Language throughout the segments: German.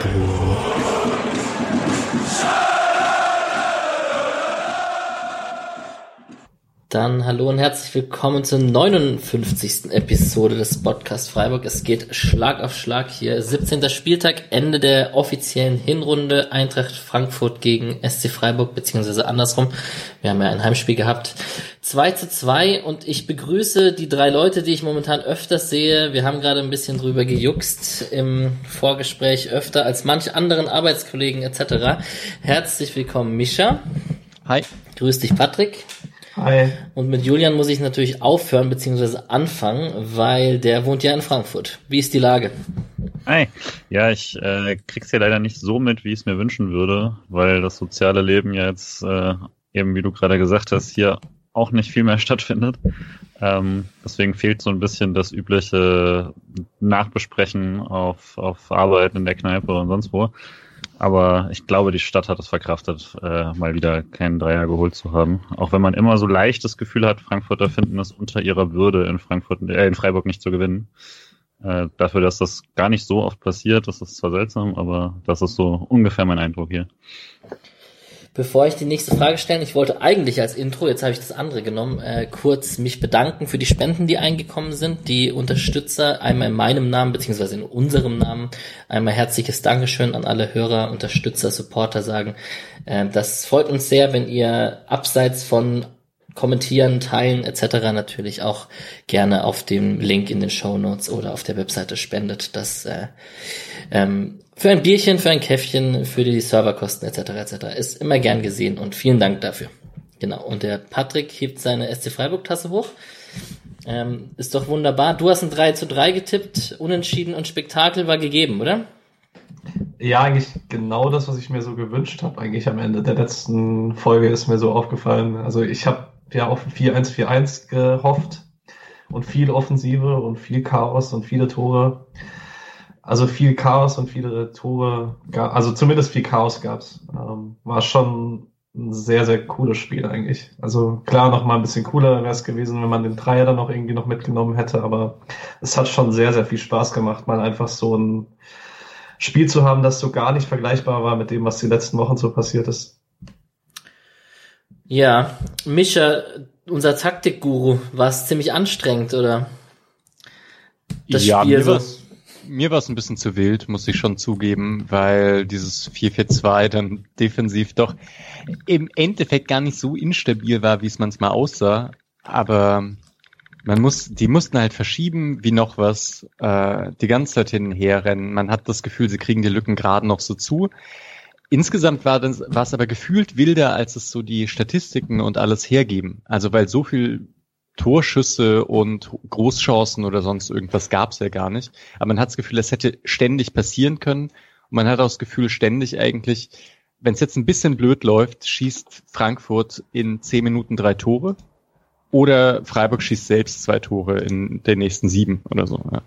Freiburg. Dann hallo und herzlich willkommen zur 59. Episode des Podcast Freiburg. Es geht Schlag auf Schlag hier. 17. Spieltag, Ende der offiziellen Hinrunde. Eintracht Frankfurt gegen SC Freiburg, beziehungsweise andersrum. Wir haben ja ein Heimspiel gehabt. 2 zu 2 und ich begrüße die drei Leute, die ich momentan öfters sehe. Wir haben gerade ein bisschen drüber gejuckst im Vorgespräch öfter als manche anderen Arbeitskollegen etc. Herzlich willkommen, Mischa. Hi. Grüß dich, Patrick. Hi. Und mit Julian muss ich natürlich aufhören bzw. anfangen, weil der wohnt ja in Frankfurt. Wie ist die Lage? Hi. Ja, ich äh, krieg's ja leider nicht so mit, wie ich es mir wünschen würde, weil das soziale Leben ja jetzt äh, eben, wie du gerade gesagt hast, hier auch nicht viel mehr stattfindet. Ähm, deswegen fehlt so ein bisschen das übliche Nachbesprechen auf, auf Arbeit in der Kneipe und sonst wo. Aber ich glaube, die Stadt hat es verkraftet, äh, mal wieder keinen Dreier geholt zu haben. Auch wenn man immer so leicht das Gefühl hat, Frankfurter finden es unter ihrer Würde in Frankfurt, äh, in Freiburg nicht zu gewinnen. Äh, dafür, dass das gar nicht so oft passiert, das ist zwar seltsam, aber das ist so ungefähr mein Eindruck hier. Bevor ich die nächste Frage stelle, ich wollte eigentlich als Intro, jetzt habe ich das andere genommen, äh, kurz mich bedanken für die Spenden, die eingekommen sind, die Unterstützer, einmal in meinem Namen beziehungsweise in unserem Namen, einmal herzliches Dankeschön an alle Hörer, Unterstützer, Supporter sagen. Äh, das freut uns sehr, wenn ihr abseits von kommentieren, teilen etc. natürlich auch gerne auf dem Link in den Show Notes oder auf der Webseite spendet. Das äh, ähm, für ein Bierchen, für ein Käffchen, für die Serverkosten etc. etc. ist immer gern gesehen und vielen Dank dafür. Genau. Und der Patrick hebt seine SC Freiburg Tasse hoch. Ähm, ist doch wunderbar. Du hast ein 3 zu 3 getippt, unentschieden und Spektakel war gegeben, oder? Ja, eigentlich genau das, was ich mir so gewünscht habe. Eigentlich am Ende der letzten Folge ist mir so aufgefallen. Also ich habe ja auf 4-1-4-1 gehofft und viel Offensive und viel Chaos und viele Tore. Also viel Chaos und viele Tore, also zumindest viel Chaos gab's. Ähm, war schon ein sehr, sehr cooles Spiel eigentlich. Also klar, noch mal ein bisschen cooler wäre es gewesen, wenn man den Dreier dann noch irgendwie noch mitgenommen hätte, aber es hat schon sehr, sehr viel Spaß gemacht, mal einfach so ein Spiel zu haben, das so gar nicht vergleichbar war mit dem, was die letzten Wochen so passiert ist. Ja, Mischa, unser Taktikguru, war es ziemlich anstrengend, oder? Das ja, Spiel mir so. war's, mir war es ein bisschen zu wild, muss ich schon zugeben, weil dieses 4-4-2 dann defensiv doch im Endeffekt gar nicht so instabil war, wie es manchmal aussah. Aber man muss, die mussten halt verschieben, wie noch was, äh, die ganze Zeit hin und her rennen. Man hat das Gefühl, sie kriegen die Lücken gerade noch so zu. Insgesamt war, das, war es aber gefühlt wilder, als es so die Statistiken und alles hergeben. Also weil so viel Torschüsse und Großchancen oder sonst irgendwas gab es ja gar nicht. Aber man hat das Gefühl, es hätte ständig passieren können. Und man hat auch das Gefühl, ständig eigentlich, wenn es jetzt ein bisschen blöd läuft, schießt Frankfurt in zehn Minuten drei Tore. Oder Freiburg schießt selbst zwei Tore in den nächsten sieben oder so. Ja.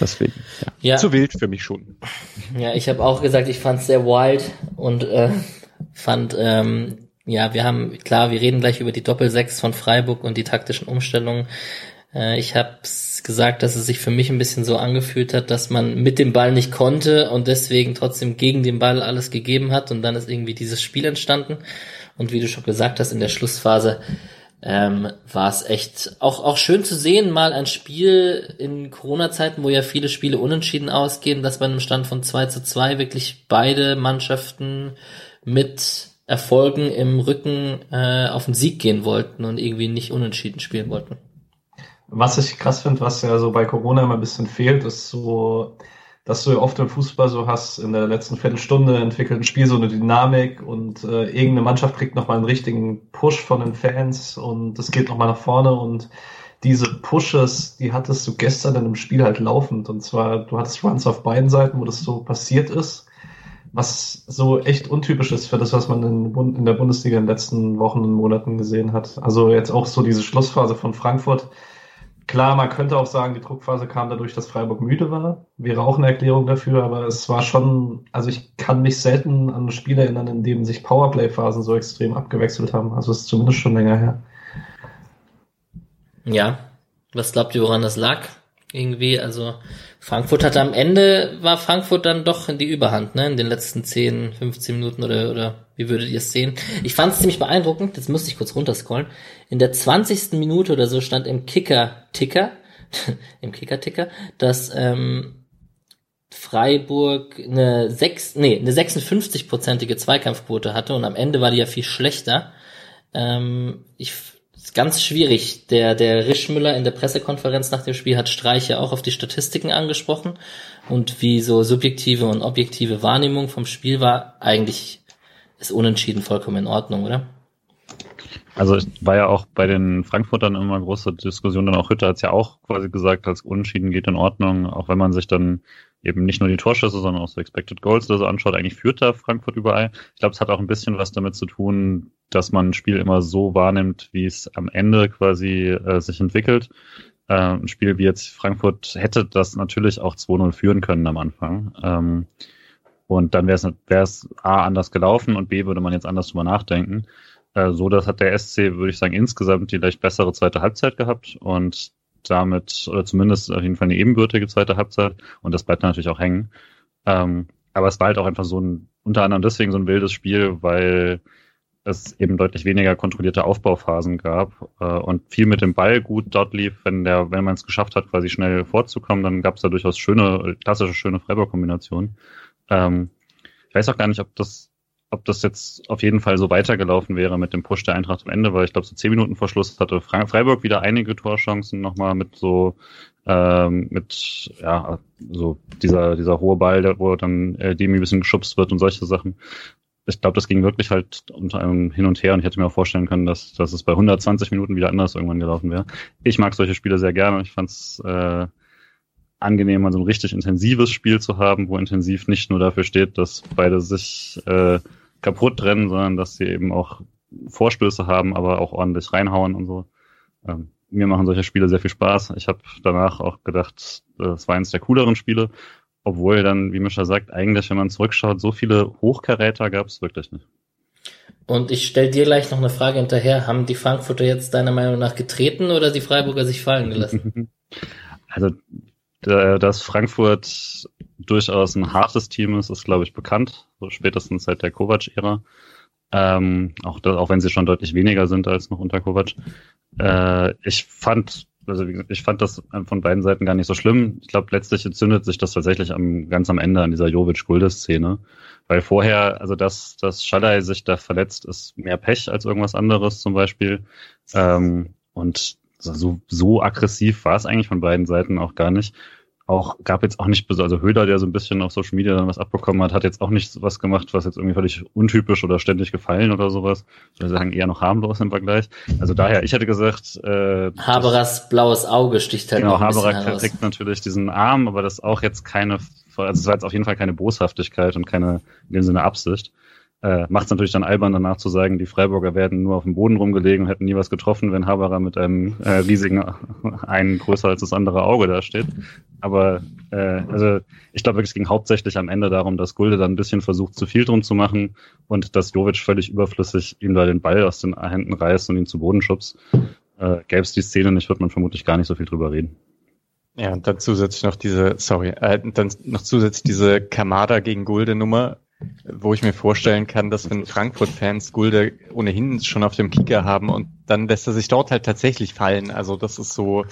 Deswegen, ja. ja. Zu wild für mich schon. Ja, ich habe auch gesagt, ich fand es sehr wild und äh, fand, ähm, ja, wir haben, klar, wir reden gleich über die Doppelsechs von Freiburg und die taktischen Umstellungen. Äh, ich habe gesagt, dass es sich für mich ein bisschen so angefühlt hat, dass man mit dem Ball nicht konnte und deswegen trotzdem gegen den Ball alles gegeben hat und dann ist irgendwie dieses Spiel entstanden. Und wie du schon gesagt hast, in der Schlussphase ähm, war es echt auch, auch schön zu sehen, mal ein Spiel in Corona-Zeiten, wo ja viele Spiele unentschieden ausgehen, dass bei einem Stand von 2 zu 2 wirklich beide Mannschaften mit Erfolgen im Rücken äh, auf den Sieg gehen wollten und irgendwie nicht unentschieden spielen wollten. Was ich krass finde, was ja so bei Corona immer ein bisschen fehlt, ist so dass du oft im Fußball so hast, in der letzten Viertelstunde entwickelt ein Spiel so eine Dynamik und äh, irgendeine Mannschaft kriegt nochmal einen richtigen Push von den Fans und es geht nochmal nach vorne und diese Pushes, die hattest du gestern in einem Spiel halt laufend und zwar, du hattest Runs auf beiden Seiten, wo das so passiert ist, was so echt untypisch ist für das, was man in, in der Bundesliga in den letzten Wochen und Monaten gesehen hat. Also jetzt auch so diese Schlussphase von Frankfurt, Klar, man könnte auch sagen, die Druckphase kam dadurch, dass Freiburg müde war. Wäre auch eine Erklärung dafür, aber es war schon, also ich kann mich selten an ein Spiel erinnern, in dem sich Powerplay-Phasen so extrem abgewechselt haben. Also es ist zumindest schon länger her. Ja. Was glaubt ihr, woran das lag? Irgendwie. Also Frankfurt hatte am Ende, war Frankfurt dann doch in die Überhand, ne? In den letzten 10, 15 Minuten oder, oder wie würdet ihr es sehen? Ich fand es ziemlich beeindruckend, jetzt müsste ich kurz runterscrollen. In der 20. Minute oder so stand im Kicker-Ticker, im Kicker-Ticker, dass ähm, Freiburg eine 6, nee, eine 56-prozentige Zweikampfquote hatte und am Ende war die ja viel schlechter. Ähm, ich ganz schwierig. Der, der Rischmüller in der Pressekonferenz nach dem Spiel hat Streich ja auch auf die Statistiken angesprochen und wie so subjektive und objektive Wahrnehmung vom Spiel war, eigentlich ist unentschieden vollkommen in Ordnung, oder? Also es war ja auch bei den Frankfurtern immer große Diskussion, dann auch Hütte hat es ja auch quasi gesagt, als Unentschieden geht in Ordnung, auch wenn man sich dann eben nicht nur die Torschüsse, sondern auch so Expected Goals oder so anschaut, eigentlich führt da Frankfurt überall. Ich glaube, es hat auch ein bisschen was damit zu tun, dass man ein Spiel immer so wahrnimmt, wie es am Ende quasi äh, sich entwickelt. Äh, ein Spiel wie jetzt Frankfurt hätte das natürlich auch 2-0 führen können am Anfang. Ähm, und dann wäre es A anders gelaufen und B würde man jetzt anders drüber nachdenken. Äh, so, das hat der SC, würde ich sagen, insgesamt die leicht bessere zweite Halbzeit gehabt und damit, oder zumindest auf jeden Fall eine ebenbürtige zweite Halbzeit und das bleibt natürlich auch hängen. Ähm, aber es war halt auch einfach so ein, unter anderem deswegen so ein wildes Spiel, weil es eben deutlich weniger kontrollierte Aufbauphasen gab äh, und viel mit dem Ball gut dort lief. Wenn der, wenn man es geschafft hat, quasi schnell vorzukommen, dann gab es da durchaus schöne, klassische, schöne Freiburg-Kombinationen. Ähm, ich weiß auch gar nicht, ob das ob das jetzt auf jeden Fall so weitergelaufen wäre mit dem Push der Eintracht am Ende, weil ich glaube, so zehn Minuten vor Schluss hatte Freiburg wieder einige Torchancen nochmal mit so ähm, mit ja so dieser dieser hohe Ball, wo dann äh, Demi ein bisschen geschubst wird und solche Sachen. Ich glaube, das ging wirklich halt unter einem Hin und Her und ich hätte mir auch vorstellen können, dass, dass es bei 120 Minuten wieder anders irgendwann gelaufen wäre. Ich mag solche Spiele sehr gerne. Ich fand es äh, angenehm, mal so ein richtig intensives Spiel zu haben, wo intensiv nicht nur dafür steht, dass beide sich äh, kaputt rennen, sondern dass sie eben auch Vorstöße haben, aber auch ordentlich reinhauen und so. Ähm, mir machen solche Spiele sehr viel Spaß. Ich habe danach auch gedacht, das war eines der cooleren Spiele, obwohl dann, wie Mischa sagt, eigentlich, wenn man zurückschaut, so viele Hochkaräter gab es wirklich nicht. Und ich stelle dir gleich noch eine Frage hinterher. Haben die Frankfurter jetzt deiner Meinung nach getreten oder die Freiburger sich fallen gelassen? also, dass Frankfurt durchaus ein hartes Team ist, ist, glaube ich, bekannt, so spätestens seit der Kovac-Ära. Ähm, auch, auch wenn sie schon deutlich weniger sind als noch unter Kovac. Äh, ich fand, also ich fand das von beiden Seiten gar nicht so schlimm. Ich glaube, letztlich entzündet sich das tatsächlich am, ganz am Ende an dieser Jovic-Gulde-Szene. Weil vorher, also dass, dass Schalay sich da verletzt, ist mehr Pech als irgendwas anderes zum Beispiel. Ähm, und so, so aggressiv war es eigentlich von beiden Seiten auch gar nicht auch, gab jetzt auch nicht, also Höder, der so ein bisschen auf Social Media dann was abbekommen hat, hat jetzt auch nicht was gemacht, was jetzt irgendwie völlig untypisch oder ständig gefallen oder sowas. Ich würde sagen, eher noch harmlos im Vergleich. Also daher, ich hätte gesagt, äh, Haberers blaues Auge sticht halt Genau, Haberer kriegt natürlich diesen Arm, aber das auch jetzt keine, also es war jetzt auf jeden Fall keine Boshaftigkeit und keine, in dem Sinne Absicht äh, macht es natürlich dann albern danach zu sagen, die Freiburger werden nur auf dem Boden rumgelegen und hätten nie was getroffen, wenn Haberer mit einem äh, riesigen, einen größer als das andere Auge da steht. Aber äh, also ich glaube, es ging hauptsächlich am Ende darum, dass Gulde dann ein bisschen versucht, zu viel drum zu machen und dass Jovic völlig überflüssig ihm da den Ball aus den Händen reißt und ihn zu Boden schubst. Äh, Gäbe es die Szene nicht, wird man vermutlich gar nicht so viel drüber reden. Ja, und dann zusätzlich noch diese, sorry, äh, dann noch zusätzlich diese Kamada gegen Gulde Nummer, wo ich mir vorstellen kann, dass wenn Frankfurt-Fans Gulde ohnehin schon auf dem Kicker haben und dann lässt er sich dort halt tatsächlich fallen. Also das ist so,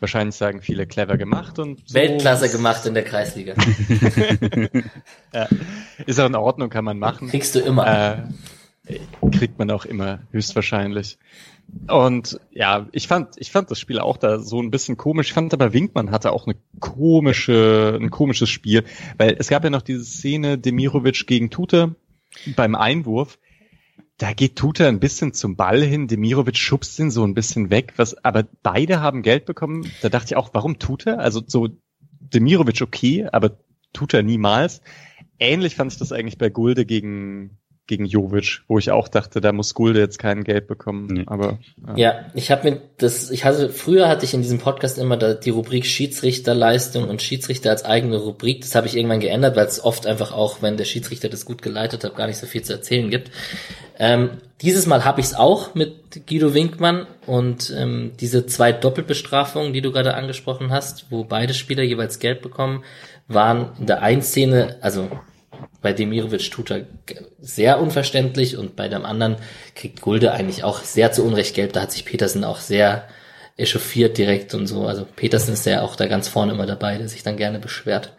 wahrscheinlich sagen viele clever gemacht und so. Weltklasse gemacht in der Kreisliga. ja, ist auch in Ordnung, kann man machen. Kriegst du immer. Äh, kriegt man auch immer, höchstwahrscheinlich. Und ja, ich fand, ich fand das Spiel auch da so ein bisschen komisch. Ich fand aber Winkmann hatte auch eine komische, ein komisches Spiel, weil es gab ja noch diese Szene Demirovic gegen Tute beim Einwurf. Da geht Tute ein bisschen zum Ball hin, Demirovic schubst ihn so ein bisschen weg, was, aber beide haben Geld bekommen. Da dachte ich auch, warum Tute? Also so Demirovic okay, aber Tute niemals. Ähnlich fand ich das eigentlich bei Gulde gegen gegen Jovic, wo ich auch dachte, da muss Gulde jetzt kein Geld bekommen. Nee. Aber ja, ja ich habe mir das, ich hatte früher hatte ich in diesem Podcast immer da, die Rubrik Schiedsrichterleistung und Schiedsrichter als eigene Rubrik. Das habe ich irgendwann geändert, weil es oft einfach auch, wenn der Schiedsrichter das gut geleitet hat, gar nicht so viel zu erzählen gibt. Ähm, dieses Mal habe ich es auch mit Guido Winkmann und ähm, diese zwei Doppelbestrafungen, die du gerade angesprochen hast, wo beide Spieler jeweils Geld bekommen, waren in der einen Szene, also bei Demirovic tut er sehr unverständlich und bei dem anderen kriegt Gulde eigentlich auch sehr zu Unrecht gelb. Da hat sich Petersen auch sehr echauffiert direkt und so. Also Petersen ist ja auch da ganz vorne immer dabei, der sich dann gerne beschwert.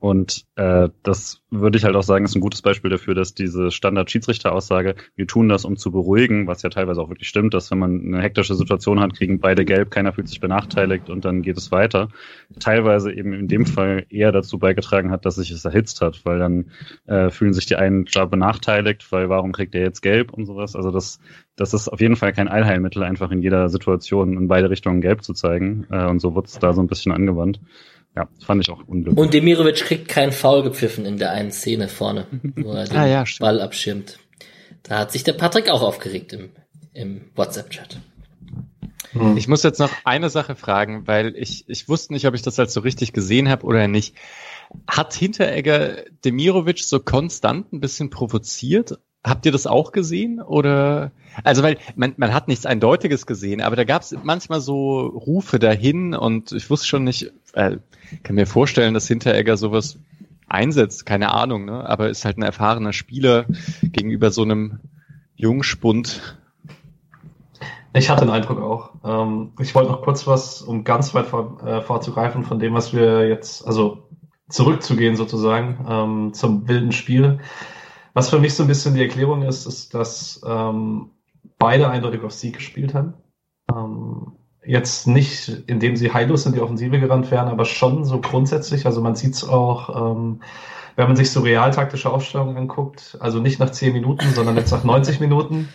Und äh, das würde ich halt auch sagen, ist ein gutes Beispiel dafür, dass diese Standard-Schiedsrichter-Aussage, wir tun das, um zu beruhigen, was ja teilweise auch wirklich stimmt, dass wenn man eine hektische Situation hat, kriegen beide gelb, keiner fühlt sich benachteiligt und dann geht es weiter. Teilweise eben in dem Fall eher dazu beigetragen hat, dass sich es erhitzt hat, weil dann äh, fühlen sich die einen klar benachteiligt, weil warum kriegt der jetzt gelb und sowas. Also das, das ist auf jeden Fall kein Allheilmittel, einfach in jeder Situation in beide Richtungen gelb zu zeigen. Äh, und so wird es da so ein bisschen angewandt. Ja, fand ich auch unglücklich. Und Demirovic kriegt keinen Foul gepfiffen in der einen Szene vorne, wo er den ah, ja, Ball abschirmt. Da hat sich der Patrick auch aufgeregt im, im WhatsApp-Chat. Hm. Ich muss jetzt noch eine Sache fragen, weil ich, ich wusste nicht, ob ich das halt so richtig gesehen habe oder nicht. Hat Hinteregger Demirovic so konstant ein bisschen provoziert Habt ihr das auch gesehen? Oder also weil man, man hat nichts Eindeutiges gesehen, aber da gab es manchmal so Rufe dahin und ich wusste schon nicht, äh, kann mir vorstellen, dass Hinteregger sowas einsetzt, keine Ahnung, ne? Aber ist halt ein erfahrener Spieler gegenüber so einem Jungspund. Ich hatte den Eindruck auch. Ähm, ich wollte noch kurz was, um ganz weit vor, äh, vorzugreifen von dem, was wir jetzt, also zurückzugehen sozusagen ähm, zum wilden Spiel. Was für mich so ein bisschen die Erklärung ist, ist, dass ähm, beide eindeutig auf Sieg gespielt haben. Ähm, jetzt nicht, indem sie heillos in die Offensive gerannt wären, aber schon so grundsätzlich. Also man sieht es auch, ähm, wenn man sich so realtaktische Aufstellungen anguckt, also nicht nach 10 Minuten, sondern jetzt nach 90 Minuten.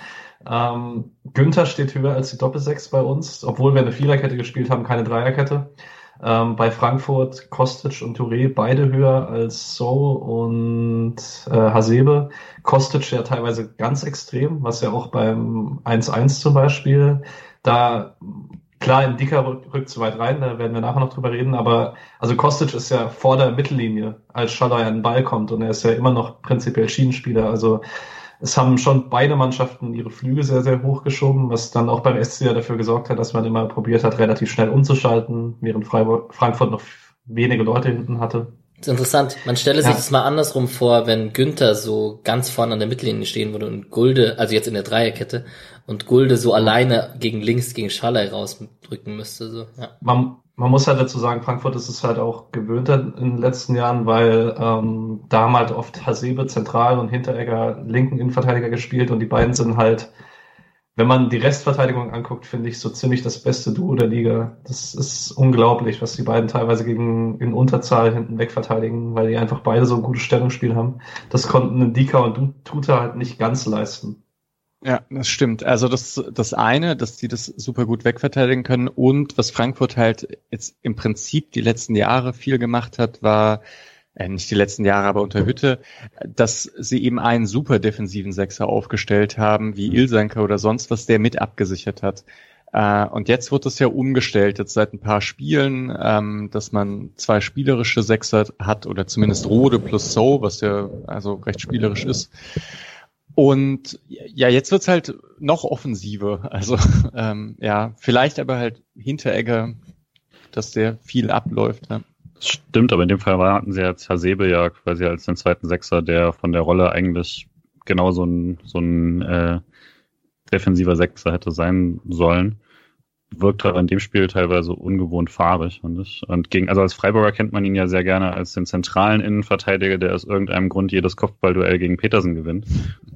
Ähm, Günther steht höher als die Doppelsechs bei uns, obwohl wir eine Viererkette gespielt haben, keine Dreierkette. Ähm, bei Frankfurt Kostic und Touré beide höher als So und äh, Hasebe. Kostic ja teilweise ganz extrem, was ja auch beim 1-1 zum Beispiel da klar in dicker rückt zu weit rein, da werden wir nachher noch drüber reden, aber also Kostic ist ja vor der Mittellinie, als Schaller an den Ball kommt und er ist ja immer noch prinzipiell Schienenspieler, also es haben schon beide Mannschaften ihre Flüge sehr, sehr hoch geschoben, was dann auch beim SC ja dafür gesorgt hat, dass man immer probiert hat, relativ schnell umzuschalten, während Freiburg, Frankfurt noch wenige Leute hinten hatte. Das ist interessant. Man stelle sich ja. das mal andersrum vor, wenn Günther so ganz vorne an der Mittellinie stehen würde und Gulde, also jetzt in der Dreierkette, und Gulde so alleine gegen links gegen Schallei rausdrücken müsste. So. Ja. Man, man muss halt dazu sagen, Frankfurt ist es halt auch gewöhnt in den letzten Jahren, weil ähm, da haben halt oft Hasebe zentral und Hinteregger linken Innenverteidiger gespielt und die beiden sind halt, wenn man die Restverteidigung anguckt, finde ich so ziemlich das beste Duo der Liga. Das ist unglaublich, was die beiden teilweise gegen in Unterzahl hinten weg verteidigen, weil die einfach beide so ein gutes Stellungsspiel haben. Das konnten Dika und Tuta halt nicht ganz leisten. Ja, das stimmt. Also das, das eine, dass die das super gut wegverteidigen können und was Frankfurt halt jetzt im Prinzip die letzten Jahre viel gemacht hat, war, äh, nicht die letzten Jahre, aber unter Hütte, dass sie eben einen super defensiven Sechser aufgestellt haben, wie Ilsanker oder sonst was, der mit abgesichert hat. Äh, und jetzt wird das ja umgestellt, jetzt seit ein paar Spielen, ähm, dass man zwei spielerische Sechser hat oder zumindest Rode plus So, was ja also recht spielerisch ist. Und ja, jetzt wird's halt noch offensiver. Also ähm, ja, vielleicht aber halt Hinteregger, dass der viel abläuft. Ja. Stimmt, aber in dem Fall hatten sie jetzt Hasebe ja quasi als den zweiten Sechser, der von der Rolle eigentlich genau so ein, so ein äh, defensiver Sechser hätte sein sollen wirkt aber in dem Spiel teilweise ungewohnt fahrig, finde ich. Und gegen, also als Freiburger kennt man ihn ja sehr gerne als den zentralen Innenverteidiger, der aus irgendeinem Grund jedes Kopfballduell gegen Petersen gewinnt.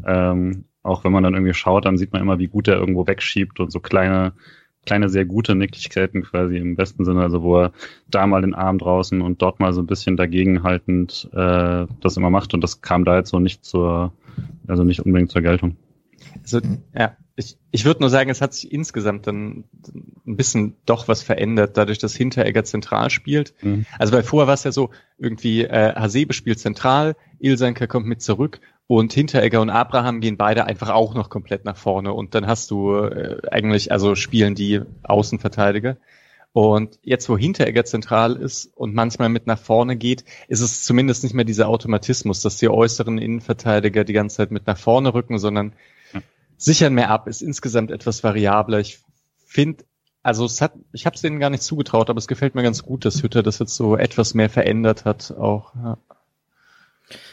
Ähm, auch wenn man dann irgendwie schaut, dann sieht man immer, wie gut er irgendwo wegschiebt und so kleine, kleine, sehr gute Nicklichkeiten quasi im besten Sinne, also wo er da mal den Arm draußen und dort mal so ein bisschen dagegenhaltend äh, das immer macht und das kam da jetzt so nicht zur, also nicht unbedingt zur Geltung. Also, ja, ich, ich würde nur sagen, es hat sich insgesamt dann ein bisschen doch was verändert, dadurch, dass Hinteregger zentral spielt. Mhm. Also weil vorher war es ja so, irgendwie äh, Hasebe spielt zentral, Ilsanker kommt mit zurück Und Hinteregger und Abraham gehen beide einfach auch noch komplett nach vorne. Und dann hast du äh, eigentlich, also spielen die Außenverteidiger. Und jetzt, wo Hinteregger zentral ist und manchmal mit nach vorne geht, ist es zumindest nicht mehr dieser Automatismus, dass die äußeren Innenverteidiger die ganze Zeit mit nach vorne rücken, sondern. Sichern mehr ab, ist insgesamt etwas variabler. Ich finde, also es hat, ich habe es denen gar nicht zugetraut, aber es gefällt mir ganz gut, dass Hütter das jetzt so etwas mehr verändert hat. Auch. Ja.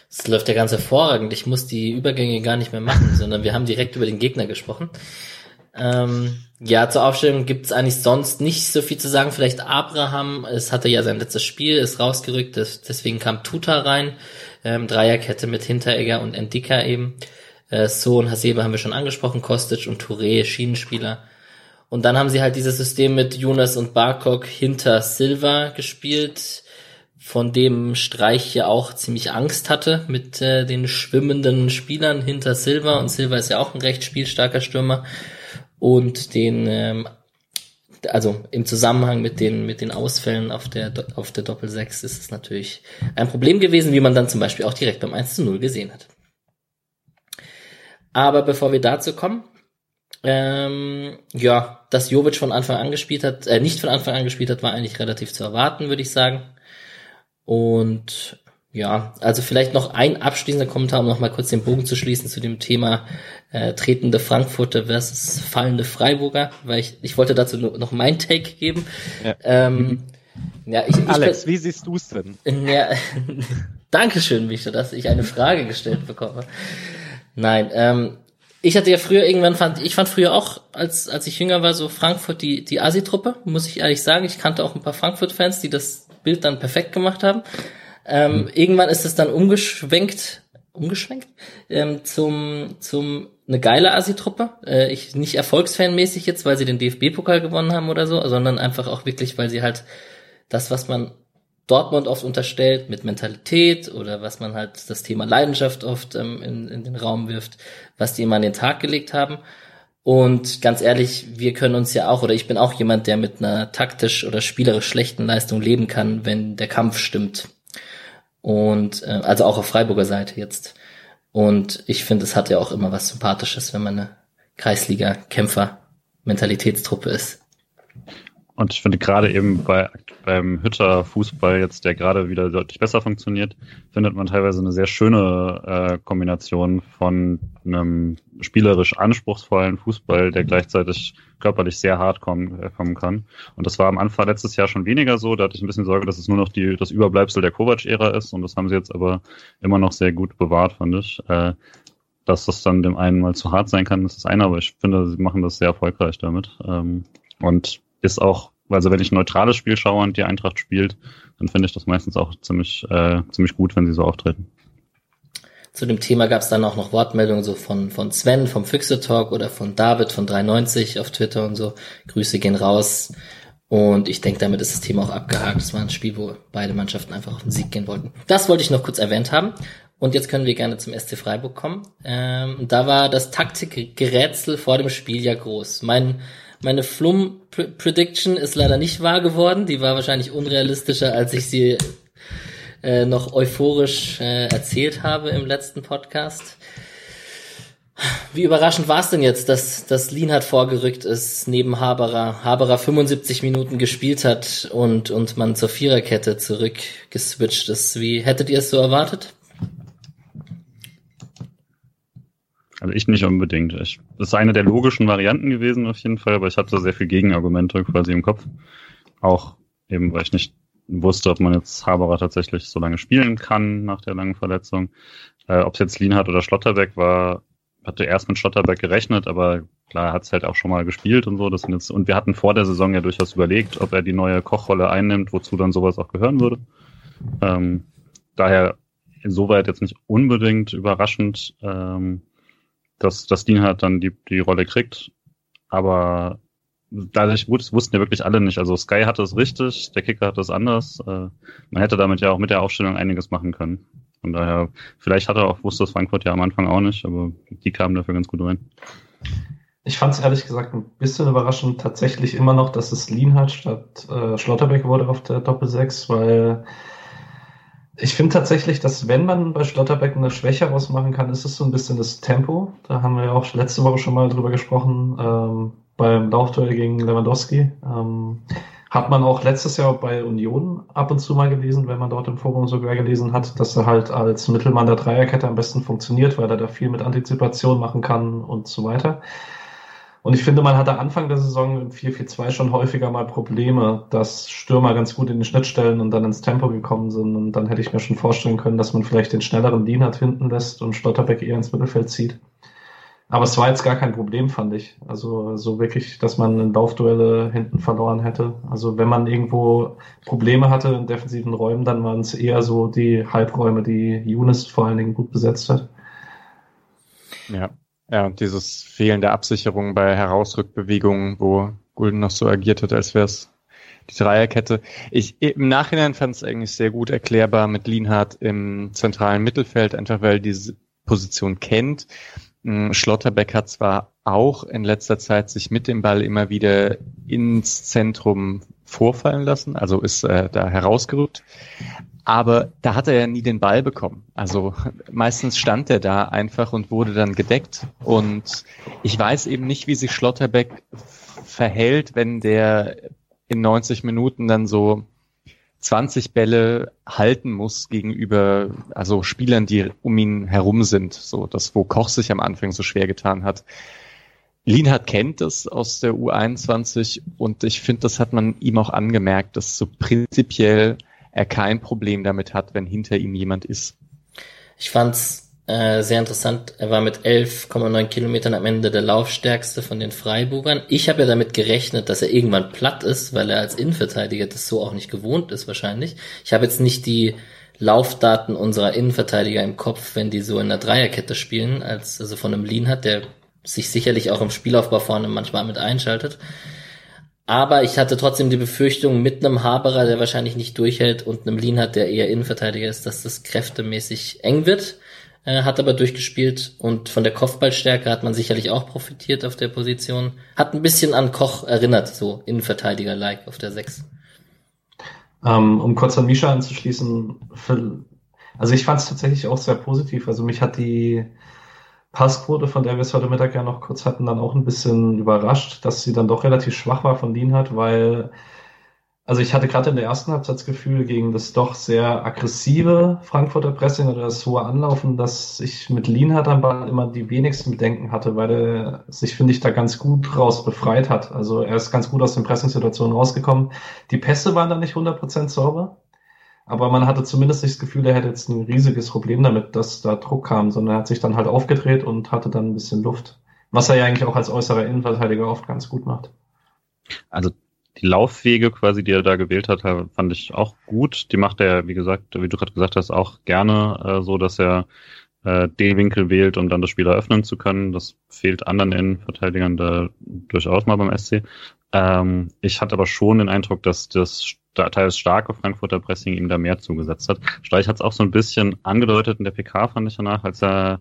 Es läuft ja ganz hervorragend. Ich muss die Übergänge gar nicht mehr machen, sondern wir haben direkt über den Gegner gesprochen. Ähm, ja, zur Aufstellung gibt es eigentlich sonst nicht so viel zu sagen. Vielleicht Abraham, es hatte ja sein letztes Spiel, ist rausgerückt, deswegen kam Tuta rein. Ähm, Dreierkette mit Hinteregger und Endika eben. Äh, so und Hasebe haben wir schon angesprochen, Kostic und Touré, Schienenspieler. Und dann haben sie halt dieses System mit Jonas und Barkok hinter Silva gespielt, von dem Streich ja auch ziemlich Angst hatte mit äh, den schwimmenden Spielern hinter Silva. Und Silva ist ja auch ein recht spielstarker Stürmer und den ähm, also im Zusammenhang mit den mit den Ausfällen auf der auf der Doppel 6 ist es natürlich ein Problem gewesen, wie man dann zum Beispiel auch direkt beim 1 zu 0 gesehen hat. Aber bevor wir dazu kommen, ähm, ja, dass Jovic von Anfang an gespielt hat, äh, nicht von Anfang an gespielt hat, war eigentlich relativ zu erwarten, würde ich sagen. Und ja, also vielleicht noch ein abschließender Kommentar, um noch mal kurz den Bogen zu schließen zu dem Thema äh, tretende Frankfurter versus fallende Freiburger, weil ich, ich wollte dazu noch mein Take geben. Ja. Ähm, mhm. ja, ich, ich, Alex, wie siehst du es denn? Ja, Dankeschön, Micha, dass ich eine Frage gestellt bekomme. Nein, ähm, ich hatte ja früher irgendwann fand, ich fand früher auch, als, als ich jünger war, so Frankfurt die, die Asi-Truppe, muss ich ehrlich sagen. Ich kannte auch ein paar Frankfurt-Fans, die das Bild dann perfekt gemacht haben. Ähm, mhm. Irgendwann ist es dann umgeschwenkt, umgeschwenkt ähm, zum zum eine geile Asi-Truppe. Äh, ich nicht erfolgsfanmäßig jetzt, weil sie den DFB-Pokal gewonnen haben oder so, sondern einfach auch wirklich, weil sie halt das, was man Dortmund oft unterstellt mit Mentalität oder was man halt das Thema Leidenschaft oft ähm, in, in den Raum wirft, was die immer an den Tag gelegt haben. Und ganz ehrlich, wir können uns ja auch, oder ich bin auch jemand, der mit einer taktisch oder spielerisch schlechten Leistung leben kann, wenn der Kampf stimmt. Und äh, also auch auf Freiburger Seite jetzt. Und ich finde, es hat ja auch immer was Sympathisches, wenn man eine Kreisliga-Kämpfer-Mentalitätstruppe ist. Und ich finde gerade eben bei, beim Hütter-Fußball jetzt, der gerade wieder deutlich besser funktioniert, findet man teilweise eine sehr schöne äh, Kombination von einem spielerisch anspruchsvollen Fußball, der gleichzeitig körperlich sehr hart kommen, äh, kommen kann. Und das war am Anfang letztes Jahr schon weniger so. Da hatte ich ein bisschen Sorge, dass es nur noch die, das Überbleibsel der Kovac-Ära ist. Und das haben sie jetzt aber immer noch sehr gut bewahrt, fand ich. Äh, dass das dann dem einen mal zu hart sein kann, ist das eine, aber ich finde, sie machen das sehr erfolgreich damit. Ähm, und ist auch, also wenn ich ein neutrales Spiel schaue und die Eintracht spielt, dann finde ich das meistens auch ziemlich, äh, ziemlich gut, wenn sie so auftreten. Zu dem Thema gab es dann auch noch Wortmeldungen so von, von Sven vom Füchse Talk oder von David von 390 auf Twitter und so. Grüße gehen raus. Und ich denke, damit ist das Thema auch abgehakt. Es war ein Spiel, wo beide Mannschaften einfach auf den Sieg gehen wollten. Das wollte ich noch kurz erwähnt haben. Und jetzt können wir gerne zum SC Freiburg kommen. Ähm, da war das Taktikgerätsel vor dem Spiel ja groß. Mein meine Flum-Prediction ist leider nicht wahr geworden. Die war wahrscheinlich unrealistischer, als ich sie äh, noch euphorisch äh, erzählt habe im letzten Podcast. Wie überraschend war es denn jetzt, dass, dass Lienhardt vorgerückt ist, neben Haberer, Haberer 75 Minuten gespielt hat und, und man zur Viererkette zurückgeswitcht ist. Wie hättet ihr es so erwartet? Also ich nicht unbedingt. Ich, das ist eine der logischen Varianten gewesen auf jeden Fall, aber ich hatte sehr viel Gegenargumente quasi im Kopf. Auch eben, weil ich nicht wusste, ob man jetzt Haberer tatsächlich so lange spielen kann nach der langen Verletzung. Äh, ob es jetzt Lienhardt oder Schlotterbeck war, hatte erst mit Schlotterbeck gerechnet, aber klar, hat es halt auch schon mal gespielt und so. Das sind jetzt, und wir hatten vor der Saison ja durchaus überlegt, ob er die neue Kochrolle einnimmt, wozu dann sowas auch gehören würde. Ähm, daher insoweit jetzt nicht unbedingt überraschend. Ähm, dass, dass Dean halt dann die, die Rolle kriegt. Aber dadurch wussten ja wirklich alle nicht. Also Sky hatte es richtig, der Kicker hat es anders. Äh, man hätte damit ja auch mit der Aufstellung einiges machen können. Von daher, vielleicht hat er auch, wusste das Frankfurt ja am Anfang auch nicht, aber die kamen dafür ganz gut rein. Ich fand es ehrlich gesagt ein bisschen überraschend tatsächlich immer noch, dass es Lienhardt statt äh, Schlotterbeck wurde auf der Doppel 6, weil Ich finde tatsächlich, dass wenn man bei Schlotterbeck eine Schwäche ausmachen kann, ist es so ein bisschen das Tempo. Da haben wir ja auch letzte Woche schon mal drüber gesprochen, ähm, beim Laufduell gegen Lewandowski. Ähm, hat man auch letztes Jahr bei Union ab und zu mal gelesen, wenn man dort im Forum sogar gelesen hat, dass er halt als Mittelmann der Dreierkette am besten funktioniert, weil er da viel mit Antizipation machen kann und so weiter. Und ich finde, man hatte Anfang der Saison im 4-4-2 schon häufiger mal Probleme, dass Stürmer ganz gut in die Schnittstellen und dann ins Tempo gekommen sind. Und dann hätte ich mir schon vorstellen können, dass man vielleicht den schnelleren Lienhardt hinten lässt und Stotterbeck eher ins Mittelfeld zieht. Aber es war jetzt gar kein Problem, fand ich. Also so wirklich, dass man in Laufduelle hinten verloren hätte. Also wenn man irgendwo Probleme hatte in defensiven Räumen, dann waren es eher so die Halbräume, die Younes vor allen Dingen gut besetzt hat. Ja, ja, und dieses fehlende Absicherung bei Herausrückbewegungen, wo Gulden noch so agiert hat, als wäre es die Dreierkette. Ich im Nachhinein fand es eigentlich sehr gut erklärbar mit Lienhardt im zentralen Mittelfeld, einfach weil diese Position kennt. Hm, Schlotterbeck hat zwar auch in letzter Zeit sich mit dem Ball immer wieder ins Zentrum vorfallen lassen, also ist äh, da herausgerückt, aber da hat er ja nie den Ball bekommen. Also meistens stand er da einfach und wurde dann gedeckt. Und ich weiß eben nicht, wie sich Schlotterbeck verhält, wenn der in 90 Minuten dann so 20 Bälle halten muss gegenüber also Spielern, die um ihn herum sind. So das, wo Koch sich am Anfang so schwer getan hat. Lienhardt kennt das aus der U21 und ich finde, das hat man ihm auch angemerkt, dass so prinzipiell er kein Problem damit hat, wenn hinter ihm jemand ist. Ich fand's äh, sehr interessant. Er war mit 11,9 Kilometern am Ende der Laufstärkste von den Freiburgern. Ich habe ja damit gerechnet, dass er irgendwann platt ist, weil er als Innenverteidiger das so auch nicht gewohnt ist wahrscheinlich. Ich habe jetzt nicht die Laufdaten unserer Innenverteidiger im Kopf, wenn die so in der Dreierkette spielen, als also von einem Lean hat, der sich sicherlich auch im Spielaufbau vorne manchmal mit einschaltet. Aber ich hatte trotzdem die Befürchtung, mit einem Haberer, der wahrscheinlich nicht durchhält, und einem Lienhardt, der eher Innenverteidiger ist, dass das kräftemäßig eng wird. Äh, hat aber durchgespielt und von der Kopfballstärke hat man sicherlich auch profitiert auf der Position. Hat ein bisschen an Koch erinnert, so Innenverteidiger-like auf der 6. Ähm, um kurz an Misha anzuschließen, also ich fand es tatsächlich auch sehr positiv. Also mich hat die Passquote, von der wir es heute Mittag ja noch kurz hatten, dann auch ein bisschen überrascht, dass sie dann doch relativ schwach war von Lienhardt, weil also ich hatte gerade in der ersten Halbzeit das Gefühl, gegen das doch sehr aggressive Frankfurter Pressing oder das hohe Anlaufen, dass ich mit Lienhardt am Ball immer die wenigsten Bedenken hatte, weil er sich, finde ich, da ganz gut raus befreit hat. Also er ist ganz gut aus den Pressingsituationen rausgekommen. Die Pässe waren da nicht 100% sauber, aber man hatte zumindest nicht das Gefühl, er hätte jetzt ein riesiges Problem damit, dass da Druck kam, sondern er hat sich dann halt aufgedreht und hatte dann ein bisschen Luft. Was er ja eigentlich auch als äußerer Innenverteidiger oft ganz gut macht. Also die Laufwege quasi, die er da gewählt hat, fand ich auch gut. Die macht er, wie gesagt, wie du gerade gesagt hast, auch gerne äh, so, dass er äh, den Winkel wählt, um dann das Spiel eröffnen zu können. Das fehlt anderen Innenverteidigern da durchaus mal beim SC. Ähm, ich hatte aber schon den Eindruck, dass das teils starke Frankfurter Pressing ihm da mehr zugesetzt hat. Streich hat es auch so ein bisschen angedeutet in der PK, fand ich danach, als er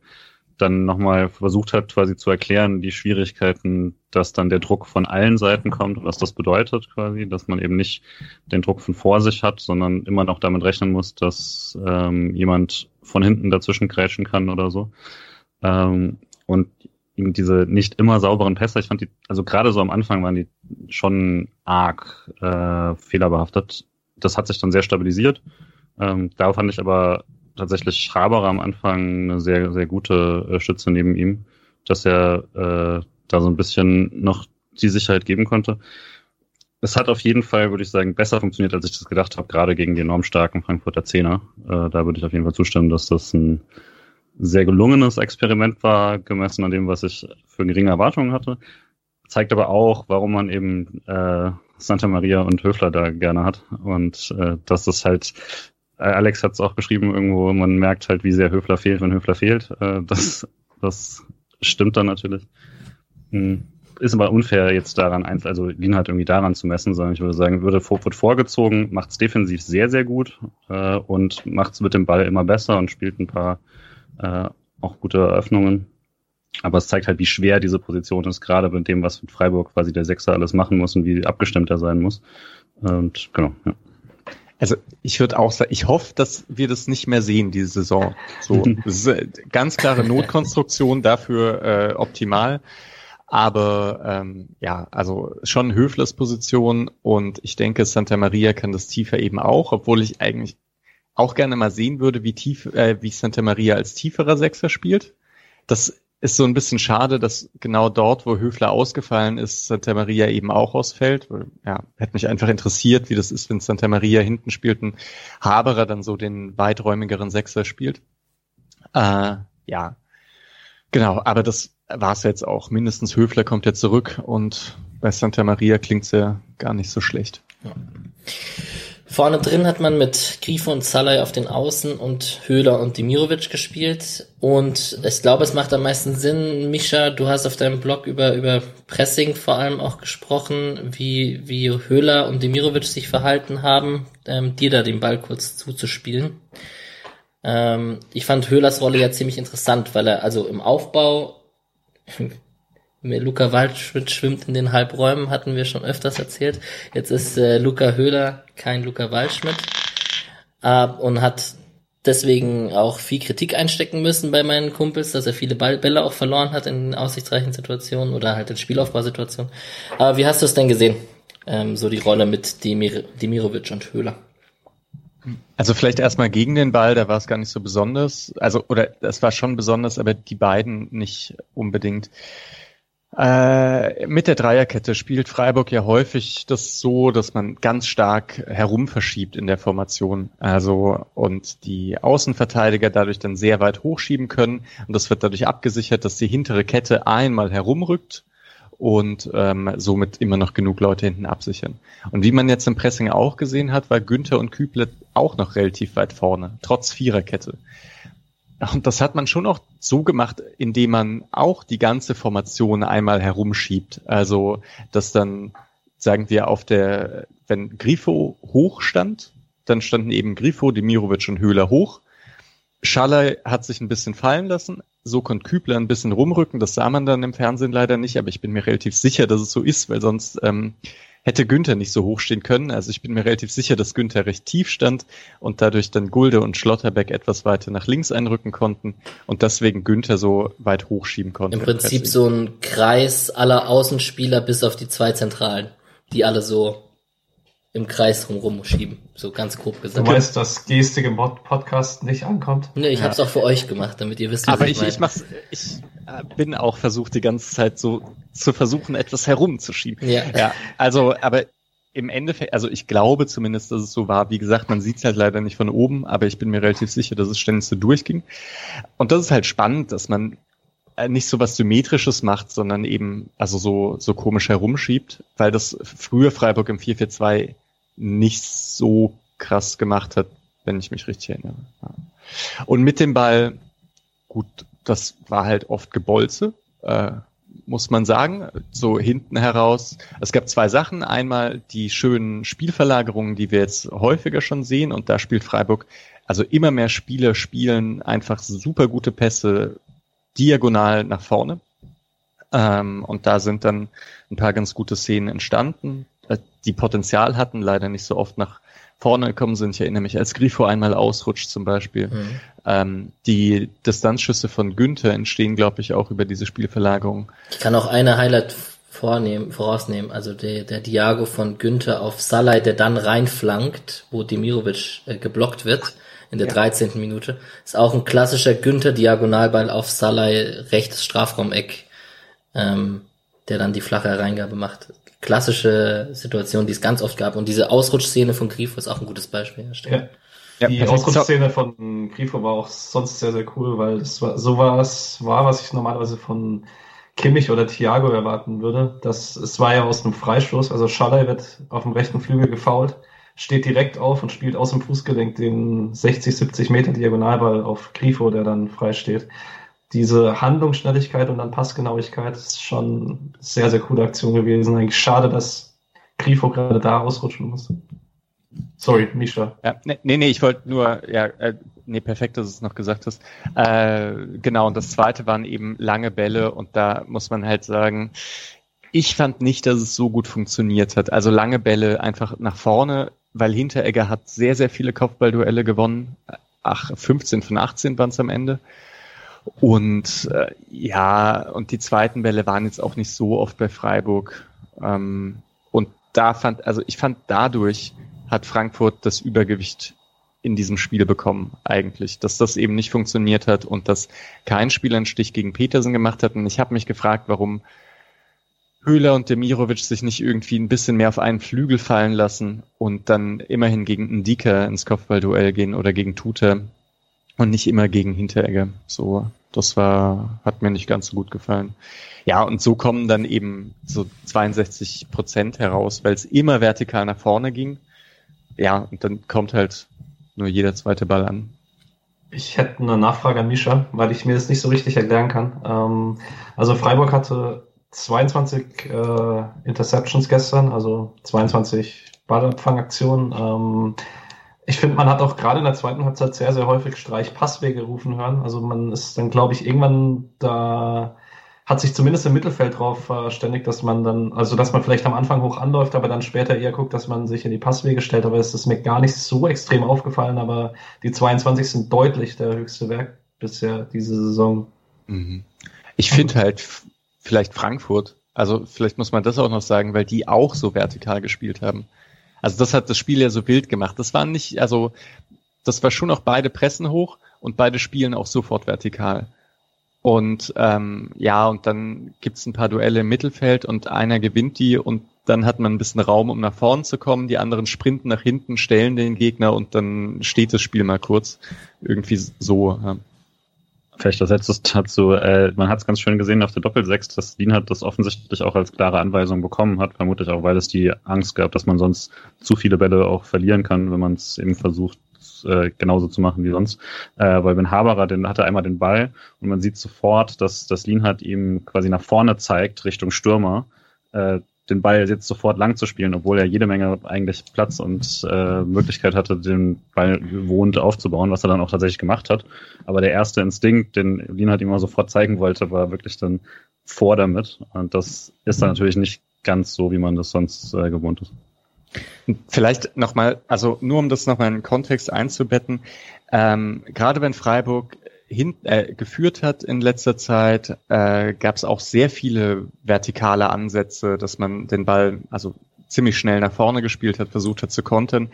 dann nochmal versucht hat, quasi zu erklären, die Schwierigkeiten, dass dann der Druck von allen Seiten kommt und was das bedeutet quasi, dass man eben nicht den Druck von vor sich hat, sondern immer noch damit rechnen muss, dass ähm, jemand von hinten dazwischen grätschen kann oder so. Ähm, und diese nicht immer sauberen Pässe, ich fand die, also gerade so am Anfang waren die schon arg äh, fehlerbehaftet. Das hat sich dann sehr stabilisiert. Ähm, da fand ich aber tatsächlich Schraberer am Anfang eine sehr, sehr gute äh, Stütze neben ihm, dass er äh, da so ein bisschen noch die Sicherheit geben konnte. Es hat auf jeden Fall, würde ich sagen, besser funktioniert, als ich das gedacht habe, gerade gegen die enorm starken Frankfurter Zehner. Äh, da würde ich auf jeden Fall zustimmen, dass das ein sehr gelungenes Experiment war, gemessen an dem, was ich für geringe Erwartungen hatte. Zeigt aber auch, warum man eben äh, Santa Maria und Höfler da gerne hat. Und äh, dass es halt äh, Alex hat es auch beschrieben irgendwo, man merkt halt, wie sehr Höfler fehlt, wenn Höfler fehlt. Äh, das, das stimmt dann natürlich. Hm. Ist aber unfair, jetzt daran, also Lien halt irgendwie daran zu messen, sondern ich würde sagen, würde wird vorgezogen, macht es defensiv sehr, sehr gut äh, und macht es mit dem Ball immer besser und spielt ein paar äh, auch gute Eröffnungen. Aber es zeigt halt, wie schwer diese Position ist, gerade mit dem, was mit Freiburg quasi der Sechser alles machen muss und wie abgestimmt er sein muss. Und genau, ja. Also ich würde auch sagen, ich hoffe, dass wir das nicht mehr sehen, diese Saison. So, ist ganz klare Notkonstruktion dafür äh, optimal. Aber ähm, ja, also schon Höflers Position und ich denke, Santa Maria kann das tiefer eben auch, obwohl ich eigentlich auch gerne mal sehen würde, wie tief, äh, wie Santa Maria als tieferer Sechser spielt. Das ist so ein bisschen schade, dass genau dort, wo Höfler ausgefallen ist, Santa Maria eben auch ausfällt. Ja, hätte mich einfach interessiert, wie das ist, wenn Santa Maria hinten spielt und Haberer dann so den weiträumigeren Sechser spielt. Äh, ja, genau, aber das war es jetzt auch. Mindestens Höfler kommt ja zurück und bei Santa Maria klingt's ja gar nicht so schlecht. Ja. Vorne drin hat man mit Grifo und Salai auf den Außen und Höhler und Demirovic gespielt. Und ich glaube, es macht am meisten Sinn, Mischa, du hast auf deinem Blog über, über Pressing vor allem auch gesprochen, wie, wie Höhler und Demirovic sich verhalten haben, ähm, dir da den Ball kurz zuzuspielen. Ähm, ich fand Höhlers Rolle ja ziemlich interessant, weil er also im Aufbau Luca Waldschmidt schwimmt in den Halbräumen, hatten wir schon öfters erzählt. Jetzt ist äh, Luca Höhler kein Luca Waldschmidt äh, und hat deswegen auch viel Kritik einstecken müssen bei meinen Kumpels, dass er viele Ball Bälle auch verloren hat in aussichtsreichen Situationen oder halt in Spielaufbausituationen. Aber wie hast du es denn gesehen? Ähm, so die Rolle mit Demir Demirovic und Höhler. Also vielleicht erstmal gegen den Ball, da war es gar nicht so besonders. Also, oder es war schon besonders, aber die beiden nicht unbedingt. Äh, mit der Dreierkette spielt Freiburg ja häufig das so, dass man ganz stark herum verschiebt in der Formation. Also und die Außenverteidiger dadurch dann sehr weit hochschieben können. Und das wird dadurch abgesichert, dass die hintere Kette einmal herumrückt und ähm, somit immer noch genug Leute hinten absichern. Und wie man jetzt im Pressing auch gesehen hat, war Günther und Küble auch noch relativ weit vorne, trotz Viererkette. Und das hat man schon auch so gemacht, indem man auch die ganze Formation einmal herumschiebt. Also, dass dann, sagen wir, auf der, wenn Grifo hoch stand, dann standen eben Grifo, Demirovic und Höhler hoch. Schaller hat sich ein bisschen fallen lassen, so konnte Kübler ein bisschen rumrücken, das sah man dann im Fernsehen leider nicht, aber ich bin mir relativ sicher, dass es so ist, weil sonst ähm, hätte Günther nicht so hoch stehen können. Also ich bin mir relativ sicher, dass Günther recht tief stand und dadurch dann Gulde und Schlotterbeck etwas weiter nach links einrücken konnten und deswegen Günther so weit hochschieben konnte. Im Prinzip so ein Kreis aller Außenspieler bis auf die zwei Zentralen, die alle so im Kreis rumrum schieben, so ganz grob gesagt. Du weißt, dass Gestik im Podcast nicht ankommt? Nee, ich ja. hab's auch für euch gemacht, damit ihr wisst, was Aber ich, ich, ich mach's, ich äh, bin auch versucht, die ganze Zeit so zu versuchen, etwas herumzuschieben. Ja. ja. Also, aber im Endeffekt, also ich glaube zumindest, dass es so war. Wie gesagt, man sieht es halt leider nicht von oben, aber ich bin mir relativ sicher, dass es ständig so durchging. Und das ist halt spannend, dass man äh, nicht so was Symmetrisches macht, sondern eben also so, so komisch herumschiebt, weil das früher Freiburg im 4-4-2 nicht so krass gemacht hat, wenn ich mich richtig erinnere. Und mit dem Ball, gut, das war halt oft Gebolze, äh, muss man sagen, so hinten heraus. Es gab zwei Sachen. Einmal die schönen Spielverlagerungen, die wir jetzt häufiger schon sehen. Und da spielt Freiburg, also immer mehr Spieler spielen einfach super gute Pässe diagonal nach vorne. Ähm, und da sind dann ein paar ganz gute Szenen entstanden. Äh, die Potenzial hatten, leider nicht so oft nach vorne gekommen sind. Ich erinnere mich, als Grifo einmal ausrutscht zum Beispiel. Mhm. Ähm, die Distanzschüsse von Günther entstehen, glaube ich, auch über diese Spielverlagerung. Ich kann auch eine Highlight vornehmen, vorausnehmen. Also der, der Diago von Günther auf Salai, der dann reinflankt, wo Demirovic äh, geblockt wird in der ja. 13. Minute. Ist auch ein klassischer Günther Diagonalball auf Salai, rechtes Strafraumeck, ähm, der dann die flache Reingabe macht klassische Situation, die es ganz oft gab. Und diese Ausrutschszene von Grifo ist auch ein gutes Beispiel. Ja. Ja, die Ausrutschszene von Grifo war auch sonst sehr, sehr cool, weil es war, so war es, war, was ich normalerweise von Kimmich oder Thiago erwarten würde. Das, es war ja aus einem Freistoß, also Schaller wird auf dem rechten Flügel gefault, steht direkt auf und spielt aus dem Fußgelenk den 60, 70 Meter Diagonalball auf Grifo, der dann frei steht diese Handlungsschnelligkeit und dann Passgenauigkeit ist schon sehr, sehr coole Aktion gewesen. Eigentlich schade, dass Grifo gerade da ausrutschen muss. Sorry, Misha. Ja, nee, nee, ich wollte nur, ja, äh, nee, perfekt, dass du es noch gesagt hast. Äh, genau, und das zweite waren eben lange Bälle und da muss man halt sagen, ich fand nicht, dass es so gut funktioniert hat. Also lange Bälle einfach nach vorne weil Hinteregger hat sehr, sehr viele Kopfballduelle gewonnen. Ach, 15 von 18 waren es am Ende. Und äh, ja, und die zweiten Bälle waren jetzt auch nicht so oft bei Freiburg. Ähm, und da fand, also ich fand dadurch hat Frankfurt das Übergewicht in diesem Spiel bekommen, eigentlich. Dass das eben nicht funktioniert hat und dass kein Spieler einen Stich gegen Petersen gemacht hat. Und ich habe mich gefragt, warum Höhler und Demirovic sich nicht irgendwie ein bisschen mehr auf einen Flügel fallen lassen und dann immerhin gegen Ndika ins Kopfballduell gehen oder gegen Tuta und nicht immer gegen Hinteregger. So, das war, hat mir nicht ganz so gut gefallen. Ja, und so kommen dann eben so 62 Prozent heraus, weil es immer vertikal nach vorne ging. Ja, und dann kommt halt nur jeder zweite Ball an. Ich hätte eine Nachfrage an Misha, weil ich mir das nicht so richtig erklären kann. Ähm, also Freiburg hatte 22 äh, Interceptions gestern, also 22 Ballabfangaktionen. Ähm, ich finde, man hat auch gerade in der zweiten Halbzeit sehr, sehr häufig Streich-Passwege rufen hören. Also man ist dann, glaube ich, irgendwann da hat sich zumindest im Mittelfeld drauf verständigt, dass man dann, also dass man vielleicht am Anfang hoch anläuft, aber dann später eher guckt, dass man sich in die Passwege stellt. Aber es ist mir gar nicht so extrem aufgefallen, aber die 22 sind deutlich der höchste Werk bisher diese Saison. Mhm. Ich finde halt vielleicht Frankfurt, also vielleicht muss man das auch noch sagen, weil die auch so vertikal gespielt haben. Also das hat das Spiel ja so wild gemacht. Das war nicht, also das war schon auch beide Pressen hoch und beide spielen auch sofort vertikal. Und ähm, ja, und dann gibt's ein paar Duelle im Mittelfeld und einer gewinnt die und dann hat man ein bisschen Raum, um nach vorn zu kommen. Die anderen sprinten nach hinten, stellen den Gegner und dann steht das Spiel mal kurz. Irgendwie so. Ja. Vielleicht das letzte dazu, äh, man hat es ganz schön gesehen auf der Doppelsechs, dass Wien hat das offensichtlich auch als klare Anweisung bekommen hat, vermutlich auch, weil es die Angst gab, dass man sonst zu viele Bälle auch verlieren kann, wenn man es eben versucht, äh, genauso zu machen wie sonst. Äh, weil Ben Haberer, den hatte einmal den Ball und man sieht sofort, dass das Lienhardt ihm quasi nach vorne zeigt, Richtung Stürmer, äh, den Ball jetzt sofort lang zu spielen, obwohl er jede Menge eigentlich Platz und äh, Möglichkeit hatte, den Ball gewohnt aufzubauen, was er dann auch tatsächlich gemacht hat. Aber der erste Instinkt, den Lienhardt ihm auch sofort zeigen wollte, war wirklich dann vor damit. Und das ist dann natürlich nicht ganz so, wie man das sonst äh, gewohnt ist. Vielleicht nochmal, also nur um das nochmal in den Kontext einzubetten, ähm, gerade wenn Freiburg hin, äh, geführt hat in letzter Zeit, äh, gab es auch sehr viele vertikale Ansätze, dass man den Ball also ziemlich schnell nach vorne gespielt hat, versucht hat zu kontern.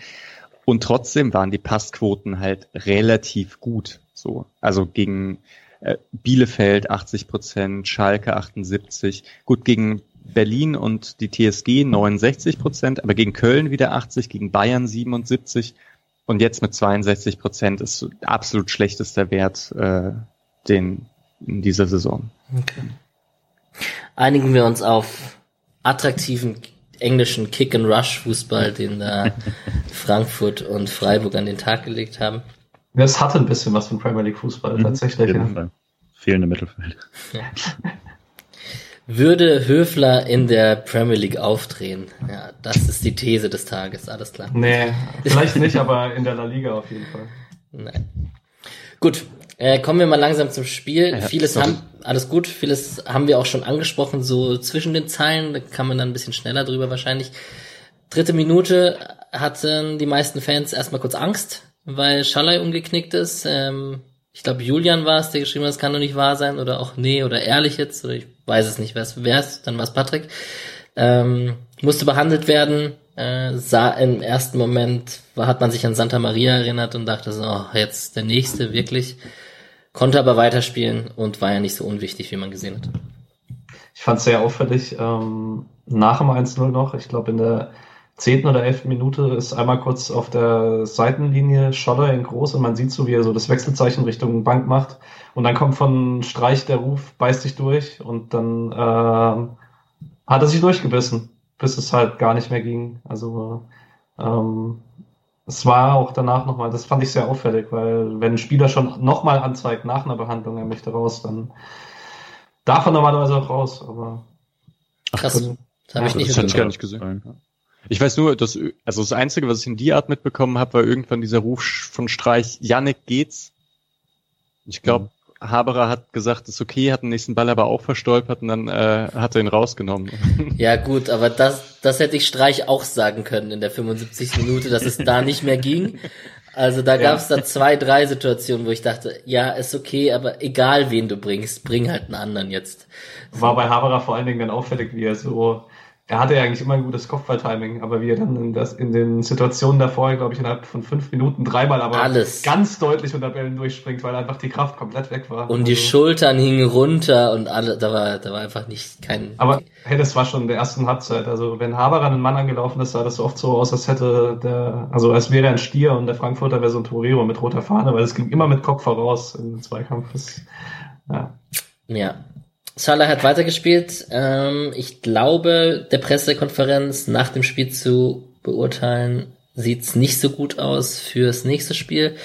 Und trotzdem waren die Passquoten halt relativ gut. So, also gegen äh, Bielefeld 80 Prozent, Schalke 78. Gut, gegen Berlin und die TSG 69 Prozent, aber gegen Köln wieder 80, gegen Bayern 77 und jetzt mit 62 Prozent ist absolut schlechtester Wert äh, den in dieser Saison. Okay. Einigen wir uns auf attraktiven englischen Kick-and-Rush-Fußball, den da Frankfurt und Freiburg an den Tag gelegt haben. Es hatte ein bisschen was von Premier League Fußball mhm. tatsächlich. Ja. Fehlende Mittelfeld. Ja. Würde Höfler in der Premier League aufdrehen? Ja, das ist die These des Tages, alles klar. Nee, vielleicht nicht, aber in der La Liga auf jeden Fall. Nein. Gut, äh, kommen wir mal langsam zum Spiel. Ja, vieles sorry. haben, alles gut, vieles haben wir auch schon angesprochen, so zwischen den Zeilen, da kann man dann ein bisschen schneller drüber wahrscheinlich. Dritte Minute hatten die meisten Fans erstmal kurz Angst, weil Schallei umgeknickt ist. Ähm, ich glaube, Julian war es, der geschrieben hat, es kann doch nicht wahr sein, oder auch nee, oder ehrlich jetzt, oder ich weiß es nicht, wer es, dann war es Patrick. Ähm, musste behandelt werden, äh, sah im ersten Moment, hat man sich an Santa Maria erinnert und dachte so, oh, jetzt der nächste, wirklich. Konnte aber weiterspielen und war ja nicht so unwichtig, wie man gesehen hat. Ich fand es sehr auffällig, ähm, nach dem 1-0 noch, ich glaube in der zehnten oder elften Minute ist einmal kurz auf der Seitenlinie Scholler in groß und man sieht so, wie er so das Wechselzeichen Richtung Bank macht. Und dann kommt von Streich der Ruf, beißt sich durch und dann äh, hat er sich durchgebissen, bis es halt gar nicht mehr ging. Also ähm, es war auch danach nochmal, das fand ich sehr auffällig, weil wenn ein Spieler schon nochmal anzeigt nach einer Behandlung, er möchte raus, dann darf er normalerweise auch raus. Aber Krass. Das, habe ich nicht, das ich gar nicht gesehen. Ich weiß nur, dass, also das Einzige, was ich in die Art mitbekommen habe, war irgendwann dieser Ruf von Streich, Yannick geht's. Ich glaube, Haberer hat gesagt, ist okay, hat den nächsten Ball aber auch verstolpert und dann äh, hat er ihn rausgenommen. Ja gut, aber das, das hätte ich Streich auch sagen können in der 75. Minute, dass es da nicht mehr ging. Also da gab es dann zwei, drei Situationen, wo ich dachte, ja, ist okay, aber egal wen du bringst, bring halt einen anderen jetzt. War bei Haberer vor allen Dingen dann auffällig, wie er so er hatte ja eigentlich immer ein gutes Kopfballtiming, aber wie er dann in, das, in den Situationen davor, glaube ich, innerhalb von fünf Minuten dreimal aber Alles. ganz deutlich unter Bällen durchspringt, weil einfach die Kraft komplett weg war. Und also, die Schultern hingen runter und alle, da war, da war einfach nicht kein. Aber hey, das war schon in der ersten Halbzeit. Also wenn Haber an einen Mann angelaufen ist, sah das so oft so aus, als hätte der, also als wäre er ein Stier und der Frankfurter wäre so ein Torero mit roter Fahne, weil es ging immer mit Kopf voraus im Zweikampf. Das, ja. Ja, Salah hat weitergespielt. Ähm, ich glaube, der Pressekonferenz nach dem Spiel zu beurteilen, sieht's nicht so gut aus fürs nächste Spiel.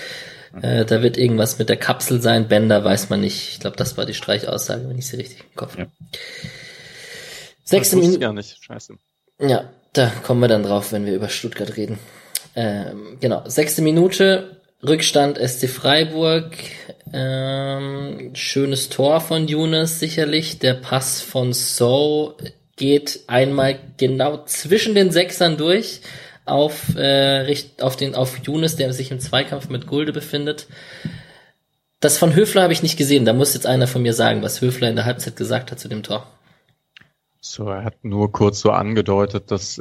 Äh, da wird irgendwas mit der Kapsel sein. Bänder weiß man nicht. Ich glaube, das war die Streichaussage, wenn ich sie richtig im Kopf habe. Ja. Sechste Minute. gar nicht. Scheiße. Ja, da kommen wir dann drauf, wenn wir über Stuttgart reden. Ähm, genau. Sechste Minute. Rückstand SC Freiburg. Ähm, schönes Tor von Younes sicherlich. Der Pass von So geht einmal genau zwischen den Sechsern durch auf, äh, auf den auf Younes, der sich im Zweikampf mit Gulde befindet. Das von Höfler habe ich nicht gesehen. Da muss jetzt einer von mir sagen, was Höfler in der Halbzeit gesagt hat zu dem Tor. So, er hat nur kurz so angedeutet, dass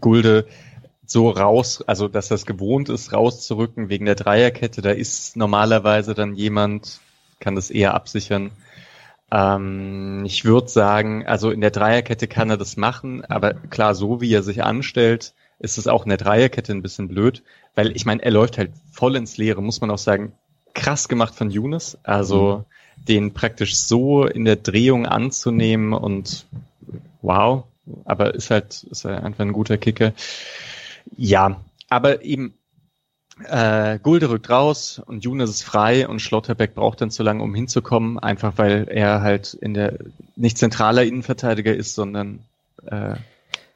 Gulde so raus, also dass das gewohnt ist, rauszurücken wegen der Dreierkette. Da ist normalerweise dann jemand, kann das eher absichern. Ähm, ich würde sagen, also in der Dreierkette kann er das machen, aber klar, so wie er sich anstellt, ist es auch in der Dreierkette ein bisschen blöd, weil ich meine, er läuft halt voll ins Leere, muss man auch sagen. Krass gemacht von Younes, also mhm. den praktisch so in der Drehung anzunehmen und wow, aber ist halt, ist halt einfach ein guter Kicker. Ja, aber eben äh, Gulde rückt raus und Younes ist frei und Schlotterbeck braucht dann zu lange, um hinzukommen, einfach weil er halt in der nicht zentraler Innenverteidiger ist, sondern äh,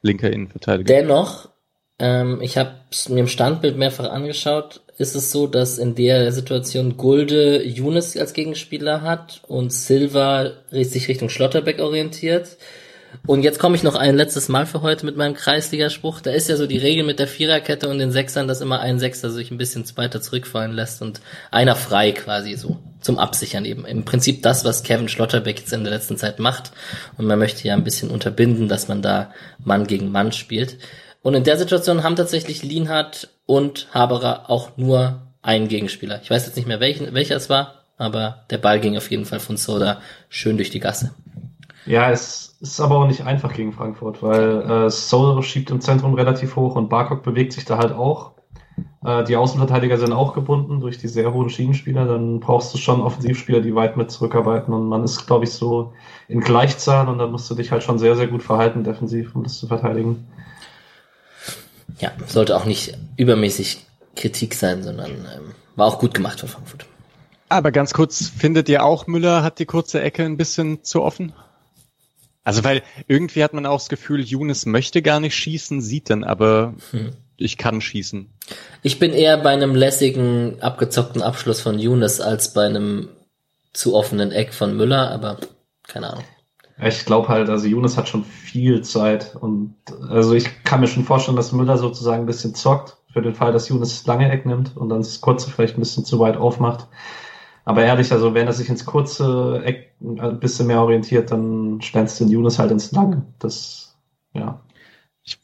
linker Innenverteidiger. Dennoch, ähm, ich habe mir im Standbild mehrfach angeschaut, ist es so, dass in der Situation Gulde Younes als Gegenspieler hat und Silva sich Richtung Schlotterbeck orientiert. Und jetzt komme ich noch ein letztes Mal für heute mit meinem Kreisligaspruch. Da ist ja so die Regel mit der Viererkette und den Sechsern, dass immer ein Sechser sich ein bisschen weiter zurückfallen lässt und einer frei quasi so zum Absichern eben. Im Prinzip das, was Kevin Schlotterbeck jetzt in der letzten Zeit macht. Und man möchte ja ein bisschen unterbinden, dass man da Mann gegen Mann spielt. Und in der Situation haben tatsächlich Lienhardt und Haberer auch nur einen Gegenspieler. Ich weiß jetzt nicht mehr welchen, welcher es war, aber der Ball ging auf jeden Fall von Soda schön durch die Gasse. Ja, es ist aber auch nicht einfach gegen Frankfurt, weil äh, Soul schiebt im Zentrum relativ hoch und Barcock bewegt sich da halt auch. Äh, die Außenverteidiger sind auch gebunden durch die sehr hohen Schienenspieler. Dann brauchst du schon Offensivspieler, die weit mit zurückarbeiten. Und man ist, glaube ich, so in Gleichzahl und dann musst du dich halt schon sehr, sehr gut verhalten defensiv, um das zu verteidigen. Ja, sollte auch nicht übermäßig Kritik sein, sondern ähm, war auch gut gemacht von Frankfurt. Aber ganz kurz, findet ihr auch, Müller hat die kurze Ecke ein bisschen zu offen? Also weil irgendwie hat man auch das Gefühl, Younes möchte gar nicht schießen, sieht dann aber, hm. ich kann schießen. Ich bin eher bei einem lässigen, abgezockten Abschluss von Younes als bei einem zu offenen Eck von Müller, aber keine Ahnung. Ich glaube halt, also Younes hat schon viel Zeit und also ich kann mir schon vorstellen, dass Müller sozusagen ein bisschen zockt für den Fall, dass Younes lange Eck nimmt und dann das kurze vielleicht ein bisschen zu weit aufmacht. Aber ehrlich, also wenn er sich ins kurze Eck ein bisschen mehr orientiert, dann stellst du den Yunus halt ins Lange. Das, ja. Ich,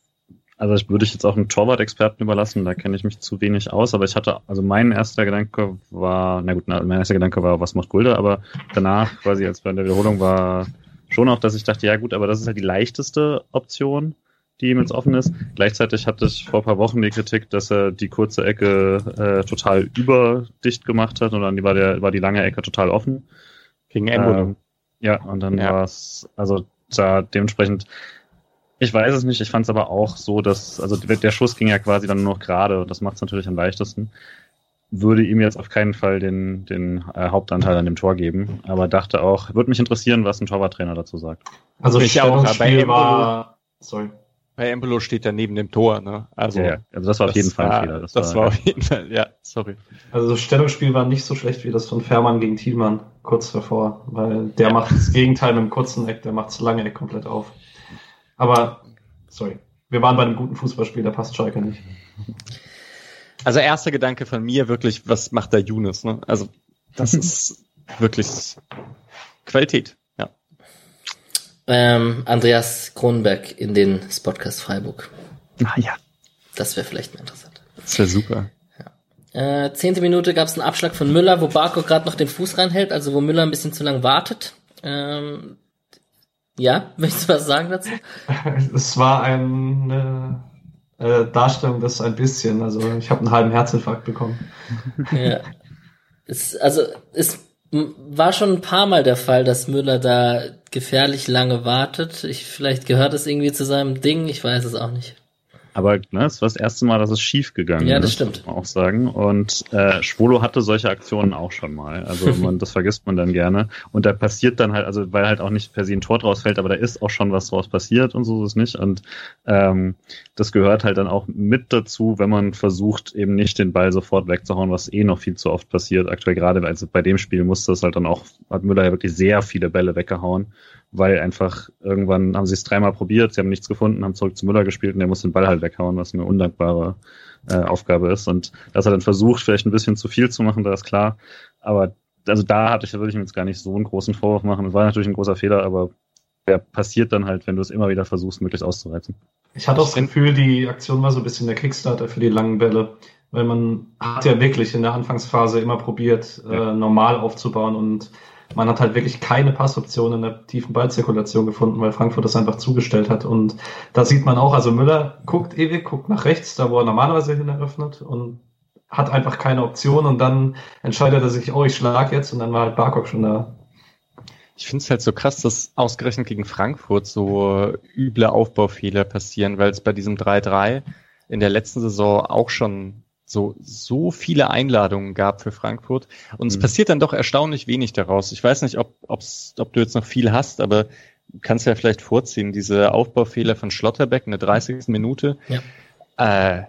also ich würde ich jetzt auch einen Torwart-Experten überlassen, da kenne ich mich zu wenig aus, aber ich hatte, also mein erster Gedanke war, na gut, mein erster Gedanke war, was macht Gulde, aber danach, quasi als bei der Wiederholung war schon auch, dass ich dachte, ja gut, aber das ist halt die leichteste Option die ihm jetzt offen ist. Gleichzeitig hatte ich vor ein paar Wochen die Kritik, dass er die kurze Ecke äh, total überdicht gemacht hat und dann war, der, war die lange Ecke total offen. Gegen Embolo. Ähm, ja, und dann ja. war es, also da dementsprechend, ich weiß es nicht, ich fand es aber auch so, dass, also der Schuss ging ja quasi dann nur noch gerade und das macht es natürlich am leichtesten. Würde ihm jetzt auf keinen Fall den, den äh, Hauptanteil an dem Tor geben, aber dachte auch, würde mich interessieren, was ein Torwarttrainer dazu sagt. Also ich auch, bei Embolo, war, sorry. Bei Embolo steht er neben dem Tor, ne? Also, ja, also das war auf jeden Fall ein Fehler. Das, das war, war auf jeden Fall, ja, sorry. Also das Stellungsspiel war nicht so schlecht wie das von Fährmann gegen Thielmann kurz davor, weil der macht das Gegenteil mit dem kurzen Eck, der macht das lange Eck komplett auf. Aber, sorry, wir waren bei einem guten Fußballspiel, da passt Schalke nicht. Also erster Gedanke von mir wirklich, was macht der Younes, ne? Also das ist wirklich Qualität. Ähm, Andreas Kronenberg in den Spotcast Freiburg. Ah ja. Das wäre vielleicht mal interessant. Das wäre super. Ja. Äh, zehnte Minute gab es einen Abschlag von Müller, wo Barco gerade noch den Fuß reinhält, also wo Müller ein bisschen zu lang wartet. Ähm, ja, möchtest du was sagen dazu? Es war eine äh, Darstellung des ein bisschen, also ich habe einen halben Herzinfarkt bekommen. ja. Es, also es war schon ein paar Mal der Fall, dass Müller da gefährlich lange wartet. Ich, vielleicht gehört es irgendwie zu seinem Ding, ich weiß es auch nicht. Aber ne, es war das erste Mal, dass es schief gegangen ist. Ja, das ist, stimmt. Muss man auch sagen. Und äh, Schwolo hatte solche Aktionen auch schon mal. Also man, das vergisst man dann gerne. Und da passiert dann halt, also weil halt auch nicht per se ein Tor draus fällt, aber da ist auch schon was draus passiert und so ist es nicht. Und ähm, das gehört halt dann auch mit dazu, wenn man versucht, eben nicht den Ball sofort wegzuhauen, was eh noch viel zu oft passiert. Aktuell gerade, also bei dem Spiel musste es halt dann auch, hat Müller ja wirklich sehr viele Bälle weggehauen weil einfach irgendwann haben sie es dreimal probiert, sie haben nichts gefunden, haben zurück zu Müller gespielt und der muss den Ball halt weghauen, was eine undankbare äh, Aufgabe ist. Und dass er dann versucht, vielleicht ein bisschen zu viel zu machen, da ist klar. Aber also da hatte ich, würde ich mir jetzt gar nicht so einen großen Vorwurf machen. Es war natürlich ein großer Fehler, aber der passiert dann halt, wenn du es immer wieder versuchst, möglichst auszureizen. Ich hatte auch das Gefühl, die Aktion war so ein bisschen der Kickstarter für die langen Bälle, weil man hat ja wirklich in der Anfangsphase immer probiert, ja. äh, normal aufzubauen und man hat halt wirklich keine Passoption in der tiefen Ballzirkulation gefunden, weil Frankfurt das einfach zugestellt hat. Und da sieht man auch, also Müller guckt ewig, guckt nach rechts, da wo er normalerweise hin eröffnet und hat einfach keine Option und dann entscheidet er sich, oh, ich schlag jetzt und dann war halt Barkok schon da. Ich finde es halt so krass, dass ausgerechnet gegen Frankfurt so üble Aufbaufehler passieren, weil es bei diesem 3-3 in der letzten Saison auch schon so, so viele Einladungen gab für Frankfurt. Und mhm. es passiert dann doch erstaunlich wenig daraus. Ich weiß nicht, ob, ob's, ob du jetzt noch viel hast, aber du kannst ja vielleicht vorziehen, diese Aufbaufehler von Schlotterbeck in der 30. Minute. Ja. Äh,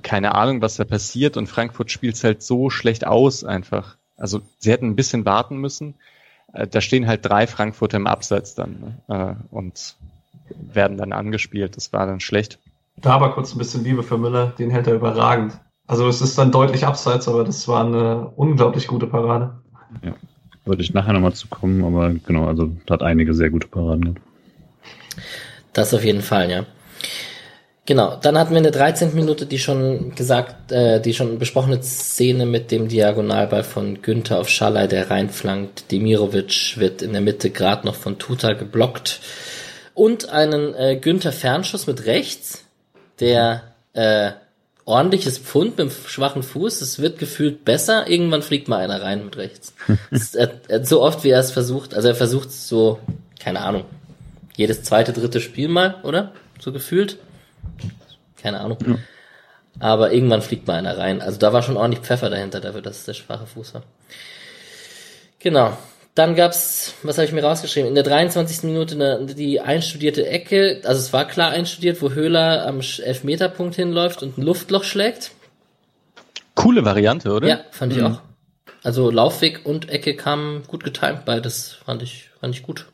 keine Ahnung, was da passiert und Frankfurt spielt es halt so schlecht aus einfach. Also sie hätten ein bisschen warten müssen. Äh, da stehen halt drei Frankfurter im Abseits dann ne? äh, und werden dann angespielt. Das war dann schlecht. Da aber kurz ein bisschen Liebe für Müller, den hält er überragend. Also es ist dann deutlich abseits, aber das war eine unglaublich gute Parade. Ja, würde ich nachher nochmal zukommen, aber genau, also hat einige sehr gute Paraden gehabt. Das auf jeden Fall, ja. Genau, dann hatten wir in der 13. Minute die schon gesagt, äh, die schon besprochene Szene mit dem Diagonalball von Günther auf Schalay, der reinflankt. Demirovic wird in der Mitte gerade noch von Tuta geblockt. Und einen äh, Günther Fernschuss mit rechts, der äh, ordentliches Pfund mit dem schwachen Fuß. Es wird gefühlt besser. Irgendwann fliegt mal einer rein mit rechts. es, er, er, so oft wie er es versucht. Also er versucht so, keine Ahnung, jedes zweite, dritte Spiel mal, oder? So gefühlt. Keine Ahnung. Ja. Aber irgendwann fliegt mal einer rein. Also da war schon ordentlich Pfeffer dahinter dafür, dass es der schwache Fuß war. Genau. Dann gab's, was habe ich mir rausgeschrieben? In der 23. Minute eine, die einstudierte Ecke, also es war klar einstudiert, wo Höhler am Elfmeterpunkt hinläuft und ein Luftloch schlägt. Coole Variante, oder? Ja, fand ich mhm. auch. Also Laufweg und Ecke kamen gut getimt, beides fand ich, fand ich gut.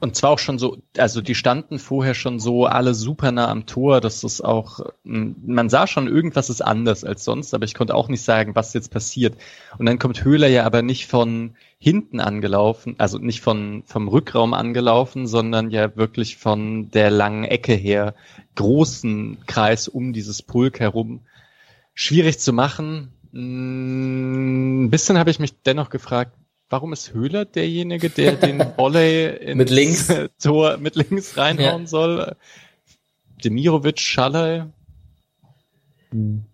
Und zwar auch schon so, also die standen vorher schon so alle super nah am Tor, dass das auch, hm, man sah schon, irgendwas ist anders als sonst, aber ich konnte auch nicht sagen, was jetzt passiert. Und dann kommt Höhler ja aber nicht von hinten angelaufen, also nicht von, vom Rückraum angelaufen, sondern ja wirklich von der langen Ecke her, großen Kreis um dieses Pulk herum. Schwierig zu machen. Hm, ein bisschen habe ich mich dennoch gefragt, warum ist Höhler derjenige, der den Volley ins mit links. Tor mit links reinhauen ja. soll? Demirovic, Schalay? Hm.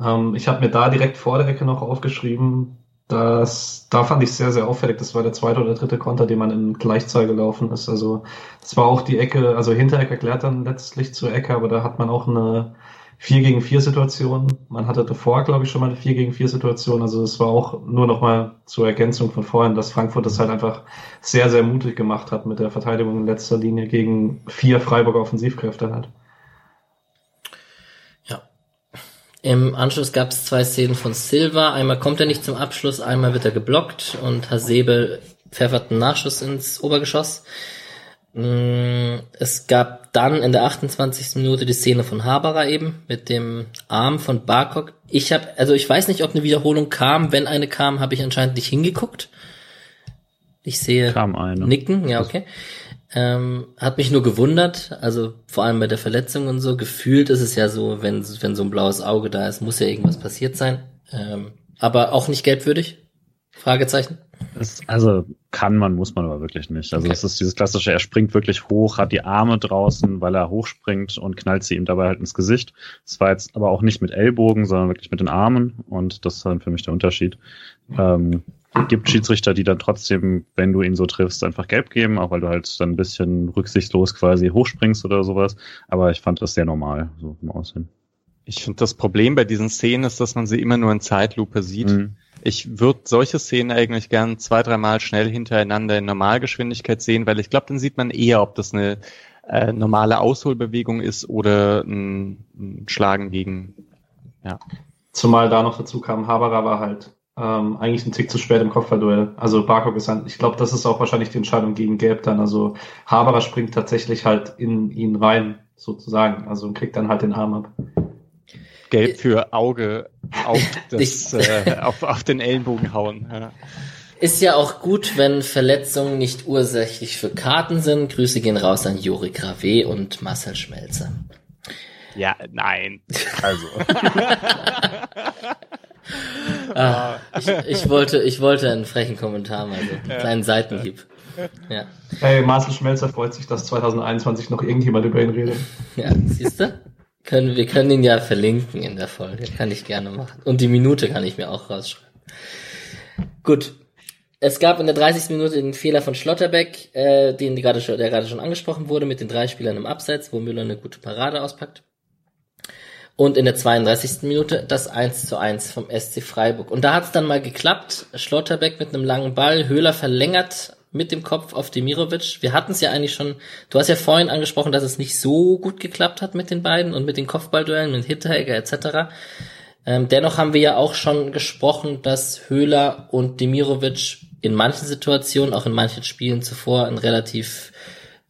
Ähm, ich habe mir da direkt vor der Ecke noch aufgeschrieben, dass da fand ich sehr, sehr auffällig. Das war der zweite oder dritte Konter, den man in Gleichzahl gelaufen ist. Also das war auch die Ecke, also Hintereck erklärt dann letztlich zur Ecke, aber da hat man auch eine 4 gegen 4 Situation. Man hatte davor, glaube ich, schon mal eine 4 gegen 4 Situation. Also es war auch nur nochmal zur Ergänzung von vorhin, dass Frankfurt das halt einfach sehr, sehr mutig gemacht hat mit der Verteidigung in letzter Linie gegen vier Freiburger Offensivkräfte hat. Ja. Im Anschluss gab es zwei Szenen von Silva. Einmal kommt er nicht zum Abschluss, einmal wird er geblockt und Hasebe pfeffert einen Nachschuss ins Obergeschoss. Mm, es gab dann in der 28. Minute die Szene von Haberer eben mit dem Arm von Barkok. Ich habe, also ich weiß nicht, ob eine Wiederholung kam. Wenn eine kam, habe ich anscheinend nicht hingeguckt. Ich sehe kam eine. Nicken, ja okay. Ähm, hat mich nur gewundert, also vor allem bei der Verletzung und so. Gefühlt ist es ja so, wenn wenn so ein blaues Auge da ist, muss ja irgendwas passiert sein. Ähm, aber auch nicht gelbwürdig? Fragezeichen. Das, also kann man, muss man aber wirklich nicht. Also okay. es ist dieses klassische, er springt wirklich hoch, hat die Arme draußen, weil er hochspringt und knallt sie ihm dabei halt ins Gesicht. Es war jetzt aber auch nicht mit Ellbogen, sondern wirklich mit den Armen und das ist dann für mich der Unterschied. Ähm, gibt Schiedsrichter, die dann trotzdem, wenn du ihn so triffst, einfach gelb geben, auch weil du halt dann ein bisschen rücksichtslos quasi hochspringst oder sowas. Aber ich fand das sehr normal, so vom Aussehen. Ich finde das Problem bei diesen Szenen ist, dass man sie immer nur in Zeitlupe sieht. Mhm. Ich würde solche Szenen eigentlich gern zwei, dreimal schnell hintereinander in Normalgeschwindigkeit sehen, weil ich glaube, dann sieht man eher, ob das eine äh, normale Ausholbewegung ist oder ein, ein Schlagen gegen, ja. Zumal da noch dazu kam, Haberer war halt ähm, eigentlich ein Tick zu spät im Kopfballduell. Also Barkok ist ein, ich glaube, das ist auch wahrscheinlich die Entscheidung gegen Gelb dann. Also Haberer springt tatsächlich halt in ihn rein, sozusagen. Also und kriegt dann halt den Arm ab. Gelb für Auge auf, das, äh, auf, auf den Ellenbogen hauen. Ja. Ist ja auch gut, wenn Verletzungen nicht ursächlich für Karten sind. Grüße gehen raus an Juri Grave und Marcel Schmelzer. Ja, nein. Also. ah, ich, ich, wollte, ich wollte einen frechen Kommentar mal, so einen kleinen Seitenhieb. Ja. Hey, Marcel Schmelzer freut sich, dass 2021 noch irgendjemand über ihn redet. Ja, siehst du? Können, wir können ihn ja verlinken in der Folge. Kann ich gerne machen. Und die Minute kann ich mir auch rausschreiben. Gut. Es gab in der 30. Minute den Fehler von Schlotterbeck, äh, den die gerade schon, der gerade schon angesprochen wurde, mit den drei Spielern im Abseits, wo Müller eine gute Parade auspackt. Und in der 32. Minute das 1 zu 1 vom SC Freiburg. Und da hat es dann mal geklappt. Schlotterbeck mit einem langen Ball, Höhler verlängert mit dem Kopf auf Demirovic. Wir hatten es ja eigentlich schon, du hast ja vorhin angesprochen, dass es nicht so gut geklappt hat mit den beiden und mit den Kopfballduellen, mit Hinteregger etc. Ähm, dennoch haben wir ja auch schon gesprochen, dass Höhler und Demirovic in manchen Situationen, auch in manchen Spielen zuvor, ein relativ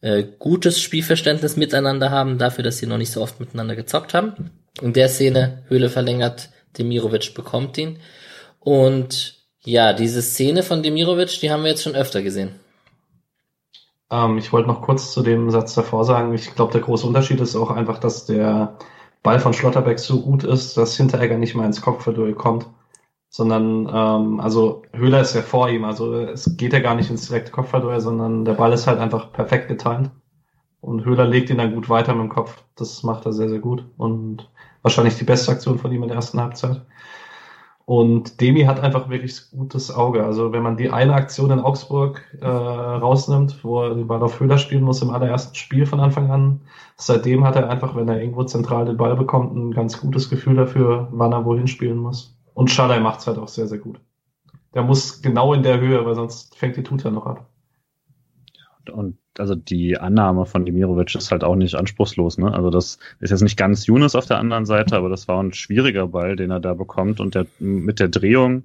äh, gutes Spielverständnis miteinander haben, dafür, dass sie noch nicht so oft miteinander gezockt haben. In der Szene, Höhle verlängert, Demirovic bekommt ihn. Und ja, diese Szene von Demirovic, die haben wir jetzt schon öfter gesehen. Ähm, ich wollte noch kurz zu dem Satz davor sagen, ich glaube, der große Unterschied ist auch einfach, dass der Ball von Schlotterbeck so gut ist, dass Hinteregger nicht mal ins Kopfverdurch kommt, sondern ähm, also Höhler ist ja vor ihm, also es geht ja gar nicht ins direkte Kopfverdurch, sondern der Ball ist halt einfach perfekt getimt und Höhler legt ihn dann gut weiter mit dem Kopf. Das macht er sehr, sehr gut und wahrscheinlich die beste Aktion von ihm in der ersten Halbzeit. Und Demi hat einfach wirklich gutes Auge. Also wenn man die eine Aktion in Augsburg äh, rausnimmt, wo er den Ball auf Höhler spielen muss im allerersten Spiel von Anfang an, seitdem hat er einfach, wenn er irgendwo zentral den Ball bekommt, ein ganz gutes Gefühl dafür, wann er wohin spielen muss. Und Schalay macht es halt auch sehr, sehr gut. Der muss genau in der Höhe, weil sonst fängt die Tuta noch ab. Und also die Annahme von Demirovic ist halt auch nicht anspruchslos. Ne? Also das ist jetzt nicht ganz Yunus auf der anderen Seite, aber das war ein schwieriger Ball, den er da bekommt und der mit der Drehung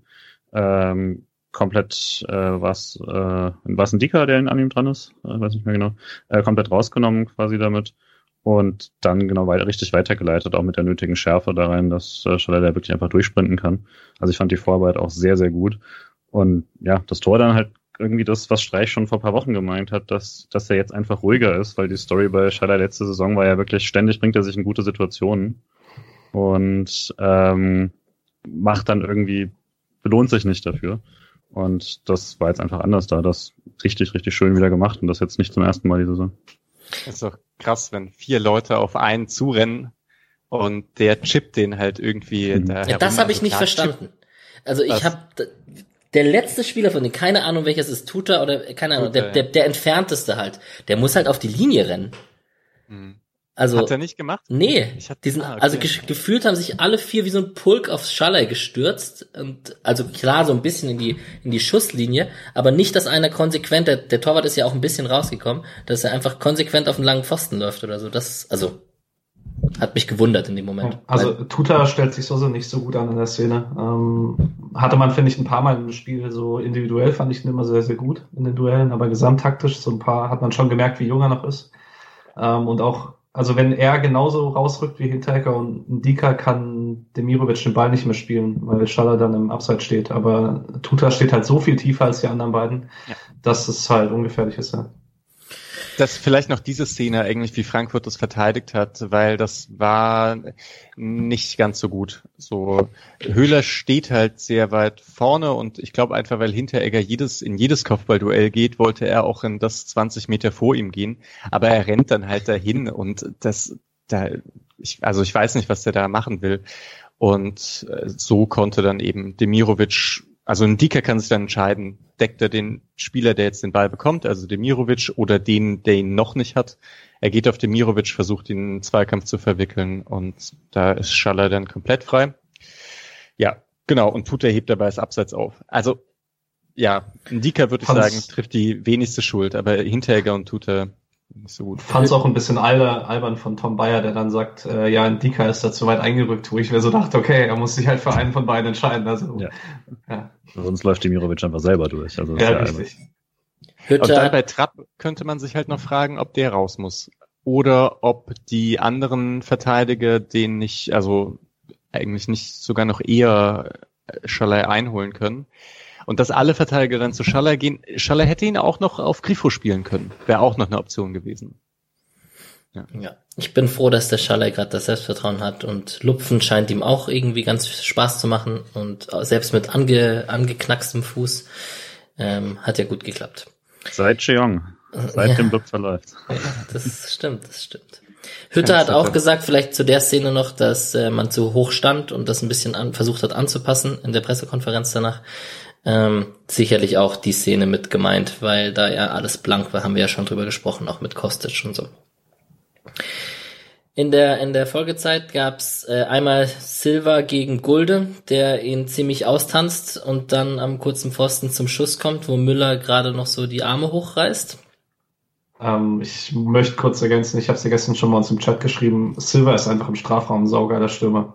ähm, komplett äh, was äh, was ein Dicker, der an ihm dran ist, äh, weiß nicht mehr genau, äh, komplett rausgenommen quasi damit und dann genau weiter, richtig weitergeleitet, auch mit der nötigen Schärfe da rein, dass äh, Schaller wirklich einfach durchsprinten kann. Also ich fand die Vorarbeit auch sehr, sehr gut. Und ja, das Tor dann halt irgendwie das, was Streich schon vor paar Wochen gemeint hat, dass, dass er jetzt einfach ruhiger ist, weil die Story bei Schaller letzte Saison war ja wirklich, ständig bringt er sich in gute Situationen und ähm, macht dann irgendwie, belohnt sich nicht dafür. Und das war jetzt einfach anders da. Das richtig, richtig schön wieder gemacht und das jetzt nicht zum ersten Mal die Saison. Das ist doch krass, wenn vier Leute auf einen zurennen und der chippt den halt irgendwie mhm. da ja, Das habe ich nicht verstanden. Also ich habe der letzte Spieler von denen, keine Ahnung welches ist, Tuta oder keine Ahnung, Tuta, der, der, der entfernteste halt, der muss halt auf die Linie rennen. Mhm. Also, Hat er nicht gemacht? Nee. Ich hab, diesen, ah, okay. Also gefühlt haben sich alle vier wie so ein Pulk aufs Schaller gestürzt. Und also klar, so ein bisschen in die, in die Schusslinie, aber nicht, dass einer konsequent, der, der Torwart ist ja auch ein bisschen rausgekommen, dass er einfach konsequent auf den langen Pfosten läuft oder so. Das, also, Hat mich gewundert in dem Moment. Also Tuta stellt sich so nicht so gut an in der Szene. Ähm, hatte man, finde ich, ein paar Mal im Spiel so individuell fand ich ihn immer sehr, sehr gut in den Duellen, aber gesamttaktisch so ein paar hat man schon gemerkt, wie jung er noch ist. Ähm, und auch, also wenn er genauso rausrückt wie Hinteregger und Ndika kann Demirovic den Ball nicht mehr spielen, weil Schaller dann im Abseits steht. Aber Tuta steht halt so viel tiefer als die anderen beiden, ja. dass es halt ungefährlich ist. Ja dass vielleicht noch diese Szene eigentlich, wie Frankfurt das verteidigt hat, weil das war nicht ganz so gut. So Höhler steht halt sehr weit vorne und ich glaube einfach, weil Hinteregger jedes in jedes Kopfballduell geht, wollte er auch in das 20 Meter vor ihm gehen, aber er rennt dann halt dahin und das da ich, also ich weiß nicht, was der da machen will. Und äh, so konnte dann eben Demirovic also ein Dicker kann sich dann entscheiden, deckt er den Spieler, der jetzt den Ball bekommt, also Demirovic, oder den, der ihn noch nicht hat. Er geht auf Demirovic, versucht ihn in einen Zweikampf zu verwickeln und da ist Schaller dann komplett frei. Ja, genau, und Tuta hebt dabei das Abseits auf. Also, ja, ein Dicker würde ich sagen, trifft die wenigste Schuld, aber Hinteregger und Tuta nicht so gut. Fand es auch ein bisschen albern von Tom Bayer, der dann sagt, äh, ja, ein Dika ist da zu weit eingerückt, wo ich mir so dachte, okay, er muss sich halt für einen von beiden entscheiden. Also, ja. ja. Sonst läuft Dimirovic einfach selber durch. Also ja, richtig. Und dann bei Trapp könnte man sich halt noch fragen, ob der raus muss. Oder ob die anderen Verteidiger den nicht, also eigentlich nicht sogar noch eher Schalai einholen können. Und dass alle Verteidiger dann zu Schaller gehen. Schaller hätte ihn auch noch auf Grifo spielen können. Wäre auch noch eine Option gewesen. Ja. ja. Ich bin froh, dass der Schaller gerade das Selbstvertrauen hat und Lupfen scheint ihm auch irgendwie ganz Spaß zu machen und selbst mit ange, angeknackstem Fuß ähm, hat ja gut geklappt. Seit Cheong. Seit ja. dem Lupfer läuft. Ja, das stimmt, das stimmt. Hütter hat auch gesagt, vielleicht zu der Szene noch, dass äh, man zu hoch stand und das ein bisschen an, versucht hat anzupassen in der Pressekonferenz danach. Ähm, sicherlich auch die Szene mit gemeint, weil da ja alles blank war, haben wir ja schon drüber gesprochen, auch mit Kostic und so. In der, in der Folgezeit gab's äh, einmal Silva gegen Gulde, der ihn ziemlich austanzt und dann am kurzen Pfosten zum Schuss kommt, wo Müller gerade noch so die Arme hochreißt. Ähm, ich möchte kurz ergänzen, ich habe es ja gestern schon mal uns im Chat geschrieben, Silva ist einfach im Strafraum ein saugeiler Stürmer.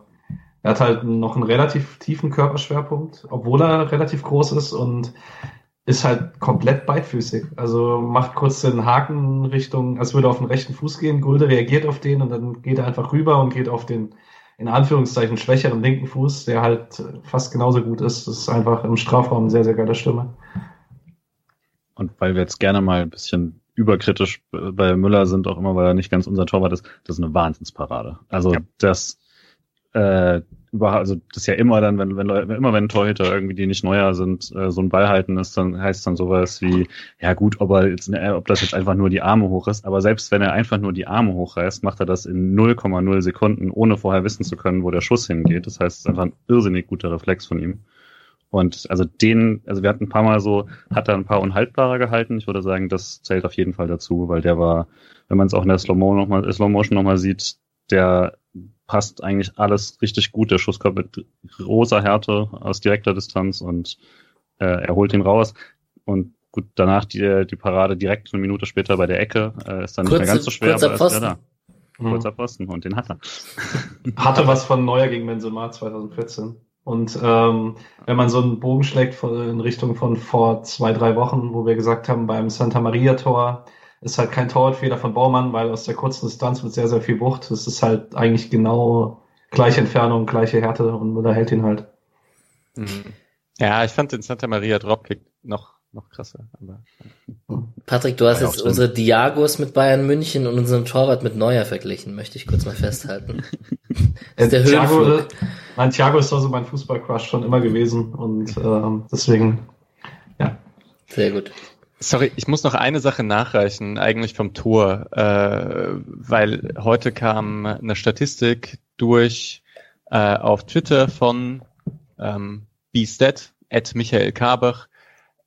Er hat halt noch einen relativ tiefen Körperschwerpunkt, obwohl er relativ groß ist und ist halt komplett beidfüßig. Also macht kurz den Haken Richtung, als würde er auf den rechten Fuß gehen. Gulde reagiert auf den und dann geht er einfach rüber und geht auf den, in Anführungszeichen, schwächeren linken Fuß, der halt fast genauso gut ist. Das ist einfach im Strafraum ein sehr, sehr geiler Stimme. Und weil wir jetzt gerne mal ein bisschen überkritisch bei Müller sind, auch immer, weil er nicht ganz unser Torwart ist, das ist eine Wahnsinnsparade. Also ja. das äh, also das ist ja immer dann, wenn, wenn Leute, immer wenn Torhüter irgendwie, die nicht neuer sind, äh, so ein Ball halten ist, dann heißt dann sowas wie, ja gut, ob er jetzt, ne, ob das jetzt einfach nur die Arme hoch ist, aber selbst wenn er einfach nur die Arme hochreißt, macht er das in 0,0 Sekunden, ohne vorher wissen zu können, wo der Schuss hingeht. Das heißt, es ist einfach ein irrsinnig guter Reflex von ihm. Und also den, also wir hatten ein paar Mal so, hat er ein paar unhaltbarer gehalten. Ich würde sagen, das zählt auf jeden Fall dazu, weil der war, wenn man es auch in der Slow Mo noch mal, Slow Motion nochmal sieht, der passt eigentlich alles richtig gut. Der Schuss kommt mit großer Härte aus direkter Distanz und äh, er holt ihn raus. Und gut, danach die, die Parade direkt eine Minute später bei der Ecke äh, ist dann Kurze, nicht mehr ganz so schwer, aber er ist ja da. Mhm. Kurzer Posten und den hat er. Hatte was von Neuer gegen Benzema 2014. Und ähm, wenn man so einen Bogen schlägt in Richtung von vor zwei, drei Wochen, wo wir gesagt haben, beim Santa Maria Tor, ist halt kein Torwartfehler von Baumann, weil aus der kurzen Distanz mit sehr, sehr viel Wucht, das ist halt eigentlich genau gleiche Entfernung, gleiche Härte und Müller hält ihn halt. Mhm. Ja, ich fand den Santa Maria Dropkick noch, noch krasser. Aber, Patrick, du hast jetzt unsere Diagos mit Bayern München und unseren Torwart mit Neuer verglichen, möchte ich kurz mal festhalten. das ist der Thiago, mein Thiago ist also mein Fußballcrush schon immer gewesen und ähm, deswegen, ja. Sehr gut. Sorry, ich muss noch eine Sache nachreichen, eigentlich vom Tor, äh, weil heute kam eine Statistik durch äh, auf Twitter von ähm, BStat, at Michael Kabach,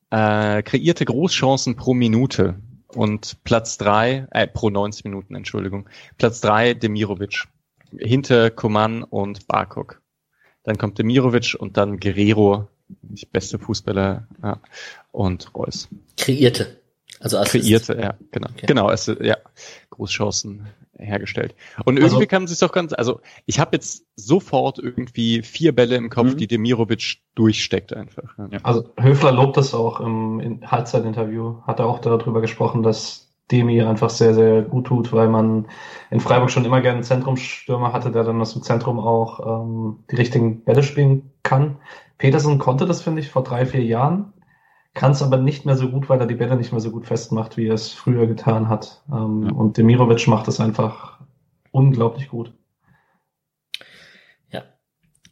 äh, kreierte Großchancen pro Minute und Platz drei, äh, pro 90 Minuten, Entschuldigung, Platz drei Demirovic, hinter Koman und Barkok. Dann kommt Demirovic und dann Guerrero nicht beste Fußballer ja, und Reus. Kreierte. Also Assist. Kreierte, ja, genau. Okay. Genau, es, ja, Großchancen hergestellt. Und irgendwie also, kann sich doch ganz, also ich habe jetzt sofort irgendwie vier Bälle im Kopf, mhm. die Demirovic durchsteckt einfach. Ja. Also Höfler lobt das auch im Halbzeitinterview, hat er auch darüber gesprochen, dass Demi einfach sehr, sehr gut tut, weil man in Freiburg schon immer gerne einen Zentrumsstürmer hatte, der dann aus dem Zentrum auch ähm, die richtigen Bälle spielen kann. Petersen konnte das, finde ich, vor drei, vier Jahren, kann es aber nicht mehr so gut, weil er die Bälle nicht mehr so gut festmacht, wie er es früher getan hat. Ähm, ja. Und Demirovic macht es einfach unglaublich gut.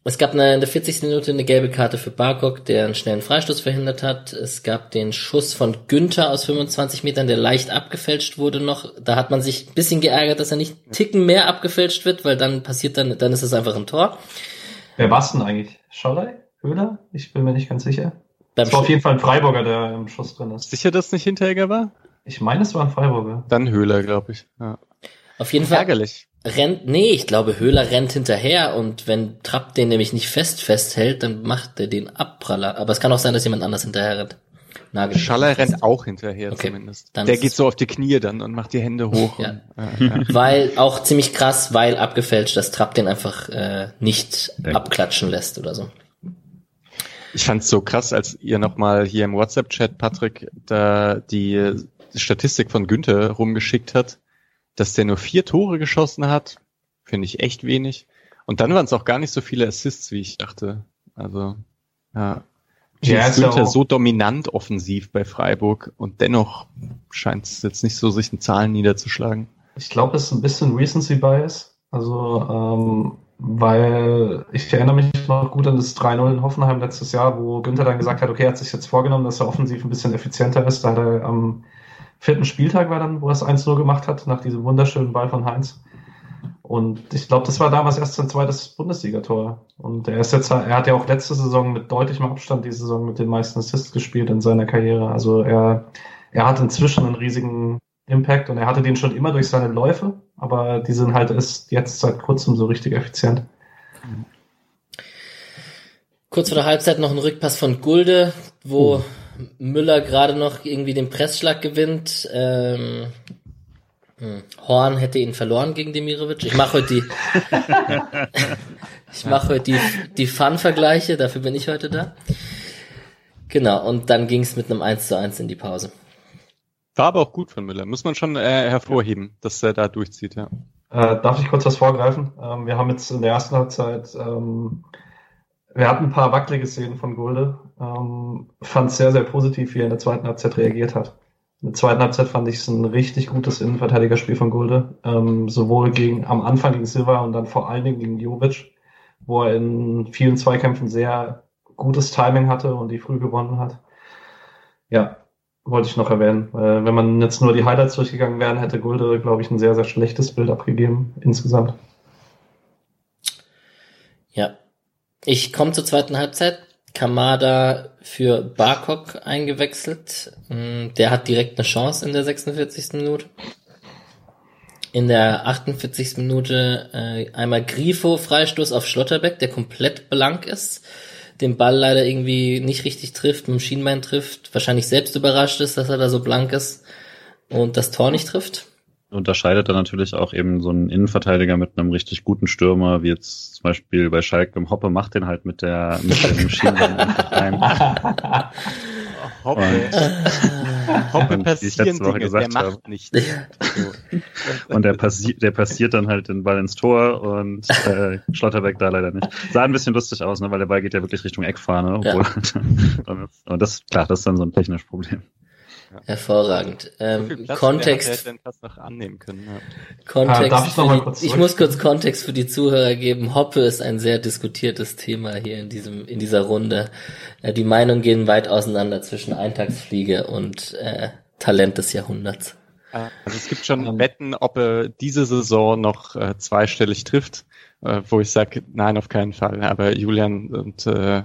Es gab eine, in der 40. Minute eine gelbe Karte für Barkok, der einen schnellen Freistoß verhindert hat. Es gab den Schuss von Günther aus 25 Metern, der leicht abgefälscht wurde noch. Da hat man sich ein bisschen geärgert, dass er nicht Ticken mehr abgefälscht wird, weil dann passiert dann, dann ist es einfach ein Tor. Wer war's denn eigentlich? Scholley? Höhler? Ich bin mir nicht ganz sicher. Beim das war auf jeden Fall ein Freiburger, der im Schuss drin ist. Sicher, dass nicht Hinteregger war? Ich meine, es war ein Freiburger. Dann Höhler, glaube ich. Ja. Auf jeden Fall. Ärgerlich rennt, nee, ich glaube, Höhler rennt hinterher und wenn Trapp den nämlich nicht fest festhält, dann macht er den Abpraller. Aber es kann auch sein, dass jemand anders hinterher rennt. Nagel Schaller rennt auch hinterher okay, zumindest. Der geht so auf die Knie dann und macht die Hände hoch. ja. Und, äh, ja. Weil auch ziemlich krass, weil abgefälscht, dass Trapp den einfach äh, nicht ja. abklatschen lässt oder so. Ich fand's so krass, als ihr nochmal hier im WhatsApp-Chat, Patrick, da die Statistik von Günther rumgeschickt hat dass der nur vier Tore geschossen hat, finde ich echt wenig. Und dann waren es auch gar nicht so viele Assists, wie ich dachte. Also, ja. Ja, ist Günther so dominant offensiv bei Freiburg und dennoch scheint es jetzt nicht so sich in Zahlen niederzuschlagen. Ich glaube, es ist ein bisschen Recency Bias. Also, ähm, weil ich erinnere mich noch gut an das 3-0 in Hoffenheim letztes Jahr, wo Günther dann gesagt hat, okay, er hat sich jetzt vorgenommen, dass er offensiv ein bisschen effizienter ist. Da hat er am vierten Spieltag war dann, wo er es 1-0 gemacht hat, nach diesem wunderschönen Ball von Heinz. Und ich glaube, das war damals erst sein zweites Bundesligator. Und er ist jetzt, er hat ja auch letzte Saison mit deutlichem Abstand die Saison mit den meisten Assists gespielt in seiner Karriere. Also er, er hat inzwischen einen riesigen Impact und er hatte den schon immer durch seine Läufe, aber die sind halt ist jetzt seit kurzem so richtig effizient. Kurz vor der Halbzeit noch ein Rückpass von Gulde, wo oh. Müller gerade noch irgendwie den Pressschlag gewinnt. Ähm, hm, Horn hätte ihn verloren gegen Demirovic. Ich mache heute die, ich mache heute die, die Fun-Vergleiche, dafür bin ich heute da. Genau, und dann ging es mit einem 1 zu 1 in die Pause. War aber auch gut von Müller, muss man schon äh, hervorheben, dass er da durchzieht, ja. Äh, darf ich kurz was vorgreifen? Ähm, wir haben jetzt in der ersten Halbzeit ähm, wir hatten ein paar wackelige Szenen von Gulde. Ähm, fand es sehr, sehr positiv, wie er in der zweiten Halbzeit reagiert hat. In der zweiten Halbzeit fand ich es ein richtig gutes Innenverteidigerspiel von Gulde. Ähm, sowohl gegen, am Anfang gegen Silva und dann vor allen Dingen gegen Jovic, wo er in vielen Zweikämpfen sehr gutes Timing hatte und die früh gewonnen hat. Ja, wollte ich noch erwähnen. Äh, wenn man jetzt nur die Highlights durchgegangen wären, hätte Gulde, glaube ich, ein sehr, sehr schlechtes Bild abgegeben insgesamt. Ja, ich komme zur zweiten Halbzeit. Kamada für Barkok eingewechselt. Mm, der hat direkt eine Chance in der 46. Minute. In der 48. Minute äh, einmal Grifo Freistoß auf Schlotterbeck, der komplett blank ist. Den Ball leider irgendwie nicht richtig trifft, mit dem Schienbein trifft. Wahrscheinlich selbst überrascht ist, dass er da so blank ist und das Tor nicht trifft unterscheidet dann natürlich auch eben so einen Innenverteidiger mit einem richtig guten Stürmer, wie jetzt zum Beispiel bei Schalke im Hoppe, macht den halt mit der mit dem Schienbein einfach rein. Hoppe. Und, Hoppe passieren Dinge, gesagt der macht nicht. und der, passi der passiert dann halt den Ball ins Tor und äh, Schlotterbeck da leider nicht. Sah ein bisschen lustig aus, ne, weil der Ball geht ja wirklich Richtung Eckfahne. Obwohl, ja. und das, klar, das ist dann so ein technisches Problem. Hervorragend. Ähm, Kontext. Können, ja. Kontext ah, ich, die, ich, muss kurz Kontext für die Zuhörer geben. Hoppe ist ein sehr diskutiertes Thema hier in diesem in dieser Runde. Äh, die Meinungen gehen weit auseinander zwischen Eintagsfliege und äh, Talent des Jahrhunderts. Also es gibt schon Wetten, ob er diese Saison noch äh, zweistellig trifft, äh, wo ich sage, nein, auf keinen Fall. Aber Julian und äh,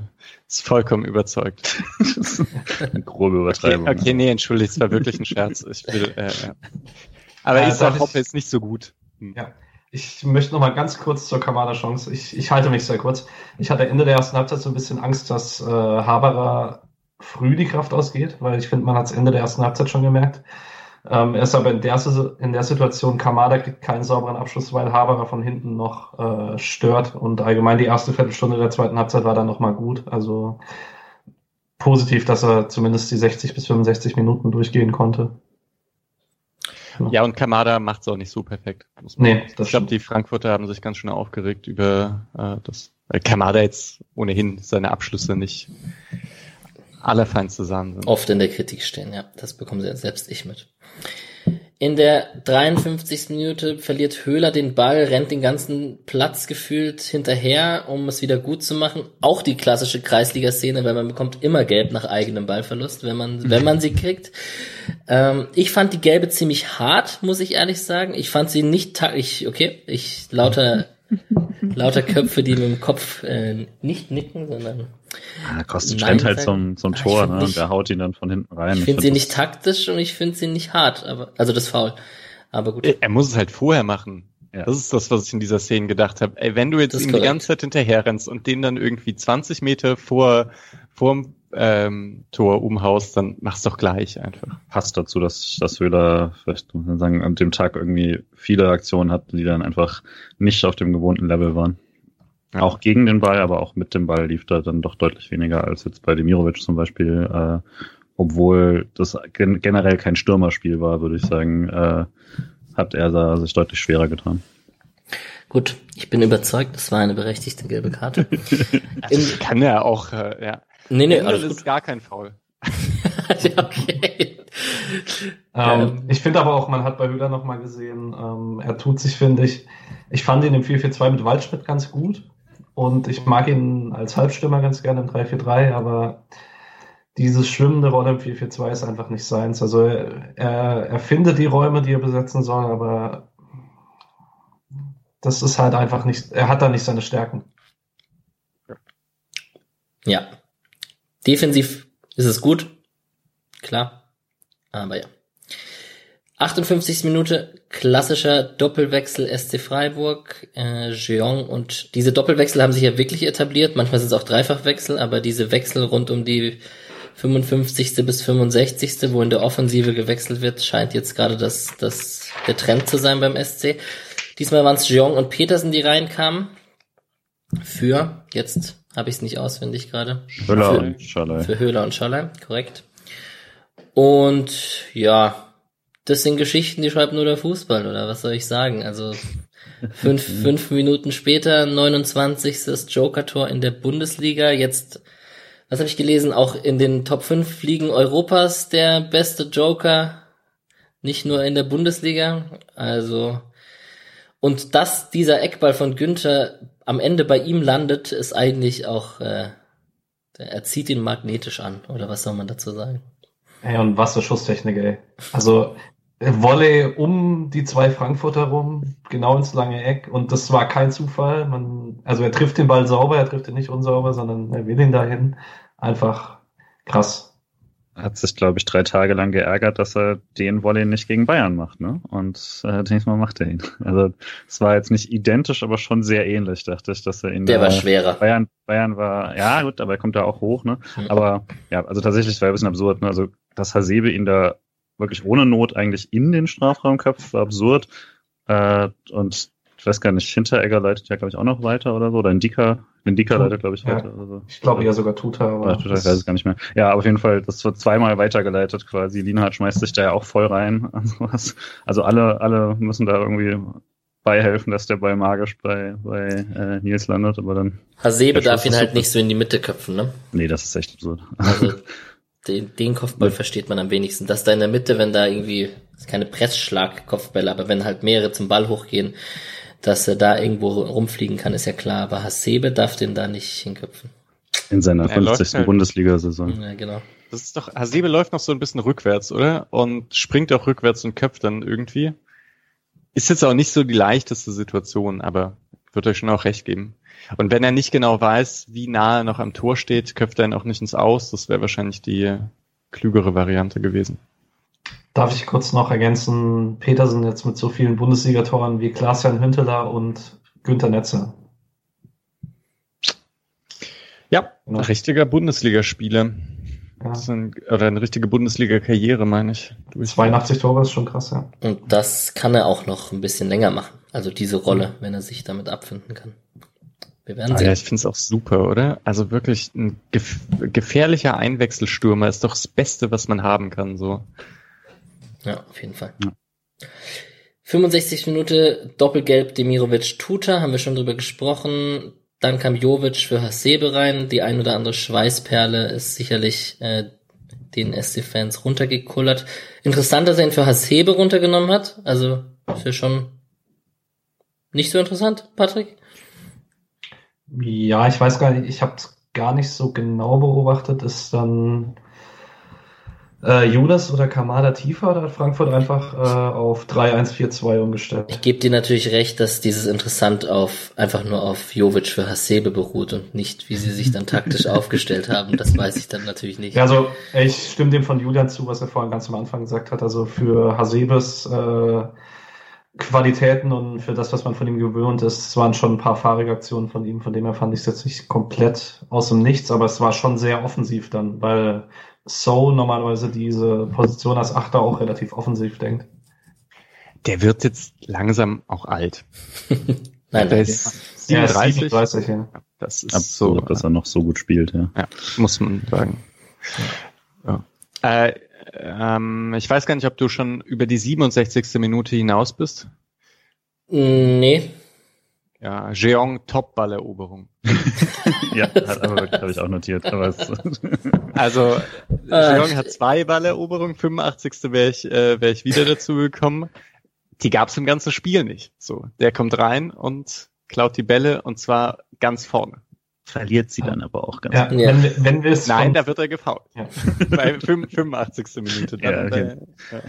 ist vollkommen überzeugt. Eine grobe Übertreibung. Okay, okay nee, entschuldigt, es war wirklich ein Scherz. Ich will, äh, ja. Aber ja, ich sag, Hoppe ist nicht so gut. Hm. Ja. Ich möchte noch mal ganz kurz zur Kamada-Chance. Ich, ich halte mich sehr kurz. Ich hatte Ende der ersten Halbzeit so ein bisschen Angst, dass äh, Haberer früh die Kraft ausgeht, weil ich finde, man hat es Ende der ersten Halbzeit schon gemerkt. Ähm, er ist aber in der, in der Situation, Kamada kriegt keinen sauberen Abschluss, weil Haberer von hinten noch äh, stört. Und allgemein die erste Viertelstunde der zweiten Halbzeit war dann nochmal gut. Also positiv, dass er zumindest die 60 bis 65 Minuten durchgehen konnte. Ja, und Kamada macht es auch nicht so perfekt. nee, das ich glaube, die Frankfurter haben sich ganz schön aufgeregt über äh, das, weil Kamada jetzt ohnehin seine Abschlüsse nicht allerfeinste Sachen sind. Oft in der Kritik stehen, ja. Das bekommen sie selbst ich mit. In der 53. Minute verliert Höhler den Ball, rennt den ganzen Platz gefühlt hinterher, um es wieder gut zu machen. Auch die klassische Kreisliga-Szene, weil man bekommt immer Gelb nach eigenem Ballverlust, wenn man, wenn man sie kriegt. Ähm, ich fand die Gelbe ziemlich hart, muss ich ehrlich sagen. Ich fand sie nicht, ich, okay, ich lauter Lauter Köpfe, die mit dem Kopf äh, nicht nicken, sondern. Ah, kostet Trent halt so ein, so ein Tor, ne? Und der haut ihn dann von hinten rein. Ich finde find sie nicht taktisch und ich finde sie nicht hart, aber also das Foul. Aber gut. Er muss es halt vorher machen. Ja. Das ist das, was ich in dieser Szene gedacht habe. Ey, wenn du jetzt ihm die ganze Zeit hinterher rennst und den dann irgendwie 20 Meter vor, vorm ähm, Tor umhaust, dann mach's doch gleich einfach. Passt dazu, dass, dass Höhler vielleicht muss man sagen, an dem Tag irgendwie viele Aktionen hat, die dann einfach nicht auf dem gewohnten Level waren. Ja. Auch gegen den Ball, aber auch mit dem Ball lief da dann doch deutlich weniger als jetzt bei Demirovic zum Beispiel, äh, obwohl das gen generell kein Stürmerspiel war, würde ich sagen, äh, hat er da sich deutlich schwerer getan. Gut, ich bin überzeugt, das war eine berechtigte gelbe Karte. also kann ja auch, äh, ja. Nee, nee, alles ist gut. gar kein Foul. okay. Ähm, ich finde aber auch, man hat bei Höhler nochmal gesehen, ähm, er tut sich, finde ich, ich fand ihn im 4-4-2 mit Waldschmidt ganz gut und ich mag ihn als Halbstürmer ganz gerne im 3-4-3, aber dieses schwimmende Rolle im 4-4-2 ist einfach nicht seins. Also er, er findet die Räume, die er besetzen soll, aber das ist halt einfach nicht, er hat da nicht seine Stärken. Ja, Defensiv ist es gut, klar, aber ja. 58. Minute, klassischer Doppelwechsel SC Freiburg, äh, Jeong und diese Doppelwechsel haben sich ja wirklich etabliert, manchmal sind es auch Dreifachwechsel, aber diese Wechsel rund um die 55. bis 65., wo in der Offensive gewechselt wird, scheint jetzt gerade das, das, der Trend zu sein beim SC. Diesmal waren es Jeong und Petersen, die reinkamen. Für, jetzt habe ich es nicht auswendig gerade. Höhler für, und Schalay. Für Höhler und Schalay, korrekt. Und ja, das sind Geschichten, die schreibt nur der Fußball, oder was soll ich sagen? Also fünf, fünf Minuten später, 29. Joker-Tor in der Bundesliga. Jetzt, was habe ich gelesen, auch in den Top 5 Ligen Europas der beste Joker. Nicht nur in der Bundesliga. Also, und dass dieser Eckball von Günther am Ende bei ihm landet, ist eigentlich auch, äh, er zieht ihn magnetisch an, oder was soll man dazu sagen? Ey, und was für Schusstechnik, ey. Also, Volley um die zwei Frankfurter rum, genau ins lange Eck. Und das war kein Zufall. Man, also er trifft den Ball sauber, er trifft ihn nicht unsauber, sondern er will ihn dahin. Einfach krass hat sich, glaube ich, drei Tage lang geärgert, dass er den Volley nicht gegen Bayern macht, ne? Und äh, diesmal macht er ihn. Also es war jetzt nicht identisch, aber schon sehr ähnlich, dachte ich, dass er ihn. Der war schwerer. Bayern, Bayern war, ja gut, aber er kommt da auch hoch, ne? Mhm. Aber ja, also tatsächlich war ein bisschen absurd, ne? Also dass Hasebe ihn da wirklich ohne Not eigentlich in den Strafraum köpft, war absurd. Äh, und ich weiß gar nicht, Hinteregger leitet ja, glaube ich, auch noch weiter oder so. Oder Indika, Indika leitet, glaube ich, ja. weiter. Oder so. Ich glaube ja sogar Tuta, aber. Ja, Tuta, ich weiß es gar nicht mehr. Ja, auf jeden Fall, das wird zweimal weitergeleitet quasi. Lienhardt schmeißt sich da ja auch voll rein. Also, also alle, alle müssen da irgendwie beihelfen, dass der Ball magisch bei, bei äh, Nils landet, aber dann. Hasebe darf ihn halt nicht so in die Mitte köpfen, ne? Nee, das ist echt absurd. Also den, den Kopfball versteht man am wenigsten. Dass da in der Mitte, wenn da irgendwie, keine Pressschlag-Kopfbälle, aber wenn halt mehrere zum Ball hochgehen, dass er da irgendwo rumfliegen kann, ist ja klar, aber Hasebe darf den da nicht hinköpfen. In seiner 50. Halt. Bundesliga-Saison. Ja, genau. Das ist doch, Hasebe läuft noch so ein bisschen rückwärts, oder? Und springt auch rückwärts und köpft dann irgendwie. Ist jetzt auch nicht so die leichteste Situation, aber wird euch schon auch recht geben. Und wenn er nicht genau weiß, wie nah er noch am Tor steht, köpft er ihn auch nicht ins Aus. Das wäre wahrscheinlich die klügere Variante gewesen. Darf ich kurz noch ergänzen, Petersen jetzt mit so vielen Bundesligatoren wie Klaas-Jan Hünteler und Günter Netzer. Ja, genau. richtiger Bundesligaspieler. Ja. Ein, oder eine richtige Bundesliga-Karriere, meine ich. 82 Tore ist schon krass, ja. Und das kann er auch noch ein bisschen länger machen. Also diese Rolle, wenn er sich damit abfinden kann. Wir werden sehen. Ja, ich finde es auch super, oder? Also wirklich ein gef gefährlicher Einwechselstürmer ist doch das Beste, was man haben kann, so. Ja, auf jeden Fall. Ja. 65 Minute Doppelgelb Demirovic Tuta, haben wir schon drüber gesprochen. Dann kam Jovic für Hasebe rein. Die ein oder andere Schweißperle ist sicherlich äh, den SC-Fans runtergekullert. Interessant, dass er ihn für Hasebe runtergenommen hat. Also ja schon nicht so interessant, Patrick? Ja, ich weiß gar nicht, ich habe es gar nicht so genau beobachtet. Ist dann äh, Judas oder Kamada tiefer oder hat Frankfurt einfach äh, auf 3-1-4-2 umgestellt? Ich gebe dir natürlich recht, dass dieses interessant auf einfach nur auf Jovic für Hasebe beruht und nicht, wie sie sich dann taktisch aufgestellt haben. Das weiß ich dann natürlich nicht. Ja, also ich stimme dem von Julian zu, was er vorhin ganz am Anfang gesagt hat. Also für Hasebes äh, Qualitäten und für das, was man von ihm gewöhnt ist, es waren schon ein paar Fahrregaktionen von ihm, von dem her fand ich es jetzt nicht komplett aus dem Nichts, aber es war schon sehr offensiv dann, weil So normalerweise diese Position als Achter auch relativ offensiv denkt. Der wird jetzt langsam auch alt. Nein, der ist 37. 37 ja. Das ist Absolut, so, dass er noch so gut spielt, ja. ja muss man sagen. Ja. Äh, ähm, ich weiß gar nicht, ob du schon über die 67. Minute hinaus bist. Nee. Ja, Jeong Top-Balleroberung. ja, habe ich auch notiert. Aber also Jeong hat zwei Balleroberungen, 85. wäre ich, äh, wär ich wieder dazu gekommen. Die gab es im ganzen Spiel nicht. So, der kommt rein und klaut die Bälle und zwar ganz vorne verliert sie dann aber auch ganz ja, gut. Wenn, wenn wir Nein, da wird er gefault. Ja. Bei 85. Minute. Dann, ja, okay. äh,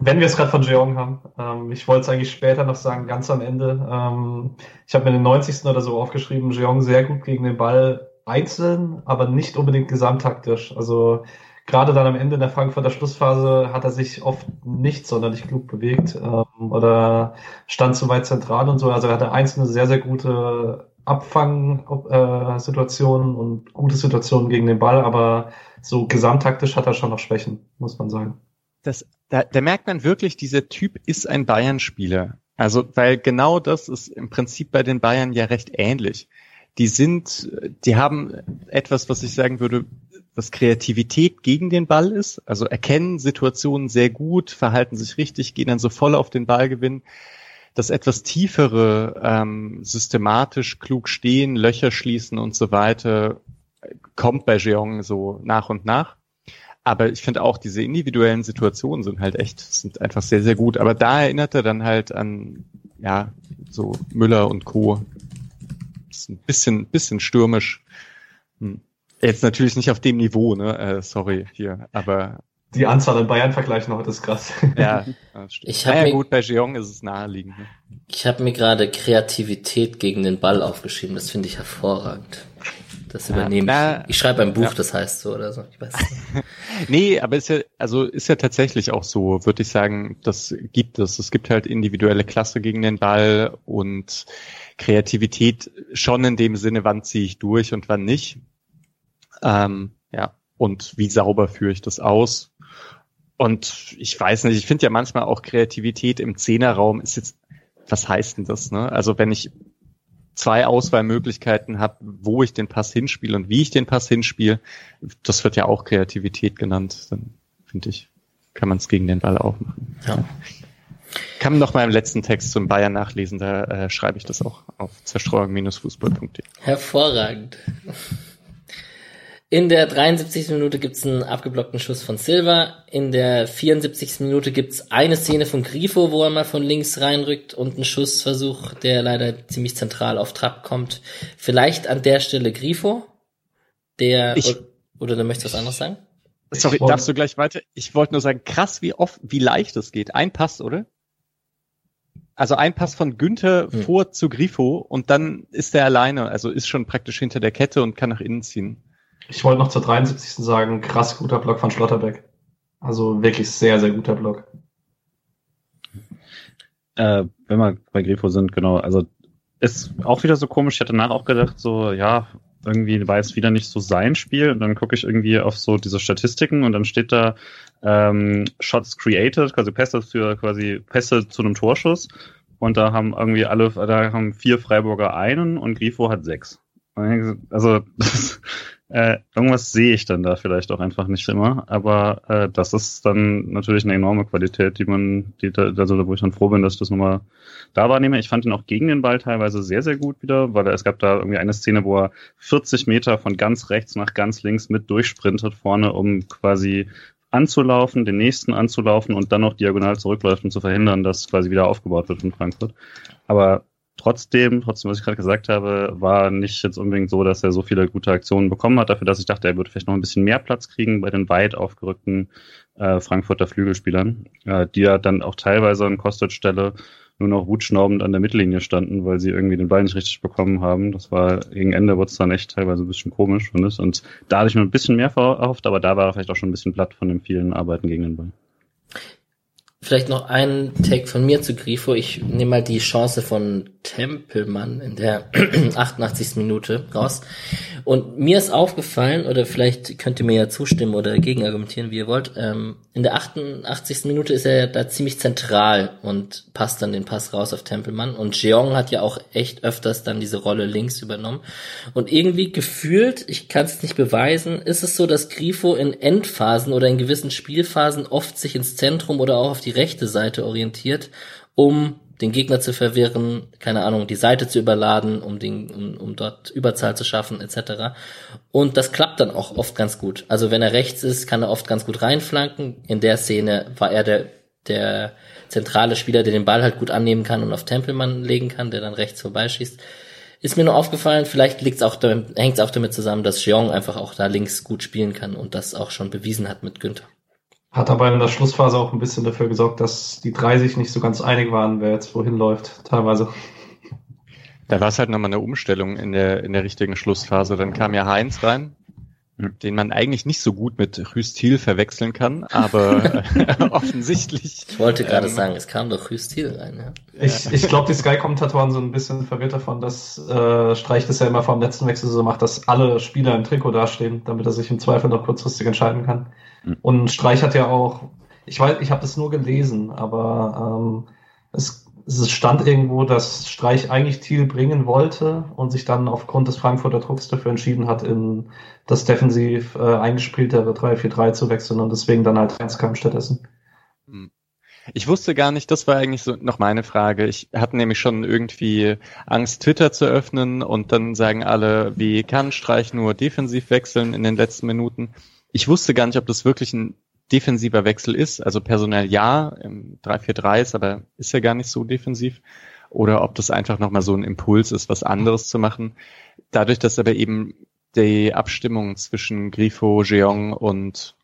wenn wir es gerade von Jeong haben, ähm, ich wollte es eigentlich später noch sagen, ganz am Ende. Ähm, ich habe mir den 90. oder so aufgeschrieben, Jeong sehr gut gegen den Ball einzeln, aber nicht unbedingt gesamttaktisch. Also gerade dann am Ende in der Frankfurter Schlussphase hat er sich oft nicht sonderlich klug bewegt ähm, oder stand zu weit zentral und so. Also er hatte einzelne sehr, sehr gute Abfangsituationen äh, und gute Situationen gegen den Ball, aber so gesamttaktisch hat er schon noch Schwächen, muss man sagen. Das, da, da merkt man wirklich, dieser Typ ist ein Bayern-Spieler. Also, weil genau das ist im Prinzip bei den Bayern ja recht ähnlich. Die sind, die haben etwas, was ich sagen würde, was Kreativität gegen den Ball ist. Also erkennen Situationen sehr gut, verhalten sich richtig, gehen dann so voll auf den Ball gewinnen das etwas tiefere, ähm, systematisch klug stehen, Löcher schließen und so weiter, kommt bei Jeong so nach und nach. Aber ich finde auch, diese individuellen Situationen sind halt echt, sind einfach sehr, sehr gut. Aber da erinnert er dann halt an, ja, so Müller und Co. ist ein bisschen, bisschen stürmisch. Hm. Jetzt natürlich nicht auf dem Niveau, ne? Äh, sorry hier, aber die Anzahl in Bayern-Vergleichen noch, das ist krass. Ja, ich habe ja, gut, bei Jeong ist es naheliegend. Ne? Ich habe mir gerade Kreativität gegen den Ball aufgeschrieben, das finde ich hervorragend. Das übernehme ja, ich. Ich schreibe ein Buch, ja. das heißt so oder so. Ich weiß nicht. nee, aber ist ja, also ist ja tatsächlich auch so, würde ich sagen, das gibt es. Es gibt halt individuelle Klasse gegen den Ball und Kreativität schon in dem Sinne, wann ziehe ich durch und wann nicht. Ähm, ja. Und wie sauber führe ich das aus? Und ich weiß nicht, ich finde ja manchmal auch Kreativität im Zehnerraum ist jetzt, was heißt denn das? Ne? Also wenn ich zwei Auswahlmöglichkeiten habe, wo ich den Pass hinspiele und wie ich den Pass hinspiele, das wird ja auch Kreativität genannt, dann finde ich, kann man es gegen den Ball auch machen. Ja. Kann man noch mal im letzten Text zum Bayern nachlesen, da äh, schreibe ich das auch auf zerstreuung-fußball.de. Hervorragend. In der 73. Minute gibt's einen abgeblockten Schuss von Silva. In der 74. Minute gibt's eine Szene von Grifo, wo er mal von links reinrückt und einen Schussversuch, der leider ziemlich zentral auf Trab kommt. Vielleicht an der Stelle Grifo, der ich, oder du möchtest was anderes sagen? Sorry, darfst du gleich weiter? Ich wollte nur sagen, krass, wie oft, wie leicht es geht. Ein Pass, oder? Also ein Pass von Günther hm. vor zu Grifo und dann ist er alleine, also ist schon praktisch hinter der Kette und kann nach innen ziehen. Ich wollte noch zur 73. sagen, krass guter Block von Schlotterbeck. Also wirklich sehr, sehr guter Block. Äh, wenn wir bei Grifo sind, genau, also ist auch wieder so komisch. Ich hatte danach auch gedacht, so, ja, irgendwie war es wieder nicht so sein Spiel. Und dann gucke ich irgendwie auf so diese Statistiken und dann steht da ähm, Shots created, quasi Pässe für quasi Pässe zu einem Torschuss. Und da haben irgendwie alle, da haben vier Freiburger einen und Grifo hat sechs. Also äh, irgendwas sehe ich dann da vielleicht auch einfach nicht immer, aber äh, das ist dann natürlich eine enorme Qualität, die man, die da, also wo ich dann froh bin, dass ich das nochmal da wahrnehme. Ich fand ihn auch gegen den Ball teilweise sehr, sehr gut wieder, weil es gab da irgendwie eine Szene, wo er 40 Meter von ganz rechts nach ganz links mit durchsprintet vorne, um quasi anzulaufen, den nächsten anzulaufen und dann noch diagonal zurückläuft, um zu verhindern, dass quasi wieder aufgebaut wird in Frankfurt. Aber trotzdem, trotzdem, was ich gerade gesagt habe, war nicht jetzt unbedingt so, dass er so viele gute Aktionen bekommen hat, dafür, dass ich dachte, er würde vielleicht noch ein bisschen mehr Platz kriegen bei den weit aufgerückten äh, Frankfurter Flügelspielern, äh, die ja dann auch teilweise an Kostet-Stelle nur noch wutschnaubend an der Mittellinie standen, weil sie irgendwie den Ball nicht richtig bekommen haben. Das war gegen Ende wurde es dann echt teilweise ein bisschen komisch, finde ich. Und da hatte ich mir ein bisschen mehr erhofft, aber da war er vielleicht auch schon ein bisschen platt von den vielen Arbeiten gegen den Ball. Vielleicht noch ein Take von mir zu Grifo. Ich nehme mal die Chance von Tempelmann in der 88. Minute raus. Und mir ist aufgefallen, oder vielleicht könnt ihr mir ja zustimmen oder gegenargumentieren, wie ihr wollt, ähm, in der 88. Minute ist er da ziemlich zentral und passt dann den Pass raus auf Tempelmann. Und Jeong hat ja auch echt öfters dann diese Rolle links übernommen. Und irgendwie gefühlt, ich kann es nicht beweisen, ist es so, dass Grifo in Endphasen oder in gewissen Spielphasen oft sich ins Zentrum oder auch auf die rechte Seite orientiert, um den Gegner zu verwirren, keine Ahnung, die Seite zu überladen, um, den, um, um dort Überzahl zu schaffen, etc. Und das klappt dann auch oft ganz gut. Also wenn er rechts ist, kann er oft ganz gut reinflanken. In der Szene war er der, der zentrale Spieler, der den Ball halt gut annehmen kann und auf Tempelmann legen kann, der dann rechts vorbeischießt. Ist mir nur aufgefallen, vielleicht liegt's auch damit, hängt's auch damit zusammen, dass Jeong einfach auch da links gut spielen kann und das auch schon bewiesen hat mit Günther. Hat aber in der Schlussphase auch ein bisschen dafür gesorgt, dass die drei sich nicht so ganz einig waren, wer jetzt wohin läuft, teilweise. Da war es halt nochmal eine Umstellung in der, in der richtigen Schlussphase. Dann kam ja Heinz rein, den man eigentlich nicht so gut mit Rüstil verwechseln kann, aber offensichtlich. Ich wollte gerade ähm, sagen, es kam doch Rüstil rein. Ja. Ich, ich glaube, die Sky-Kommentatoren sind ein bisschen verwirrt davon, dass äh, Streich das ja immer vor dem letzten Wechsel so macht, dass alle Spieler im Trikot dastehen, damit er sich im Zweifel noch kurzfristig entscheiden kann. Mhm. Und Streich hat ja auch, ich weiß, ich habe das nur gelesen, aber ähm, es, es stand irgendwo, dass Streich eigentlich Thiel bringen wollte und sich dann aufgrund des Frankfurter Drucks dafür entschieden hat, in das defensiv äh, eingespieltere 3-4-3 zu wechseln und deswegen dann halt eins kam stattdessen. Mhm. Ich wusste gar nicht, das war eigentlich so noch meine Frage. Ich hatte nämlich schon irgendwie Angst, Twitter zu öffnen und dann sagen alle, wie kann Streich nur defensiv wechseln in den letzten Minuten ich wusste gar nicht, ob das wirklich ein defensiver Wechsel ist. Also personell ja, im 3-4-3 ist, aber ist ja gar nicht so defensiv. Oder ob das einfach nochmal so ein Impuls ist, was anderes zu machen. Dadurch, dass aber eben die Abstimmung zwischen Grifo, Jeong und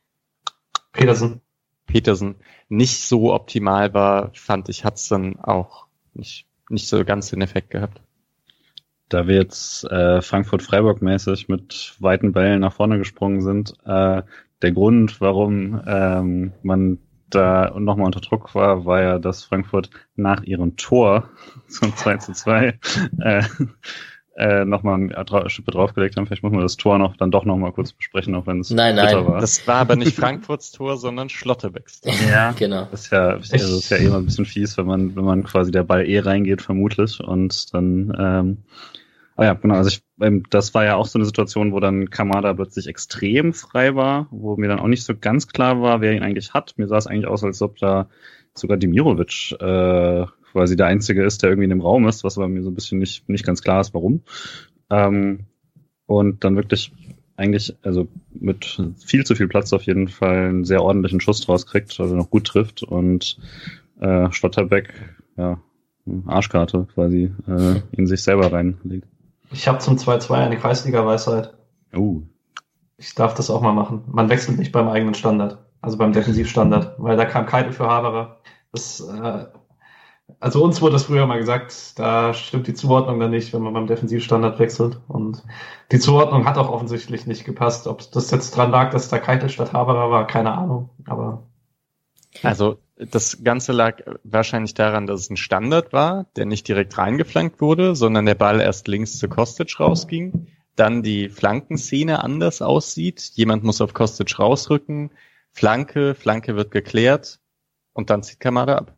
Petersen. Petersen nicht so optimal war, fand ich, hat's dann auch nicht, nicht so ganz den Effekt gehabt. Da wir jetzt äh, Frankfurt-Freiburg mäßig mit weiten Bällen nach vorne gesprungen sind, äh, der Grund, warum ähm, man da nochmal unter Druck war, war ja, dass Frankfurt nach ihrem Tor zum 2 zu 2 äh, äh, nochmal eine Schippe draufgelegt haben. Vielleicht muss man das Tor noch dann doch nochmal kurz besprechen, auch wenn es nein, nein. war. Das war aber nicht Frankfurts Tor, sondern Schlotterbecks Tor. Ja, genau. Das ist ja, also das ist ja eh immer ein bisschen fies, wenn man, wenn man quasi der Ball eh reingeht, vermutlich, und dann ähm, Ah ja, genau. Also ich, ähm, das war ja auch so eine Situation, wo dann Kamada plötzlich extrem frei war, wo mir dann auch nicht so ganz klar war, wer ihn eigentlich hat. Mir sah es eigentlich aus, als ob da sogar Dimirovic äh, quasi der Einzige ist, der irgendwie in dem Raum ist, was aber mir so ein bisschen nicht, nicht ganz klar ist, warum. Ähm, und dann wirklich eigentlich, also mit viel zu viel Platz auf jeden Fall einen sehr ordentlichen Schuss draus kriegt, also noch gut trifft und äh, Stotterbeck, ja, Arschkarte quasi, äh, in sich selber reinlegt. Ich habe zum 2-2 eine Kreisliga-Weisheit. Oh. Ich darf das auch mal machen. Man wechselt nicht beim eigenen Standard, also beim Defensivstandard, weil da kam Keitel für Haberer. Das, äh, also uns wurde das früher mal gesagt, da stimmt die Zuordnung dann nicht, wenn man beim Defensivstandard wechselt. Und die Zuordnung hat auch offensichtlich nicht gepasst. Ob das jetzt dran lag, dass da Keitel statt Haberer war, keine Ahnung. Aber also das Ganze lag wahrscheinlich daran, dass es ein Standard war, der nicht direkt reingeflankt wurde, sondern der Ball erst links zu Kostic rausging, dann die Flankenszene anders aussieht. Jemand muss auf Kostic rausrücken, Flanke, Flanke wird geklärt und dann zieht Kamada ab.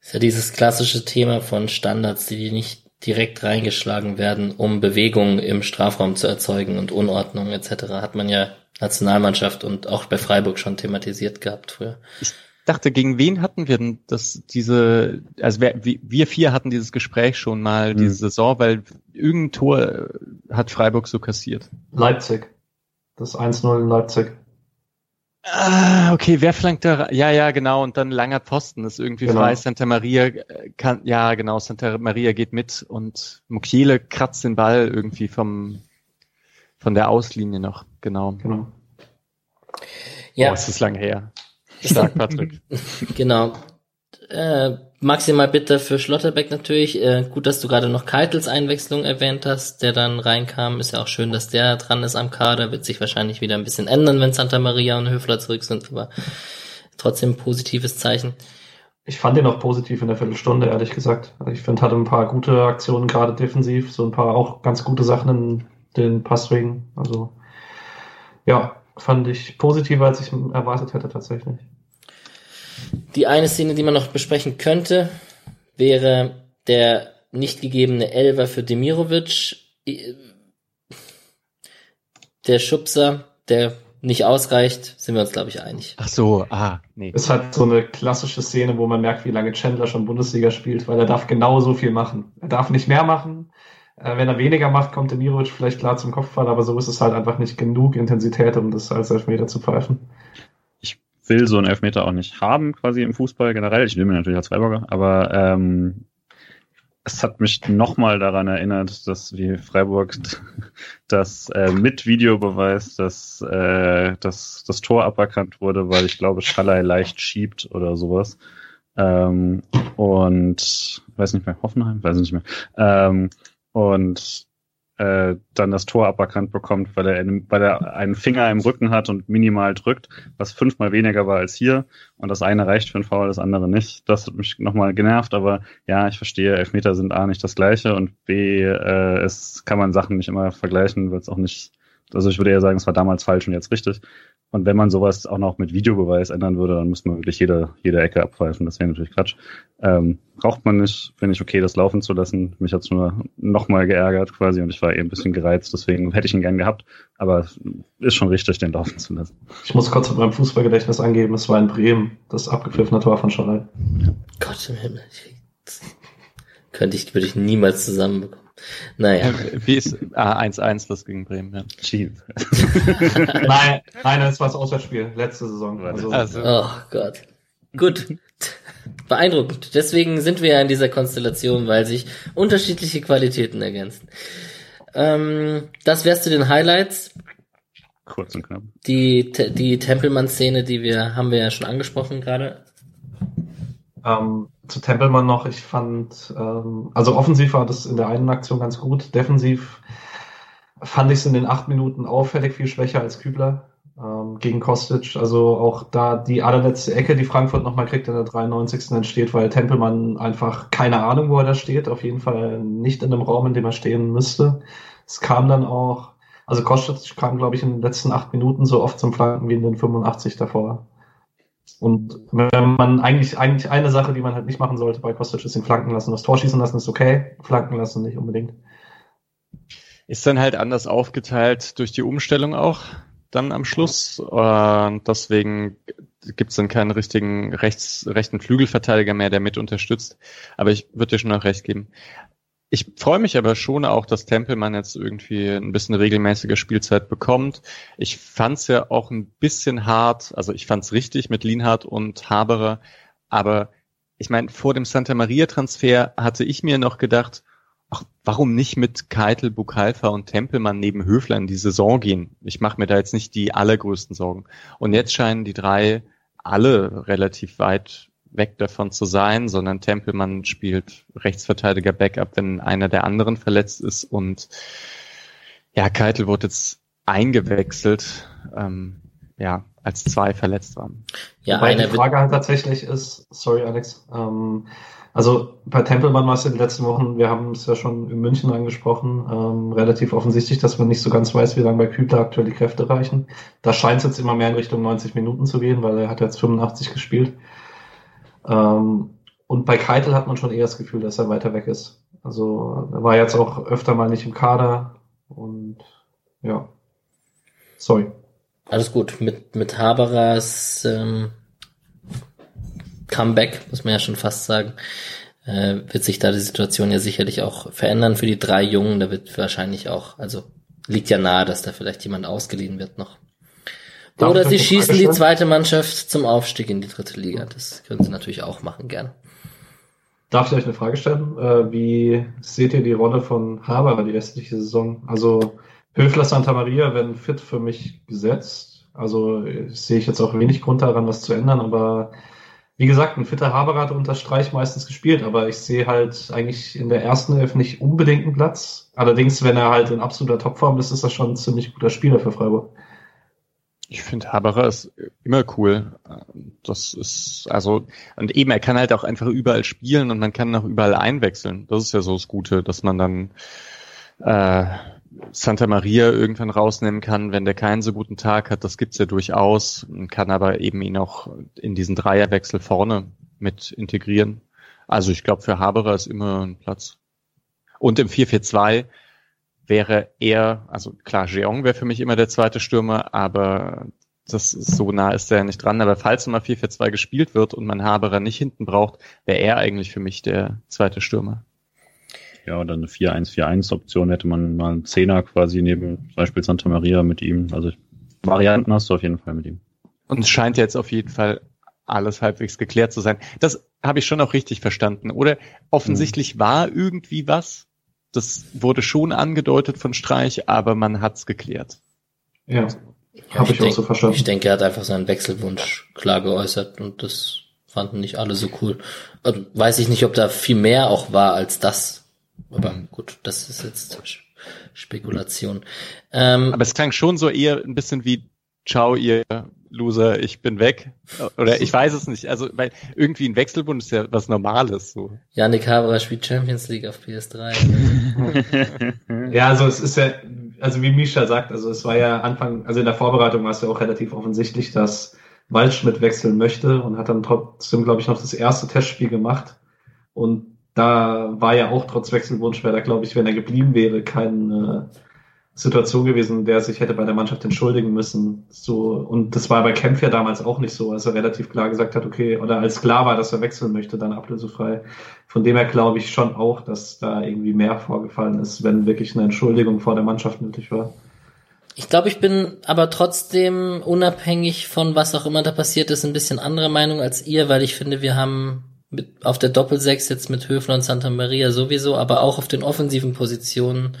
ist ja dieses klassische Thema von Standards, die nicht direkt reingeschlagen werden, um Bewegungen im Strafraum zu erzeugen und Unordnung etc. Hat man ja Nationalmannschaft und auch bei Freiburg schon thematisiert gehabt früher. Ich dachte, gegen wen hatten wir denn das, diese, also wir, wir vier hatten dieses Gespräch schon mal mhm. diese Saison, weil irgendein Tor hat Freiburg so kassiert. Leipzig. Das 1-0 in Leipzig. Ah, okay, wer flankt da? Ja, ja, genau. Und dann langer Posten ist irgendwie genau. frei. Santa Maria kann, ja, genau. Santa Maria geht mit und Mukiele kratzt den Ball irgendwie vom, von der Auslinie noch. Genau. Genau. Ja. Oh, es ist lang her. Stark, Patrick. genau. Äh, maximal bitter für Schlotterbeck natürlich. Äh, gut, dass du gerade noch Keitels Einwechslung erwähnt hast, der dann reinkam. Ist ja auch schön, dass der dran ist am Kader. Wird sich wahrscheinlich wieder ein bisschen ändern, wenn Santa Maria und Höfler zurück sind, aber trotzdem ein positives Zeichen. Ich fand ihn auch positiv in der Viertelstunde, ehrlich gesagt. Also ich finde, hatte ein paar gute Aktionen, gerade defensiv, so ein paar auch ganz gute Sachen in den Passwegen. Also ja, fand ich positiver, als ich erwartet hätte tatsächlich. Die eine Szene, die man noch besprechen könnte, wäre der nicht gegebene Elver für Demirovic. Der Schubser, der nicht ausreicht, sind wir uns, glaube ich, einig. Ach so, ah, nee. Es hat so eine klassische Szene, wo man merkt, wie lange Chandler schon Bundesliga spielt, weil er darf genauso viel machen. Er darf nicht mehr machen. Äh, wenn er weniger macht, kommt Demirovic vielleicht klar zum Kopfball, aber so ist es halt einfach nicht genug Intensität, um das als Elfmeter zu pfeifen will so einen Elfmeter auch nicht haben, quasi im Fußball generell. Ich will mir natürlich als Freiburger, aber ähm, es hat mich nochmal daran erinnert, dass wie Freiburg das äh, mit Videobeweis, dass, äh, dass das Tor aberkannt wurde, weil ich glaube, Schallei leicht schiebt oder sowas. Ähm, und weiß nicht mehr, Hoffenheim, weiß nicht mehr. Ähm, und äh, dann das Tor aberkannt bekommt, weil er, in, weil er einen Finger im Rücken hat und minimal drückt, was fünfmal weniger war als hier. Und das eine reicht für ein Foul, das andere nicht. Das hat mich nochmal genervt, aber ja, ich verstehe, Elfmeter sind A nicht das gleiche und B, äh, es kann man Sachen nicht immer vergleichen, weil es auch nicht, also ich würde eher sagen, es war damals falsch und jetzt richtig. Und wenn man sowas auch noch mit Videobeweis ändern würde, dann müsste man wirklich jede, jede Ecke abpfeifen. Das wäre natürlich Quatsch. Ähm, braucht man nicht. Finde ich okay, das laufen zu lassen. Mich hat's nur nochmal geärgert quasi und ich war eben ein bisschen gereizt. Deswegen hätte ich ihn gern gehabt. Aber ist schon richtig, den laufen zu lassen. Ich muss kurz mit meinem Fußballgedächtnis angeben. Es war in Bremen, das abgepfiffene Tor von Schalai. Gott im Himmel. Könnte ich, würde ich niemals zusammenbekommen. Naja. Wie ist ah, 1-1 das gegen Bremen? Ja. nein, nein, das war das Auswärtsspiel, letzte Saison. Also, also. Oh Gott. Gut. Beeindruckend. Deswegen sind wir ja in dieser Konstellation, weil sich unterschiedliche Qualitäten ergänzen. Ähm, das wär's zu den Highlights. Kurz und knapp. Die, die Tempelmann-Szene, die wir, haben wir ja schon angesprochen gerade. Ähm, zu Tempelmann noch, ich fand, ähm, also offensiv war das in der einen Aktion ganz gut, defensiv fand ich es in den acht Minuten auffällig viel schwächer als Kübler ähm, gegen Kostic. Also auch da die allerletzte Ecke, die Frankfurt nochmal kriegt in der 93. entsteht, weil Tempelmann einfach keine Ahnung, wo er da steht, auf jeden Fall nicht in dem Raum, in dem er stehen müsste. Es kam dann auch, also Kostic kam, glaube ich, in den letzten acht Minuten so oft zum Flanken wie in den 85 davor. Und wenn man eigentlich, eigentlich eine Sache, die man halt nicht machen sollte bei Kostic, ist den Flanken lassen. Das Tor schießen lassen ist okay, flanken lassen nicht unbedingt. Ist dann halt anders aufgeteilt durch die Umstellung auch dann am Schluss. Und deswegen gibt es dann keinen richtigen rechts, rechten Flügelverteidiger mehr, der mit unterstützt. Aber ich würde dir schon auch recht geben. Ich freue mich aber schon auch, dass Tempelmann jetzt irgendwie ein bisschen regelmäßige Spielzeit bekommt. Ich fand es ja auch ein bisschen hart, also ich fand es richtig mit Lienhardt und Haberer, aber ich meine, vor dem Santa Maria Transfer hatte ich mir noch gedacht, ach, warum nicht mit Keitel, Bukalfa und Tempelmann neben Höfler in die Saison gehen? Ich mache mir da jetzt nicht die allergrößten Sorgen. Und jetzt scheinen die drei alle relativ weit weg davon zu sein, sondern Tempelmann spielt Rechtsverteidiger Backup, wenn einer der anderen verletzt ist und ja, Keitel wurde jetzt eingewechselt. Ähm, ja, als zwei verletzt waren. Ja, Wobei eine die Frage halt tatsächlich ist, sorry Alex, ähm, also bei Tempelmann war es in den letzten Wochen, wir haben es ja schon in München angesprochen, ähm, relativ offensichtlich, dass man nicht so ganz weiß, wie lange bei Kübler aktuell die Kräfte reichen. Da scheint es jetzt immer mehr in Richtung 90 Minuten zu gehen, weil er hat jetzt 85 gespielt. Ähm, und bei Keitel hat man schon eher das Gefühl, dass er weiter weg ist. Also er war jetzt auch öfter mal nicht im Kader und ja. Sorry. Alles gut. Mit, mit Haberers ähm, Comeback, muss man ja schon fast sagen, äh, wird sich da die Situation ja sicherlich auch verändern für die drei Jungen. Da wird wahrscheinlich auch, also liegt ja nahe, dass da vielleicht jemand ausgeliehen wird noch. Oder sie schießen die zweite Mannschaft zum Aufstieg in die dritte Liga. Das können sie natürlich auch machen, gerne. Darf ich euch eine Frage stellen? Äh, wie seht ihr die Rolle von Haber die restliche Saison? Also Höfler Santa Maria werden fit für mich gesetzt. Also sehe ich jetzt auch wenig Grund daran, was zu ändern, aber wie gesagt, ein fitter Haber hat unter Streich meistens gespielt, aber ich sehe halt eigentlich in der ersten Elf nicht unbedingt einen Platz. Allerdings, wenn er halt in absoluter Topform ist, ist er schon ein ziemlich guter Spieler für Freiburg. Ich finde Haberer ist immer cool. Das ist, also, und eben, er kann halt auch einfach überall spielen und man kann auch überall einwechseln. Das ist ja so das Gute, dass man dann äh, Santa Maria irgendwann rausnehmen kann, wenn der keinen so guten Tag hat. Das gibt's ja durchaus. Man kann aber eben ihn auch in diesen Dreierwechsel vorne mit integrieren. Also ich glaube, für Haberer ist immer ein Platz. Und im 4-4-2 wäre er, also klar, Jeong wäre für mich immer der zweite Stürmer, aber das ist, so nah ist er ja nicht dran. Aber falls nochmal 4-4-2 gespielt wird und man Haberer nicht hinten braucht, wäre er eigentlich für mich der zweite Stürmer. Ja, oder eine 4-1-4-1-Option hätte man mal einen Zehner quasi neben zum Beispiel Santa Maria mit ihm. Also Varianten hast du auf jeden Fall mit ihm. Und es scheint jetzt auf jeden Fall alles halbwegs geklärt zu sein. Das habe ich schon auch richtig verstanden. Oder offensichtlich mhm. war irgendwie was, das wurde schon angedeutet von Streich, aber man hat's geklärt. Ja, ja habe ich, ich denk, auch so verstanden. Ich denke, er hat einfach seinen Wechselwunsch klar geäußert und das fanden nicht alle so cool. Also, weiß ich nicht, ob da viel mehr auch war als das. Aber mhm. gut, das ist jetzt Spekulation. Ähm, aber es klang schon so eher ein bisschen wie Ciao, ihr Loser, ich bin weg. Oder ich weiß es nicht. Also, weil irgendwie ein Wechselbund ist ja was Normales, so. Janik Haberer spielt Champions League auf PS3. ja, also es ist ja, also wie Misha sagt, also es war ja Anfang, also in der Vorbereitung war es ja auch relativ offensichtlich, dass Waldschmidt wechseln möchte und hat dann trotzdem, glaube ich, noch das erste Testspiel gemacht. Und da war ja auch trotz Wechselwunsch, wäre da, glaube ich, wenn er geblieben wäre, kein, äh, Situation gewesen, der sich hätte bei der Mannschaft entschuldigen müssen. So, und das war bei Kempf ja damals auch nicht so, als er relativ klar gesagt hat, okay, oder als klar war, dass er wechseln möchte, dann ablösefrei. Von dem her glaube ich schon auch, dass da irgendwie mehr vorgefallen ist, wenn wirklich eine Entschuldigung vor der Mannschaft nötig war. Ich glaube, ich bin aber trotzdem unabhängig von was auch immer da passiert ist, ein bisschen anderer Meinung als ihr, weil ich finde, wir haben mit, auf der Doppelsechs jetzt mit Höfler und Santa Maria sowieso, aber auch auf den offensiven Positionen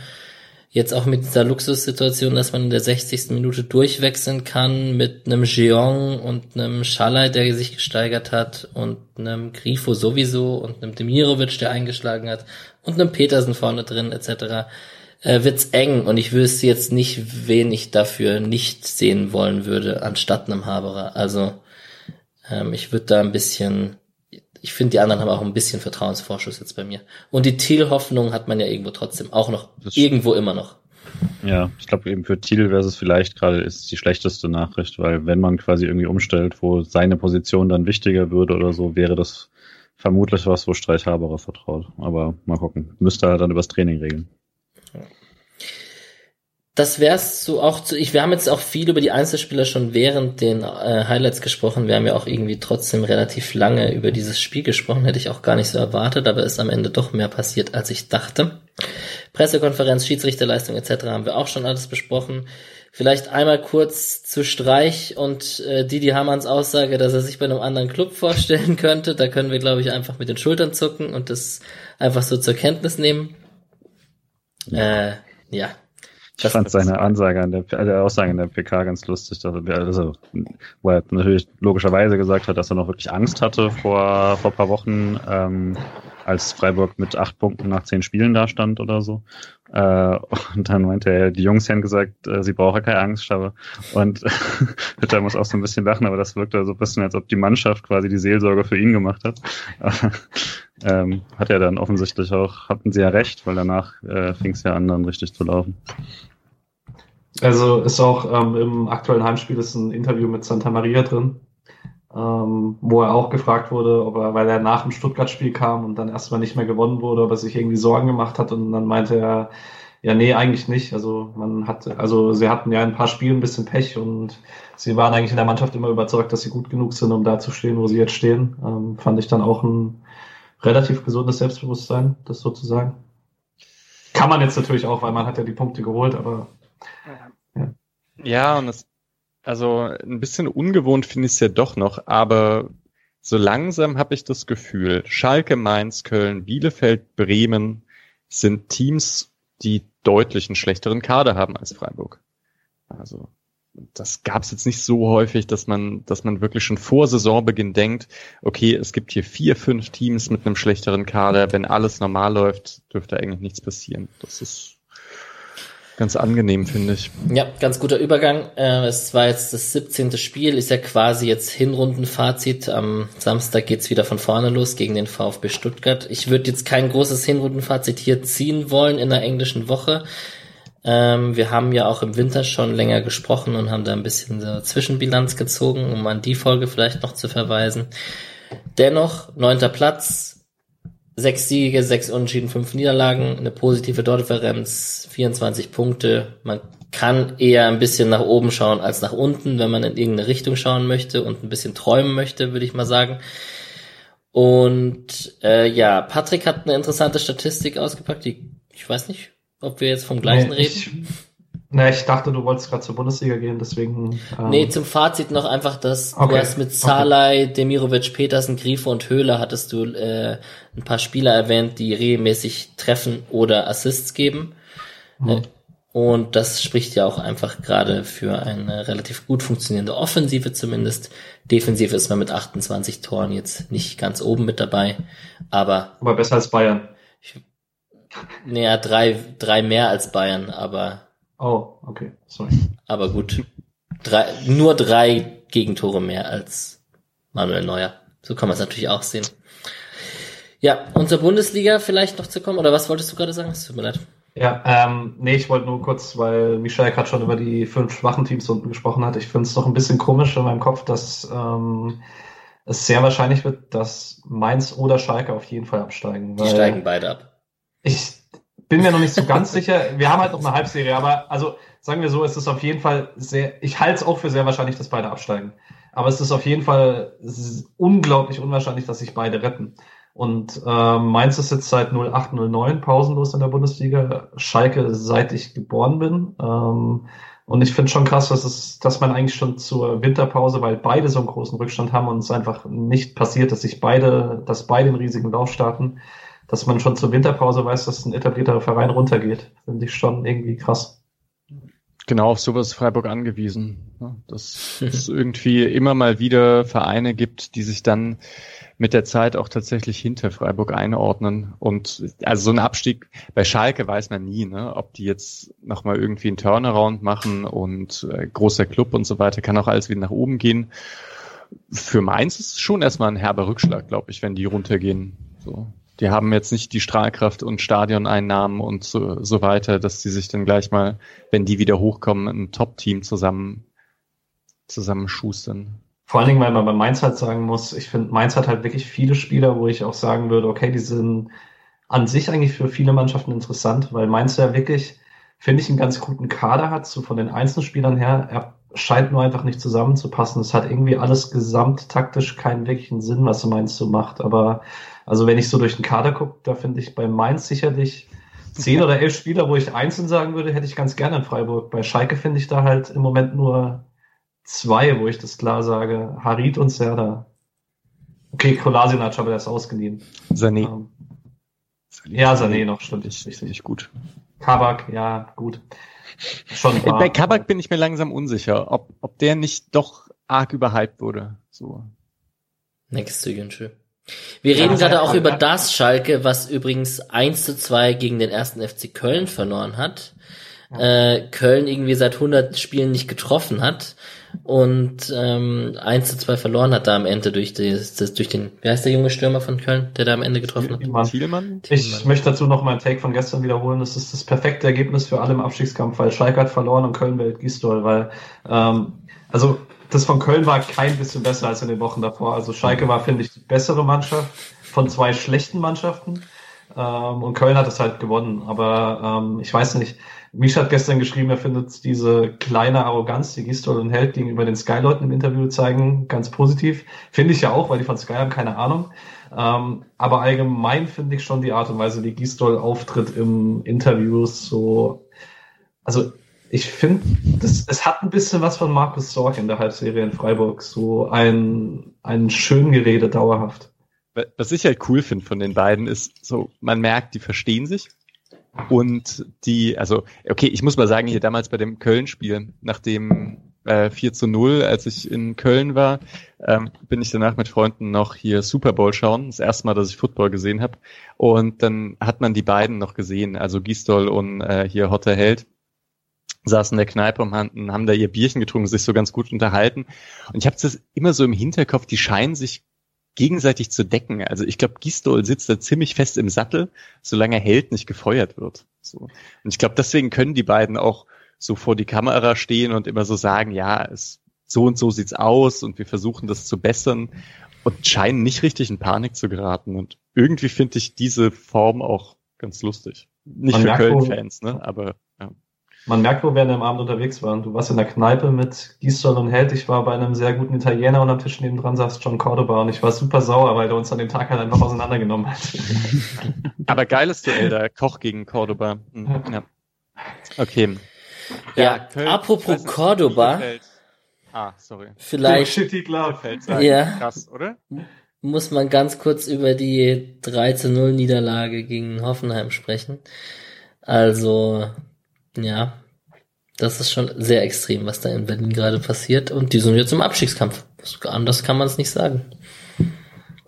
Jetzt auch mit dieser Luxussituation, dass man in der 60. Minute durchwechseln kann mit einem Jeong und einem Schalai, der sich gesteigert hat und einem Grifo sowieso und einem Demirovic, der eingeschlagen hat und einem Petersen vorne drin etc. Äh, wird's eng und ich wüsste jetzt nicht, wen ich dafür nicht sehen wollen würde, anstatt einem Haberer. Also ähm, ich würde da ein bisschen ich finde, die anderen haben auch ein bisschen Vertrauensvorschuss jetzt bei mir. Und die Thiel-Hoffnung hat man ja irgendwo trotzdem auch noch, irgendwo immer noch. Ja, ich glaube eben für Thiel wäre es vielleicht gerade ist die schlechteste Nachricht, weil wenn man quasi irgendwie umstellt, wo seine Position dann wichtiger würde oder so, wäre das vermutlich was, wo Streich Haberer vertraut. Aber mal gucken. Müsste er dann übers Training regeln das wär's so auch zu, ich, wir haben jetzt auch viel über die Einzelspieler schon während den äh, Highlights gesprochen. Wir haben ja auch irgendwie trotzdem relativ lange über dieses Spiel gesprochen. Hätte ich auch gar nicht so erwartet, aber ist am Ende doch mehr passiert, als ich dachte. Pressekonferenz, Schiedsrichterleistung etc. haben wir auch schon alles besprochen. Vielleicht einmal kurz zu Streich und äh, Didi Hamanns Aussage, dass er sich bei einem anderen Club vorstellen könnte. Da können wir, glaube ich, einfach mit den Schultern zucken und das einfach so zur Kenntnis nehmen. Äh, ja, ich fand seine Ansage an der, also Aussage in der PK ganz lustig, dass er, also, wo er natürlich logischerweise gesagt hat, dass er noch wirklich Angst hatte vor, vor paar Wochen, ähm, als Freiburg mit acht Punkten nach zehn Spielen da stand oder so. Äh, und dann meinte er, die Jungs haben gesagt, äh, sie brauchen keine Angst, aber und Hütter muss auch so ein bisschen lachen, aber das wirkte so ein bisschen, als ob die Mannschaft quasi die Seelsorge für ihn gemacht hat. ähm, hat er dann offensichtlich auch, hatten sie ja recht, weil danach äh, fing es ja an, dann richtig zu laufen. Also ist auch ähm, im aktuellen Heimspiel ist ein Interview mit Santa Maria drin, ähm, wo er auch gefragt wurde, ob er, weil er nach dem Stuttgart-Spiel kam und dann erstmal nicht mehr gewonnen wurde, ob er sich irgendwie Sorgen gemacht hat und dann meinte er, ja, nee, eigentlich nicht. Also man hat, also sie hatten ja ein paar Spiele ein bisschen Pech und sie waren eigentlich in der Mannschaft immer überzeugt, dass sie gut genug sind, um da zu stehen, wo sie jetzt stehen. Ähm, fand ich dann auch ein relativ gesundes Selbstbewusstsein, das sozusagen. Kann man jetzt natürlich auch, weil man hat ja die Punkte geholt, aber ja, ja und es also ein bisschen ungewohnt finde ich es ja doch noch, aber so langsam habe ich das Gefühl, Schalke, Mainz, Köln, Bielefeld, Bremen sind Teams, die deutlich einen schlechteren Kader haben als Freiburg. Also das gab es jetzt nicht so häufig, dass man, dass man wirklich schon vor Saisonbeginn denkt, okay, es gibt hier vier, fünf Teams mit einem schlechteren Kader. Wenn alles normal läuft, dürfte eigentlich nichts passieren. Das ist Ganz angenehm, finde ich. Ja, ganz guter Übergang. Äh, es war jetzt das 17. Spiel, ist ja quasi jetzt Hinrundenfazit. Am Samstag geht's wieder von vorne los gegen den VfB Stuttgart. Ich würde jetzt kein großes Hinrundenfazit hier ziehen wollen in der englischen Woche. Ähm, wir haben ja auch im Winter schon länger gesprochen und haben da ein bisschen so Zwischenbilanz gezogen, um an die Folge vielleicht noch zu verweisen. Dennoch, neunter Platz, sechs Siege, sechs Unentschieden, fünf Niederlagen, eine positive Tordifferenz, 24 Punkte. Man kann eher ein bisschen nach oben schauen als nach unten, wenn man in irgendeine Richtung schauen möchte und ein bisschen träumen möchte, würde ich mal sagen. Und äh, ja, Patrick hat eine interessante Statistik ausgepackt, die ich weiß nicht, ob wir jetzt vom gleichen nee, reden. Na, ich dachte, du wolltest gerade zur Bundesliga gehen, deswegen. Ähm nee, zum Fazit noch einfach, dass okay. du hast mit Salai, okay. Demirovic, Petersen, Grifo und Höhler hattest du äh, ein paar Spieler erwähnt, die regelmäßig treffen oder Assists geben. Mhm. Äh, und das spricht ja auch einfach gerade für eine relativ gut funktionierende Offensive zumindest. Defensiv ist man mit 28 Toren jetzt nicht ganz oben mit dabei, aber. Aber besser als Bayern. Ich, naja, drei, drei mehr als Bayern, aber Oh, okay, sorry. Aber gut. Drei, nur drei Gegentore mehr als Manuel Neuer. So kann man es natürlich auch sehen. Ja, und zur Bundesliga vielleicht noch zu kommen, oder was wolltest du gerade sagen? Es tut mir leid. Ja, ähm, nee, ich wollte nur kurz, weil Michel gerade schon über die fünf schwachen Teams unten gesprochen hat. Ich finde es doch ein bisschen komisch in meinem Kopf, dass ähm, es sehr wahrscheinlich wird, dass Mainz oder Schalke auf jeden Fall absteigen. Die steigen beide ab. Ich, bin mir noch nicht so ganz sicher. Wir haben halt noch eine Halbserie, aber also sagen wir so, es ist auf jeden Fall sehr, ich halte es auch für sehr wahrscheinlich, dass beide absteigen. Aber es ist auf jeden Fall unglaublich unwahrscheinlich, dass sich beide retten. Und äh, Mainz ist jetzt seit 0809 pausenlos in der Bundesliga. Schalke seit ich geboren bin. Ähm, und ich finde schon krass, dass es, dass man eigentlich schon zur Winterpause, weil beide so einen großen Rückstand haben und es einfach nicht passiert, dass sich beide, dass beide einen riesigen Lauf starten, dass man schon zur Winterpause weiß, dass ein etablierter Verein runtergeht. Finde ich schon irgendwie krass. Genau, auf sowas ist Freiburg angewiesen. Dass es irgendwie immer mal wieder Vereine gibt, die sich dann mit der Zeit auch tatsächlich hinter Freiburg einordnen. Und also so ein Abstieg bei Schalke weiß man nie, ne? ob die jetzt nochmal irgendwie einen Turnaround machen und äh, großer Club und so weiter, kann auch alles wieder nach oben gehen. Für Mainz ist es schon erstmal ein herber Rückschlag, glaube ich, wenn die runtergehen. So die haben jetzt nicht die Strahlkraft und Stadioneinnahmen und so, so weiter, dass sie sich dann gleich mal, wenn die wieder hochkommen, ein Top-Team zusammen zusammenschustern. Vor allen Dingen, weil man bei Mainz halt sagen muss, ich finde, Mainz hat halt wirklich viele Spieler, wo ich auch sagen würde, okay, die sind an sich eigentlich für viele Mannschaften interessant, weil Mainz ja wirklich, finde ich, einen ganz guten Kader hat, so von den Einzelspielern her. Er scheint nur einfach nicht zusammenzupassen. Es hat irgendwie alles gesamttaktisch keinen wirklichen Sinn, was Mainz so macht. Aber also wenn ich so durch den Kader gucke, da finde ich bei Mainz sicherlich zehn oder elf Spieler, wo ich einzeln sagen würde, hätte ich ganz gerne in Freiburg. Bei Schalke finde ich da halt im Moment nur zwei, wo ich das klar sage. Harid und Serda. Okay, Kolasinac aber der ist ausgeliehen. Sané. Ähm, ja, Sané noch, stimmt. Ich, richtig, richtig gut. Kabak, ja, gut. Schon wahr. Bei Kabak bin ich mir langsam unsicher, ob, ob der nicht doch arg überhyped wurde. So. Next zu Jünsche. Wir reden gerade auch über das Schalke, was übrigens 1 zu 2 gegen den ersten FC Köln verloren hat. Äh, Köln irgendwie seit 100 Spielen nicht getroffen hat und ähm, 1 zu 2 verloren hat da am Ende durch, das, durch den, wie heißt der junge Stürmer von Köln, der da am Ende getroffen hat? Thielmann. Thielmann? Ich möchte dazu noch meinen Take von gestern wiederholen. Das ist das perfekte Ergebnis für alle im Abstiegskampf, weil Schalke hat verloren und Köln wählt Gistol, weil ähm, also das von Köln war kein bisschen besser als in den Wochen davor. Also Schalke war, finde ich, die bessere Mannschaft von zwei schlechten Mannschaften. Ähm, und Köln hat es halt gewonnen. Aber ähm, ich weiß nicht, Misha hat gestern geschrieben, er findet diese kleine Arroganz, die Gistol und Held gegenüber den Sky-Leuten im Interview zeigen, ganz positiv. Finde ich ja auch, weil die von Sky haben keine Ahnung. Ähm, aber allgemein finde ich schon die Art und Weise, wie Gistol auftritt im Interviews so, also ich finde, es hat ein bisschen was von Markus Sorg in der Halbserie in Freiburg, so ein, ein schön Gerede dauerhaft. Was ich halt cool finde von den beiden ist, so, man merkt, die verstehen sich und die, also, okay, ich muss mal sagen, hier damals bei dem Köln-Spiel, nach dem äh, 4 zu 0, als ich in Köln war, ähm, bin ich danach mit Freunden noch hier Super Bowl schauen. Das erste Mal, dass ich Football gesehen habe. Und dann hat man die beiden noch gesehen, also Gistol und äh, hier Hotter Held saßen in der Kneipe und haben da ihr Bierchen getrunken, sich so ganz gut unterhalten. Und ich habe das immer so im Hinterkopf, die scheinen sich gegenseitig zu decken. Also ich glaube, Gistol sitzt da ziemlich fest im Sattel, solange Held nicht gefeuert wird. So. Und ich glaube, deswegen können die beiden auch so vor die Kamera stehen und immer so sagen, ja, es, so und so sieht's aus und wir versuchen das zu bessern und scheinen nicht richtig in Panik zu geraten. Und irgendwie finde ich diese Form auch ganz lustig. Nicht Man für Köln-Fans, ne? Aber. Man merkt, wo wir an dem Abend unterwegs waren. Du warst in der Kneipe mit Gisdol und Held. Ich war bei einem sehr guten Italiener und am Tisch neben dran saß John Cordoba und ich war super sauer, weil er uns an dem Tag halt einfach auseinandergenommen hat. Aber geiles Duell da, Koch gegen Cordoba. Mhm. Ja. Okay. Ja, ja Köln, apropos Cordoba. Ah, sorry. Vielleicht. Ja. Krass, oder? Muss man ganz kurz über die 3 zu 0 Niederlage gegen Hoffenheim sprechen. Also, ja, das ist schon sehr extrem, was da in Berlin gerade passiert. Und die sind jetzt im Abstiegskampf. Anders kann man es nicht sagen.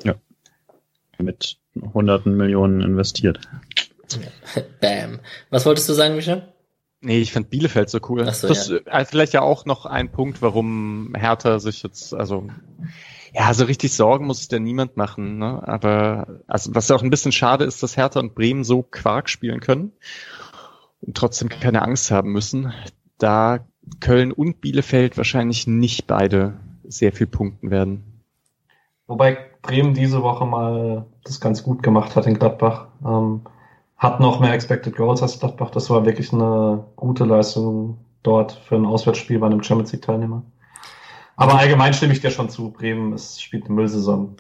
Ja. Mit hunderten Millionen investiert. Bam. Was wolltest du sagen, Micha? Nee, ich fand Bielefeld so cool. Ach so, das ja. Äh, vielleicht ja auch noch ein Punkt, warum Hertha sich jetzt, also ja, so richtig Sorgen muss sich da niemand machen. Ne? Aber also was ja auch ein bisschen schade ist, dass Hertha und Bremen so Quark spielen können und trotzdem keine Angst haben müssen, da Köln und Bielefeld wahrscheinlich nicht beide sehr viel punkten werden. Wobei Bremen diese Woche mal das ganz gut gemacht hat in Gladbach. Ähm, hat noch mehr Expected Goals als Gladbach. Das war wirklich eine gute Leistung dort für ein Auswärtsspiel bei einem Champions League Teilnehmer. Aber allgemein stimme ich dir schon zu. Bremen es spielt eine Müllsaison.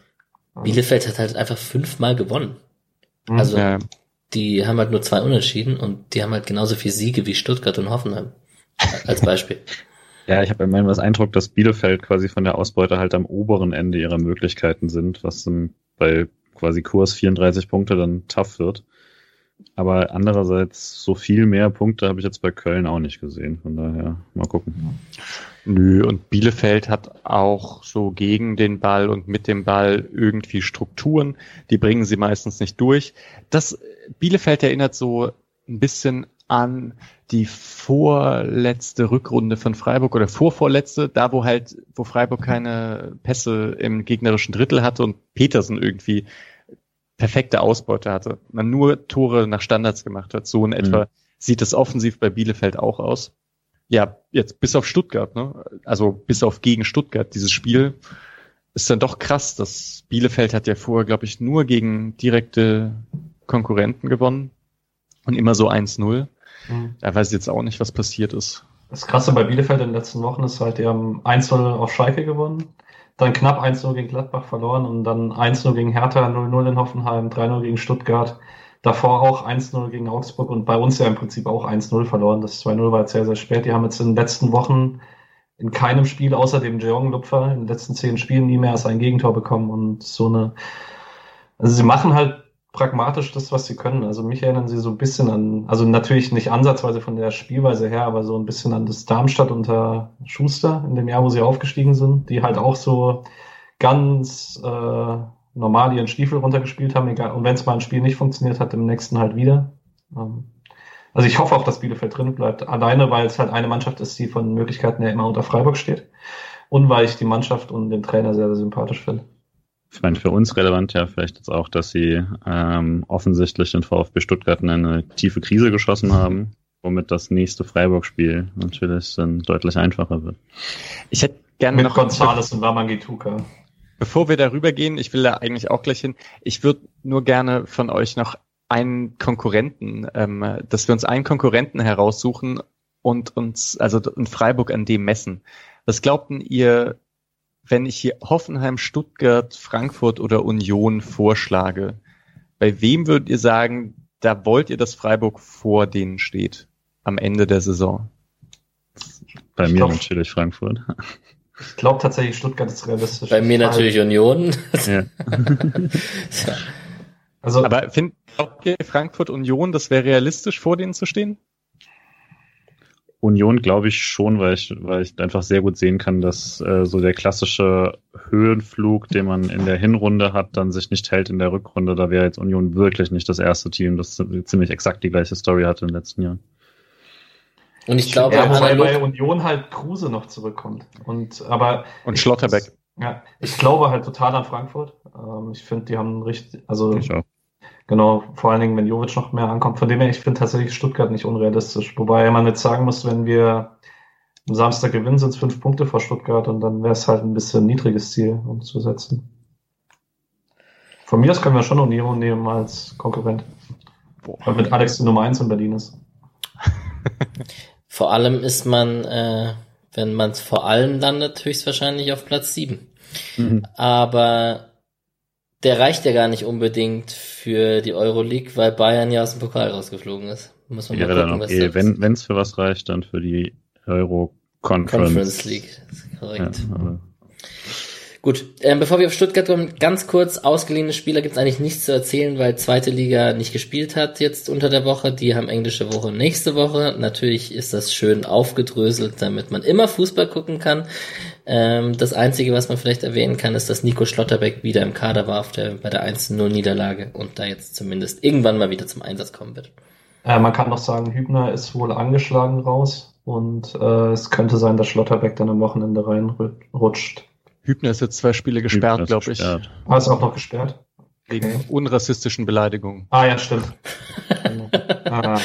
Bielefeld hat halt einfach fünfmal gewonnen. Also ja die haben halt nur zwei Unentschieden und die haben halt genauso viel Siege wie Stuttgart und Hoffenheim. Als Beispiel. ja, ich habe immer das Eindruck, dass Bielefeld quasi von der Ausbeute halt am oberen Ende ihrer Möglichkeiten sind, was bei quasi Kurs 34 Punkte dann tough wird. Aber andererseits, so viel mehr Punkte habe ich jetzt bei Köln auch nicht gesehen. Von daher, mal gucken. Nö, und Bielefeld hat auch so gegen den Ball und mit dem Ball irgendwie Strukturen. Die bringen sie meistens nicht durch. Das Bielefeld erinnert so ein bisschen an die vorletzte Rückrunde von Freiburg oder vorvorletzte, da wo halt, wo Freiburg keine Pässe im gegnerischen Drittel hatte und Petersen irgendwie perfekte Ausbeute hatte. Man nur Tore nach Standards gemacht hat. So in mhm. etwa sieht es offensiv bei Bielefeld auch aus. Ja, jetzt bis auf Stuttgart, ne? Also bis auf gegen Stuttgart. Dieses Spiel ist dann doch krass. dass Bielefeld hat ja vorher, glaube ich, nur gegen direkte Konkurrenten gewonnen und immer so 1-0. Mhm. Da weiß ich jetzt auch nicht, was passiert ist. Das Krasse bei Bielefeld in den letzten Wochen ist halt, die haben 1-0 auf Schalke gewonnen, dann knapp 1-0 gegen Gladbach verloren und dann 1-0 gegen Hertha, 0-0 in Hoffenheim, 3-0 gegen Stuttgart, davor auch 1-0 gegen Augsburg und bei uns ja im Prinzip auch 1-0 verloren. Das 2-0 war jetzt sehr, sehr spät. Die haben jetzt in den letzten Wochen in keinem Spiel außer dem Jeong-Lupfer in den letzten zehn Spielen nie mehr als ein Gegentor bekommen und so eine, also sie machen halt pragmatisch das, was sie können. Also mich erinnern sie so ein bisschen an, also natürlich nicht ansatzweise von der Spielweise her, aber so ein bisschen an das Darmstadt unter Schuster in dem Jahr, wo sie aufgestiegen sind, die halt auch so ganz, äh, normal ihren Stiefel runtergespielt haben, egal. Und wenn es mal ein Spiel nicht funktioniert hat, im nächsten halt wieder. Ähm, also ich hoffe auch, dass Bielefeld drin bleibt. Alleine, weil es halt eine Mannschaft ist, die von Möglichkeiten her immer unter Freiburg steht. Und weil ich die Mannschaft und den Trainer sehr, sehr sympathisch finde. Ich meine, für uns relevant ja vielleicht jetzt auch, dass sie ähm, offensichtlich den VfB Stuttgart in eine tiefe Krise geschossen haben, womit das nächste Freiburg-Spiel natürlich dann deutlich einfacher wird. Ich hätte gerne Mit noch Gonzales und Wamangituka. Bevor wir darüber gehen, ich will da eigentlich auch gleich hin. Ich würde nur gerne von euch noch einen Konkurrenten, ähm, dass wir uns einen Konkurrenten heraussuchen und uns, also in Freiburg an dem messen. Was glaubten ihr, wenn ich hier Hoffenheim, Stuttgart, Frankfurt oder Union vorschlage? Bei wem würdet ihr sagen, da wollt ihr, dass Freiburg vor denen steht am Ende der Saison? Bei mir glaub, natürlich Frankfurt. Ich glaube tatsächlich, Stuttgart ist realistisch. Bei mir natürlich Union. Ja. also, Aber findet ihr Frankfurt Union, das wäre realistisch, vor denen zu stehen? Union glaube ich schon, weil ich, weil ich einfach sehr gut sehen kann, dass äh, so der klassische Höhenflug, den man in der Hinrunde hat, dann sich nicht hält in der Rückrunde. Da wäre jetzt Union wirklich nicht das erste Team, das ziemlich exakt die gleiche Story hatte in den letzten Jahren. Und ich glaube, ja, wobei bei Union halt Kruse noch zurückkommt. Und aber und Schlotterbeck. ja, ich glaube halt total an Frankfurt. Ähm, ich finde, die haben richtig, also genau, vor allen Dingen, wenn Jovic noch mehr ankommt. Von dem her, ich finde tatsächlich Stuttgart nicht unrealistisch. Wobei man jetzt sagen muss, wenn wir am Samstag gewinnen, sind es fünf Punkte vor Stuttgart und dann wäre es halt ein bisschen niedriges Ziel umzusetzen. Von mir aus können wir schon Union nehmen als Konkurrent. Boah. Weil mit Alex die Nummer eins in Berlin ist. Vor allem ist man, äh, wenn man es vor allem landet, höchstwahrscheinlich auf Platz 7. Mhm. Aber der reicht ja gar nicht unbedingt für die Euroleague, weil Bayern ja aus dem Pokal rausgeflogen ist. Muss man ja, mal gucken, was eh, wenn es für was reicht, dann für die Euro Conference, Conference League. Korrekt. Ja, Gut, ähm, bevor wir auf Stuttgart kommen, ganz kurz, ausgeliehene Spieler gibt es eigentlich nichts zu erzählen, weil zweite Liga nicht gespielt hat jetzt unter der Woche. Die haben englische Woche nächste Woche. Natürlich ist das schön aufgedröselt, damit man immer Fußball gucken kann. Ähm, das Einzige, was man vielleicht erwähnen kann, ist, dass Nico Schlotterbeck wieder im Kader war auf der, bei der 1-0-Niederlage und da jetzt zumindest irgendwann mal wieder zum Einsatz kommen wird. Äh, man kann noch sagen, Hübner ist wohl angeschlagen raus und äh, es könnte sein, dass Schlotterbeck dann am Wochenende reinrutscht. Hübner ist jetzt zwei Spiele gesperrt, glaube ich. War ah, es auch noch gesperrt? Wegen okay. unrassistischen Beleidigungen. Ah, ja, stimmt. ah.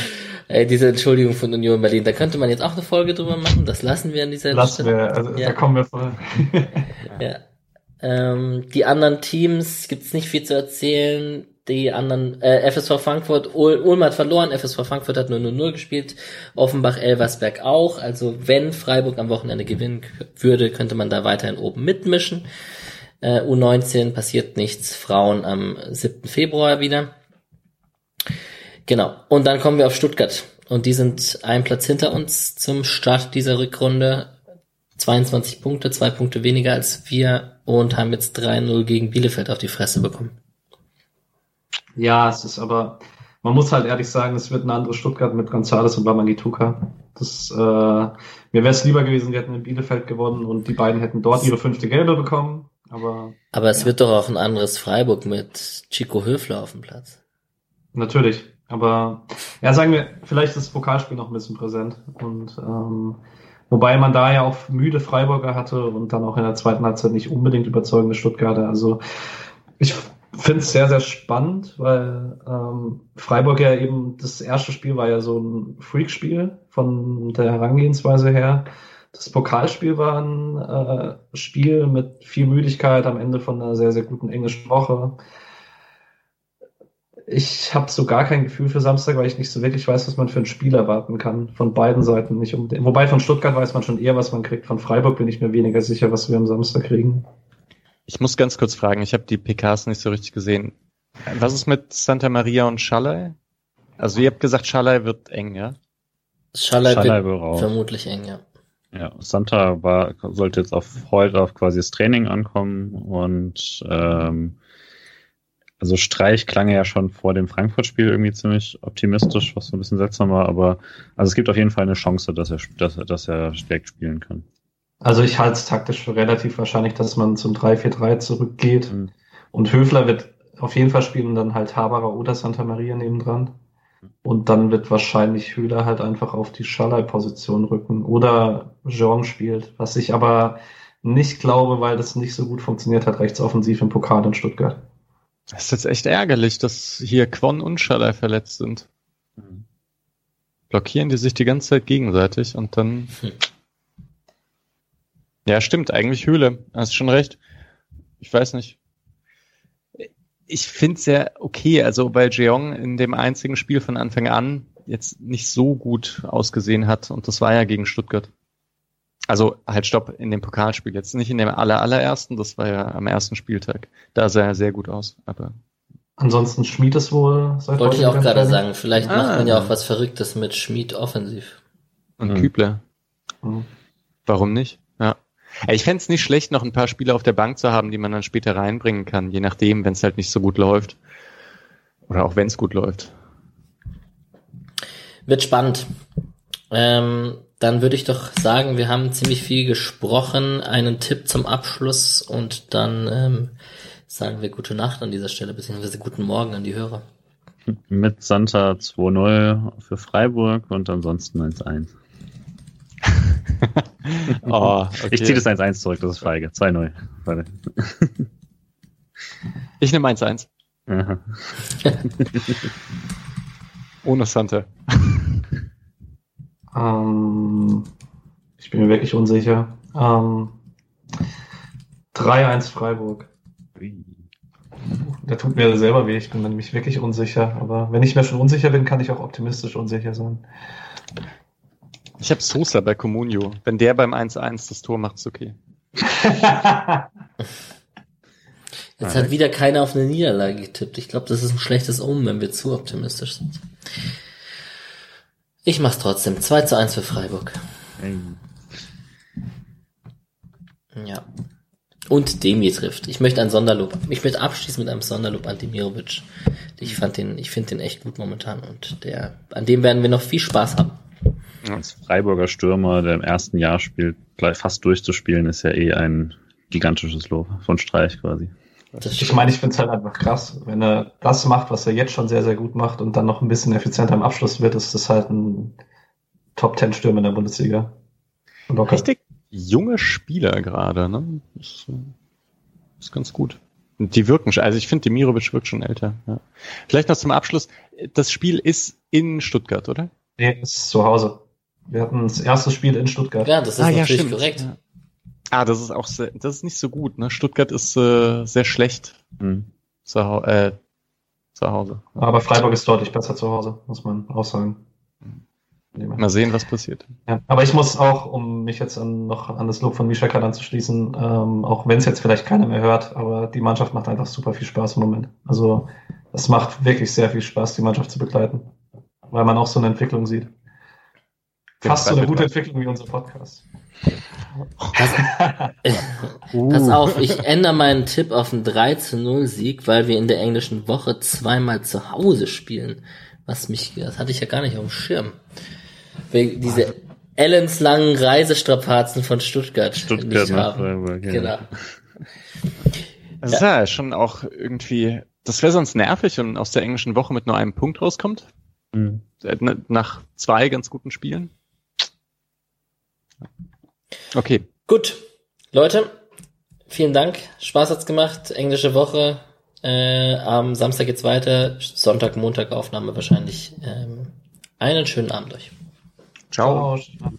Ey, diese Entschuldigung von Union Berlin, da könnte man jetzt auch eine Folge drüber machen. Das lassen wir an dieser Lassen wir, also ja. da kommen wir voll. ja. Ähm, die anderen Teams gibt's nicht viel zu erzählen die anderen, äh, FSV Frankfurt, Ulm hat verloren, FSV Frankfurt hat nur 0-0 gespielt, Offenbach, Elversberg auch. Also wenn Freiburg am Wochenende gewinnen würde, könnte man da weiterhin oben mitmischen. Äh, U19 passiert nichts, Frauen am 7. Februar wieder. Genau. Und dann kommen wir auf Stuttgart. Und die sind einen Platz hinter uns zum Start dieser Rückrunde. 22 Punkte, zwei Punkte weniger als wir und haben jetzt 3-0 gegen Bielefeld auf die Fresse bekommen. Ja, es ist aber, man muss halt ehrlich sagen, es wird ein anderes Stuttgart mit Gonzales und Bamangituka. Das, äh, mir wäre es lieber gewesen, wir hätten in Bielefeld gewonnen und die beiden hätten dort ihre fünfte Gelbe bekommen. Aber, aber es ja. wird doch auch ein anderes Freiburg mit Chico Höfler auf dem Platz. Natürlich. Aber ja, sagen wir, vielleicht ist das Pokalspiel noch ein bisschen präsent. Und ähm, wobei man da ja auch müde Freiburger hatte und dann auch in der zweiten Halbzeit nicht unbedingt überzeugende Stuttgarter. Also ich finde es sehr, sehr spannend, weil ähm, Freiburg ja eben, das erste Spiel war ja so ein Freak-Spiel von der Herangehensweise her. Das Pokalspiel war ein äh, Spiel mit viel Müdigkeit am Ende von einer sehr, sehr guten englischen Woche. Ich habe so gar kein Gefühl für Samstag, weil ich nicht so wirklich weiß, was man für ein Spiel erwarten kann. Von beiden Seiten nicht unbedingt. Wobei von Stuttgart weiß man schon eher, was man kriegt. Von Freiburg bin ich mir weniger sicher, was wir am Samstag kriegen. Ich muss ganz kurz fragen, ich habe die PKs nicht so richtig gesehen. Was ist mit Santa Maria und Schalay? Also ihr habt gesagt, Schalay wird eng, ja? Schalay, Schalay wird vermutlich eng, ja. Ja, Santa war, sollte jetzt auf heute auf quasi das Training ankommen und ähm, also Streich klang ja schon vor dem Frankfurt-Spiel irgendwie ziemlich optimistisch, was so ein bisschen seltsam war, aber also es gibt auf jeden Fall eine Chance, dass er, dass, dass er direkt spielen kann. Also ich halte es taktisch für relativ wahrscheinlich, dass man zum 3-4-3 zurückgeht. Mhm. Und Höfler wird auf jeden Fall spielen und dann halt Haberer oder Santa Maria nebendran. Und dann wird wahrscheinlich Höhler halt einfach auf die Schallei-Position rücken oder Jean spielt, was ich aber nicht glaube, weil das nicht so gut funktioniert hat, rechtsoffensiv im Pokal in Stuttgart. Das ist jetzt echt ärgerlich, dass hier Quon und Schallei verletzt sind. Mhm. Blockieren die sich die ganze Zeit gegenseitig und dann. Hm. Ja, stimmt, eigentlich Höhle. Hast schon recht. Ich weiß nicht ich finde es ja okay, also weil Jeong in dem einzigen Spiel von Anfang an jetzt nicht so gut ausgesehen hat und das war ja gegen Stuttgart. Also halt stopp, in dem Pokalspiel jetzt nicht in dem aller, allerersten, das war ja am ersten Spieltag. Da sah er sehr gut aus, aber Ansonsten Schmied ist wohl seit Wollte ich auch gerade sagen, vielleicht ah, macht man ja auch was Verrücktes mit Schmied offensiv. Und mhm. Kübler. Mhm. Warum nicht? Ja. Ich fände es nicht schlecht, noch ein paar Spieler auf der Bank zu haben, die man dann später reinbringen kann, je nachdem, wenn es halt nicht so gut läuft. Oder auch wenn es gut läuft. Wird spannend. Ähm, dann würde ich doch sagen, wir haben ziemlich viel gesprochen. Einen Tipp zum Abschluss und dann ähm, sagen wir gute Nacht an dieser Stelle, beziehungsweise guten Morgen an die Hörer. Mit Santa 2-0 für Freiburg und ansonsten 1-1. oh, okay. Ich ziehe das 1-1 zurück, das ist feige. 2-0. ich nehme 1-1. Ohne Sante. Ähm, ich bin mir wirklich unsicher. Ähm, 3-1 Freiburg. Der tut mir selber weh, ich bin nämlich wirklich unsicher. Aber wenn ich mir schon unsicher bin, kann ich auch optimistisch unsicher sein. Ich habe Sosa bei Comunio. Wenn der beim 1-1 das Tor macht, ist okay. Jetzt hat wieder keiner auf eine Niederlage getippt. Ich glaube, das ist ein schlechtes Omen, wenn wir zu optimistisch sind. Ich mach's trotzdem. 2 zu 1 für Freiburg. Ja. Und Demi trifft. Ich möchte ein Sonderlob. Ich möchte abschließen mit einem Sonderlob an Demirovic. Ich fand den, ich finde den echt gut momentan und der, an dem werden wir noch viel Spaß haben. Als Freiburger Stürmer, der im ersten Jahr spielt, gleich fast durchzuspielen, ist ja eh ein gigantisches Lob von Streich quasi. Ich meine, ich finde es halt einfach krass. Wenn er das macht, was er jetzt schon sehr, sehr gut macht und dann noch ein bisschen effizienter im Abschluss wird, ist das halt ein Top Ten Stürmer in der Bundesliga. Locker. Richtig junge Spieler gerade, ne? Ist, ist ganz gut. Die wirken schon, also ich finde, Demirovic wirkt schon älter. Ja. Vielleicht noch zum Abschluss. Das Spiel ist in Stuttgart, oder? Nee, ist zu Hause. Wir hatten das erste Spiel in Stuttgart. Ja, das ist ah, natürlich ja, korrekt. Ja. Ah, das ist auch sehr, das ist nicht so gut. Ne? Stuttgart ist äh, sehr schlecht mhm. zu, äh, zu Hause. Aber Freiburg ist deutlich besser zu Hause, muss man auch sagen. Mal sehen, was passiert. Ja, aber ich muss auch, um mich jetzt an, noch an das Lob von Misha Kadan zu schließen, ähm, auch wenn es jetzt vielleicht keiner mehr hört, aber die Mannschaft macht einfach super viel Spaß im Moment. Also es macht wirklich sehr viel Spaß, die Mannschaft zu begleiten, weil man auch so eine Entwicklung sieht. Fast so eine gute Entwicklung wie unser Podcast. Pass, äh, pass auf, ich ändere meinen Tipp auf einen 3 zu 0 Sieg, weil wir in der englischen Woche zweimal zu Hause spielen. Was mich, das hatte ich ja gar nicht auf dem Schirm. Wegen diese ellenslangen Reisestrapazen von Stuttgart. Stuttgart nicht haben. Ja. Genau. Das ist ja schon auch irgendwie, das wäre sonst nervig und aus der englischen Woche mit nur einem Punkt rauskommt. Mhm. Nach zwei ganz guten Spielen. Okay. Gut. Leute, vielen Dank. Spaß hat's gemacht. Englische Woche. Äh, am Samstag geht's weiter. Sonntag, Montag Aufnahme wahrscheinlich. Ähm, einen schönen Abend euch. Ciao. Ciao.